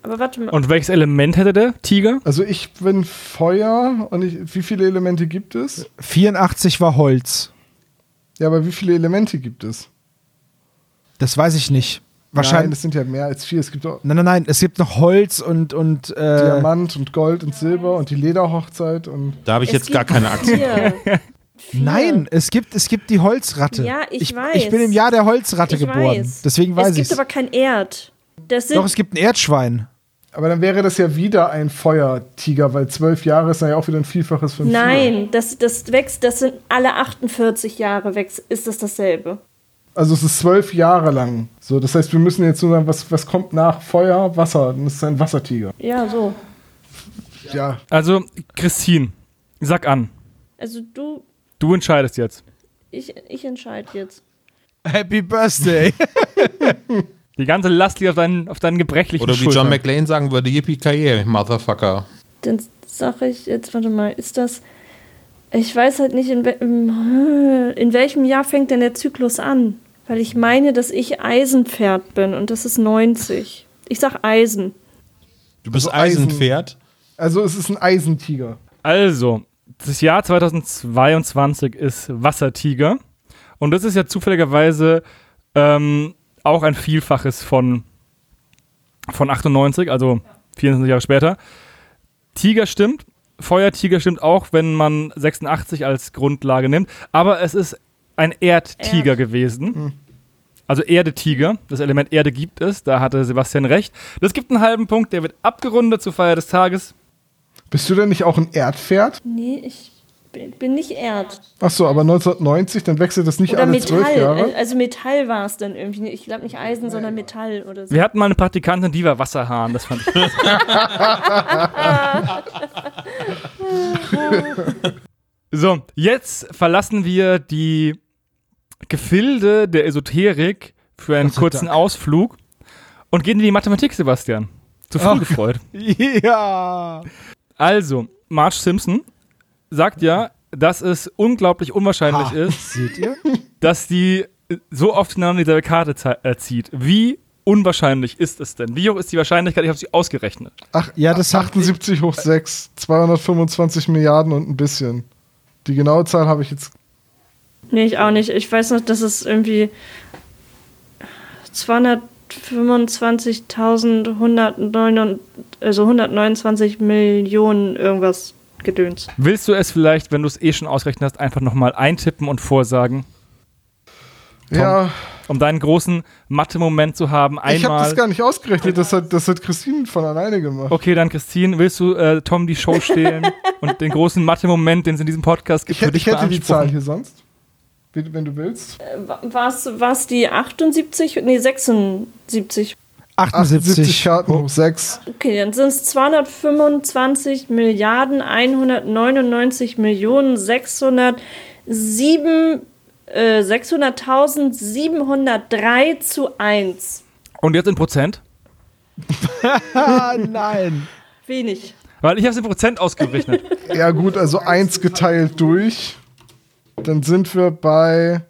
Aber warte mal.
Und welches Element hätte der Tiger?
Also ich bin Feuer und ich, wie viele Elemente gibt es?
84 war Holz.
Ja, aber wie viele Elemente gibt es?
Das weiß ich nicht.
Nein,
Wahrscheinlich.
es sind ja mehr als vier. Es gibt auch
Nein, nein, nein. Es gibt noch Holz und und äh,
Diamant und Gold und Silber und die Lederhochzeit und
Da habe ich
Es
jetzt gar keine Aktien.
Nein, es gibt es gibt die Holzratte.
Ja, ich
ich
weiß.
Ich bin im Jahr der Holzratte
Ich
geboren.
weiß.
Deswegen weiß
Es
ich
gibt aber kein Erd. Das sind
Doch, es gibt ein Erdschwein.
Aber dann wäre das ja wieder ein Feuertiger, weil zwölf Jahre ist dann ja auch wieder ein Vielfaches von vier.
Nein, das, das wächst, das sind alle 48 Jahre wächst, ist das dasselbe.
Also es ist zwölf Jahre lang. So, das heißt, wir müssen jetzt nur sagen, was, was kommt nach Feuer, Wasser. Dann ist es ein Wassertiger.
Ja, so.
Ja,
Also, Christine, sag an.
Also du,
Du entscheidest jetzt.
ich, ich entscheide jetzt.
Happy Birthday.
Die ganze Last liegt auf deinen, auf deinen gebrechlichen
Oder wie
Schultern.
John McLean sagen würde, Yippie Motherfucker.
Dann sage ich jetzt, warte mal, ist das. Ich weiß halt nicht, in, in welchem Jahr fängt denn der Zyklus an? Weil ich meine, dass ich Eisenpferd bin und das ist 90. Ich sag Eisen.
Du bist
Also Eisen-
Eisenpferd.
also es ist ein Eisentiger.
Also, das Jahr 2022 ist Wassertiger. Und das ist ja zufälligerweise ähm, auch ein Vielfaches von, von 98, also 24 Jahre später. Tiger stimmt, Feuertiger stimmt auch, wenn man 86 als Grundlage nimmt. Aber es ist ein Erdtiger
Erd.
gewesen. Also Erdetiger. Das Element Erde gibt es. Da hatte Sebastian recht. Das gibt einen halben Punkt. Der wird abgerundet zur Feier des Tages.
Bist du denn nicht auch ein Erdpferd?
Nee, ich bin, nicht Erd.
Achso, aber 1990, dann wechselt das nicht
Oder
alle zwölf
Metall.
Jahre.
Also Metall war es dann irgendwie. Ich glaube nicht Eisen, sondern Metall oder so.
Wir hatten mal eine Praktikantin, die war Wasserhahn. Das fand ich. so, jetzt verlassen wir die Gefilde der Esoterik für einen kurzen
Dank.
Ausflug und gehen in die Mathematik, Sebastian. Zu früh
Ach.
gefreut.
Ja.
Also, Marge Simpson sagt ja, dass es unglaublich unwahrscheinlich
Ha.
ist,
Seht ihr?
dass die so oft hintereinander dieselbe Karte äh, zieht. Wie unwahrscheinlich ist es denn? Wie hoch ist die Wahrscheinlichkeit? Ich habe sie ausgerechnet.
Ach,
Ja, das hab
78 hoch 6, 225 Milliarden und ein bisschen. Die genaue Zahl habe ich jetzt.
Nee, ich auch nicht. Ich weiß noch, dass es irgendwie 225.109, also 129 Millionen irgendwas gedöns.
Willst du es vielleicht, wenn du es eh schon ausgerechnet hast, einfach nochmal eintippen und vorsagen, Tom,
Ja,
um deinen großen Mathe-Moment zu haben?
ich habe das
Einmal.
gar nicht ausgerechnet. Das hat, das hat Christine von alleine gemacht.
Okay, dann Christine, willst du äh, Tom die Show stehlen und den großen Mathe-Moment, den es in diesem Podcast gibt,
Ich, hätte- ich hätte die? Zahl hier sonst. Wenn wenn du willst.
War es die 78? Nee, 76.
78
78.
Karten hoch 6.
Okay, dann sind es 225 Milliarden 199 Millionen 607 äh, 600.703 zu 1.
Und jetzt in Prozent?
Nein.
Wenig.
Weil ich habe es in Prozent ausgerechnet.
Ja, gut, also 1 geteilt durch. Dann sind wir bei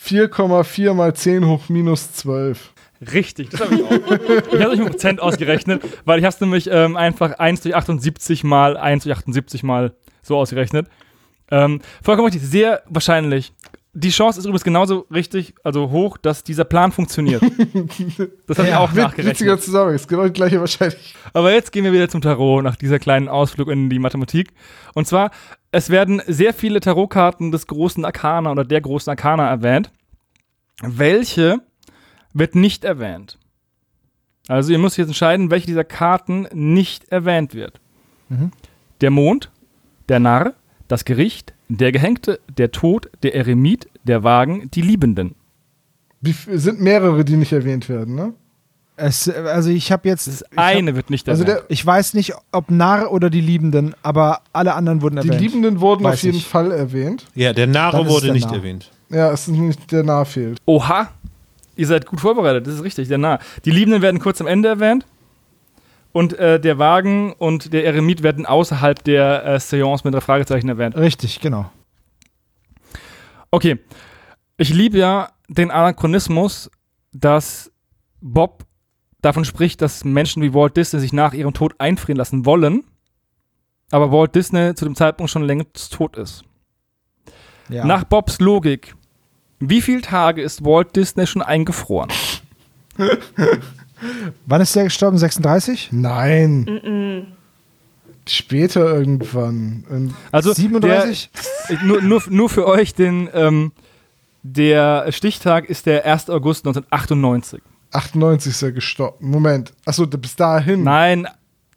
4,4 mal 10 hoch minus 12.
Richtig, das habe ich auch. Ich habe es Prozent ausgerechnet, weil ich habe es nämlich ähm, einfach 1 durch 78 mal 1 durch 78 mal so ausgerechnet. Ähm, vollkommen richtig, sehr wahrscheinlich. Die Chance ist übrigens genauso richtig, also hoch, dass dieser Plan funktioniert. Das habe ich
Ja,
auch
Witziger
nachgerechnet.
Zusammenhang, ist genau die gleiche Wahrscheinlichkeit.
Aber jetzt gehen wir wieder zum Tarot nach dieser kleinen Ausflug in die Mathematik. Und zwar, es werden sehr viele Tarotkarten des großen Arkana oder der großen Arkana erwähnt. Welche wird nicht erwähnt? Also ihr müsst jetzt entscheiden, welche dieser Karten nicht erwähnt wird. Der Mond, der Narr, das Gericht, der Gehängte, der Tod, der Eremit, der Wagen, die Liebenden.
Wie sind mehrere, die nicht erwähnt werden, ne?
Es, also ich habe jetzt.
Das
ich, hab,
eine wird nicht
Also
erwähnt.
der,
ich weiß nicht, ob Narr oder die Liebenden, aber alle anderen wurden
die
erwähnt.
Liebenden wurden
Weiß
auf jeden
ich.
Fall erwähnt.
Ja, der
es
wurde
der
nicht
Narr.
erwähnt.
Ja, es ist nicht der Nah fehlt.
Oha, ihr seid gut vorbereitet, das ist richtig, der Nah. Die Liebenden werden kurz am Ende erwähnt. Und äh, der Wagen und der Eremit werden außerhalb der äh, Seance mit drei Fragezeichen erwähnt.
Richtig, genau.
Okay. Ich liebe ja den Anachronismus, dass Bob davon spricht, dass Menschen wie Walt Disney sich nach ihrem Tod einfrieren lassen wollen, aber Walt Disney zu dem Zeitpunkt schon längst tot ist.
Ja.
Nach Bobs Logik, wie viele Tage ist Walt Disney schon eingefroren?
Wann ist der gestorben? 36?
Nein. Später irgendwann. Und
Also
37?
Der, nur, nur, nur für euch, den, ähm, der Stichtag ist der 1. August 1998.
98 ist er gestorben. Moment. Achso, bis dahin.
Nein,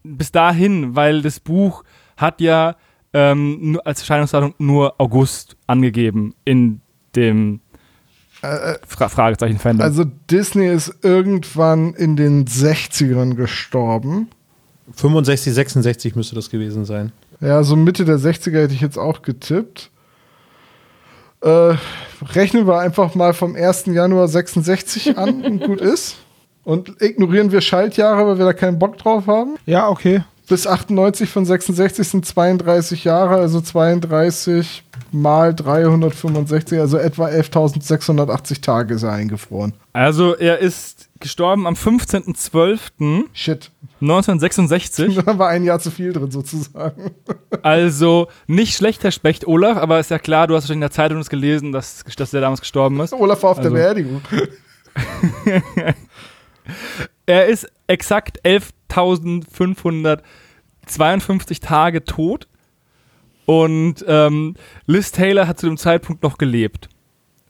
bis dahin, weil das Buch hat ja ähm, als Erscheinungsdatum nur August angegeben in dem Fra Fragezeichen-Fandom.
Also Disney ist irgendwann in den 60ern gestorben.
65, 66 müsste das gewesen sein.
Ja, so Mitte der 60er hätte ich jetzt auch getippt. Äh, rechnen wir einfach mal vom 1. Januar 66 an und gut ist. Und ignorieren wir Schaltjahre, weil wir da keinen Bock drauf haben.
Ja, okay.
Bis 98 von 66 sind 32 Jahre, also 32 mal 365, also etwa 11.680 Tage ist er eingefroren.
also er ist gestorben am 15.12.1966.
Shit.
1966.
Da war ein Jahr zu viel drin sozusagen.
Also nicht schlecht, Herr Specht, Olaf, aber ist ja klar, du hast wahrscheinlich in der Zeitung gelesen, dass, dass der damals gestorben ist.
Olaf war auf
Also-
der Beerdigung.
Er ist exakt 11.552 Tage tot und ähm, Liz Taylor hat zu dem Zeitpunkt noch gelebt,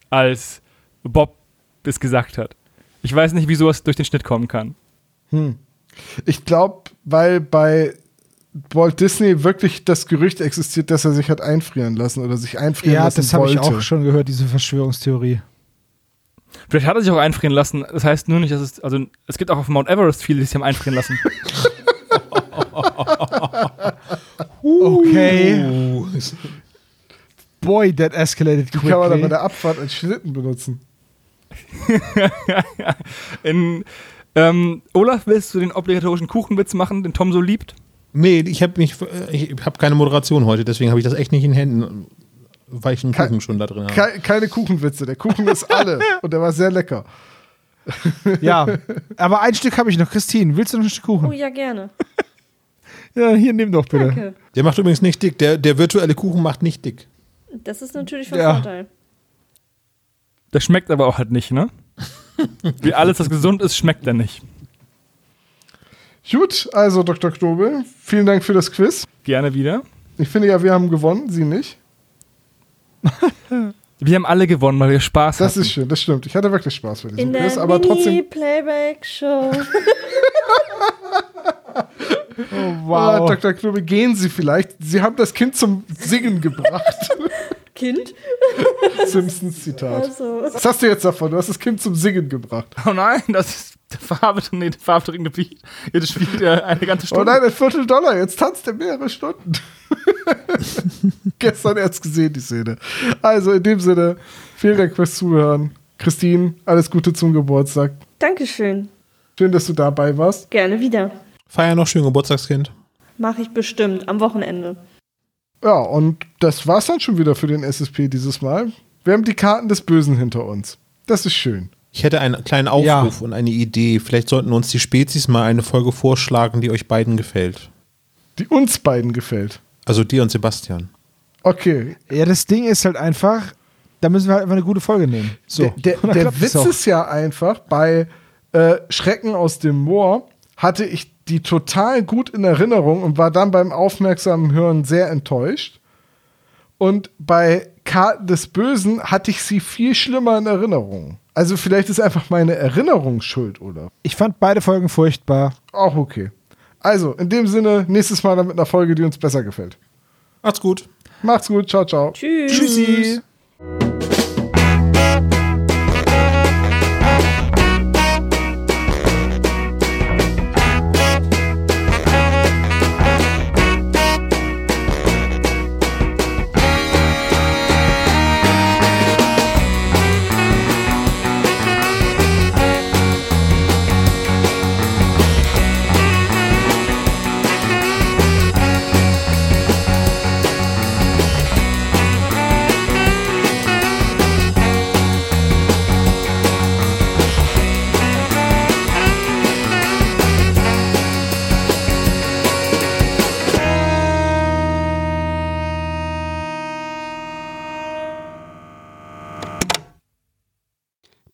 als Bob das gesagt hat. Ich weiß nicht, wie sowas durch den Schnitt kommen kann.
Ich glaube, weil bei Walt Disney wirklich das Gerücht existiert, dass er sich hat einfrieren lassen oder sich einfrieren
Ja,
lassen
das habe ich
wollte.
auch schon gehört, diese Verschwörungstheorie.
Vielleicht hat er sich auch einfrieren lassen. Das heißt nur nicht, dass es, also es gibt auch auf Mount Everest viele, die sich haben einfrieren lassen.
Okay. boy, that escalated
Die kann man dann bei
quickly.
der Abfahrt als Schlitten benutzen.
In, ähm, Olaf, willst du den obligatorischen Kuchenwitz machen, den Tom so liebt?
Nee, ich habe mich, äh, ich habe keine Moderation heute, deswegen habe ich das echt nicht in Händen,
Kein-
Kuchen schon da drin habe.
Ke keine Kuchenwitze. Der Kuchen ist alle. Und der war sehr lecker.
Ja, aber ein Stück habe ich noch. Christine, willst du noch ein Stück Kuchen?
Oh ja, gerne.
Ja, hier, nimm doch bitte.
Danke.
Der macht übrigens nicht dick. Der, der virtuelle Kuchen macht nicht dick.
Das ist natürlich von
Ja.
Vorteil.
Der schmeckt aber auch halt nicht, ne? Wie alles, was gesund ist, schmeckt er nicht.
Gut, also Dr. Knobel, vielen Dank für das Quiz.
Gerne wieder.
Ich finde ja, wir haben gewonnen, Sie nicht.
Wir haben alle gewonnen, weil wir Spaß
Das
hatten.
ist schön, das stimmt. Ich hatte wirklich Spaß bei diesem
In der
Quiz, aber trotzdem.
Mini-Playback-Show.
Wow. Dr. Knobel, gehen Sie vielleicht. Sie haben das Kind zum Singen gebracht.
kind?
Simpsons-Zitat.
Also.
Was hast du jetzt davon? Du hast das Kind zum Singen gebracht.
Oh nein, das ist der Farbe, nee, der farbdringende Beat. Jetzt spielt er eine ganze Stunde.
Oh nein, ein Viertel Dollar. Jetzt tanzt er mehrere Stunden. Gestern erst gesehen, die Szene. Also in dem Sinne, vielen Dank fürs Zuhören. Christine, alles Gute zum Geburtstag.
Dankeschön.
Schön, dass du dabei warst.
Gerne wieder.
Feier noch schön Geburtstagskind.
Mache ich bestimmt am Wochenende.
Ja, und das war's dann schon wieder für den SSP dieses Mal. Wir haben die Karten des Bösen hinter uns. Das ist schön.
Ich hätte einen kleinen Aufruf und eine Idee. Vielleicht sollten uns die Spezies mal eine Folge vorschlagen, die euch beiden gefällt.
Die uns beiden gefällt.
Also dir und Sebastian.
Okay.
Ja, das Ding ist halt einfach, da müssen wir halt einfach eine gute Folge nehmen. So.
Der, der, der Witz ist ja einfach, bei äh, Schrecken aus dem Moor hatte ich die total gut in Erinnerung und war dann beim aufmerksamen Hören sehr enttäuscht. Und bei Karten des Bösen hatte ich sie viel schlimmer in Erinnerung. Also vielleicht ist einfach meine Erinnerung schuld, oder?
Ich fand beide Folgen furchtbar.
Auch okay. Also, in dem Sinne, nächstes Mal dann mit einer Folge, die uns besser gefällt.
Macht's gut.
Macht's gut, ciao, ciao.
Tschüss.
Tschüssi.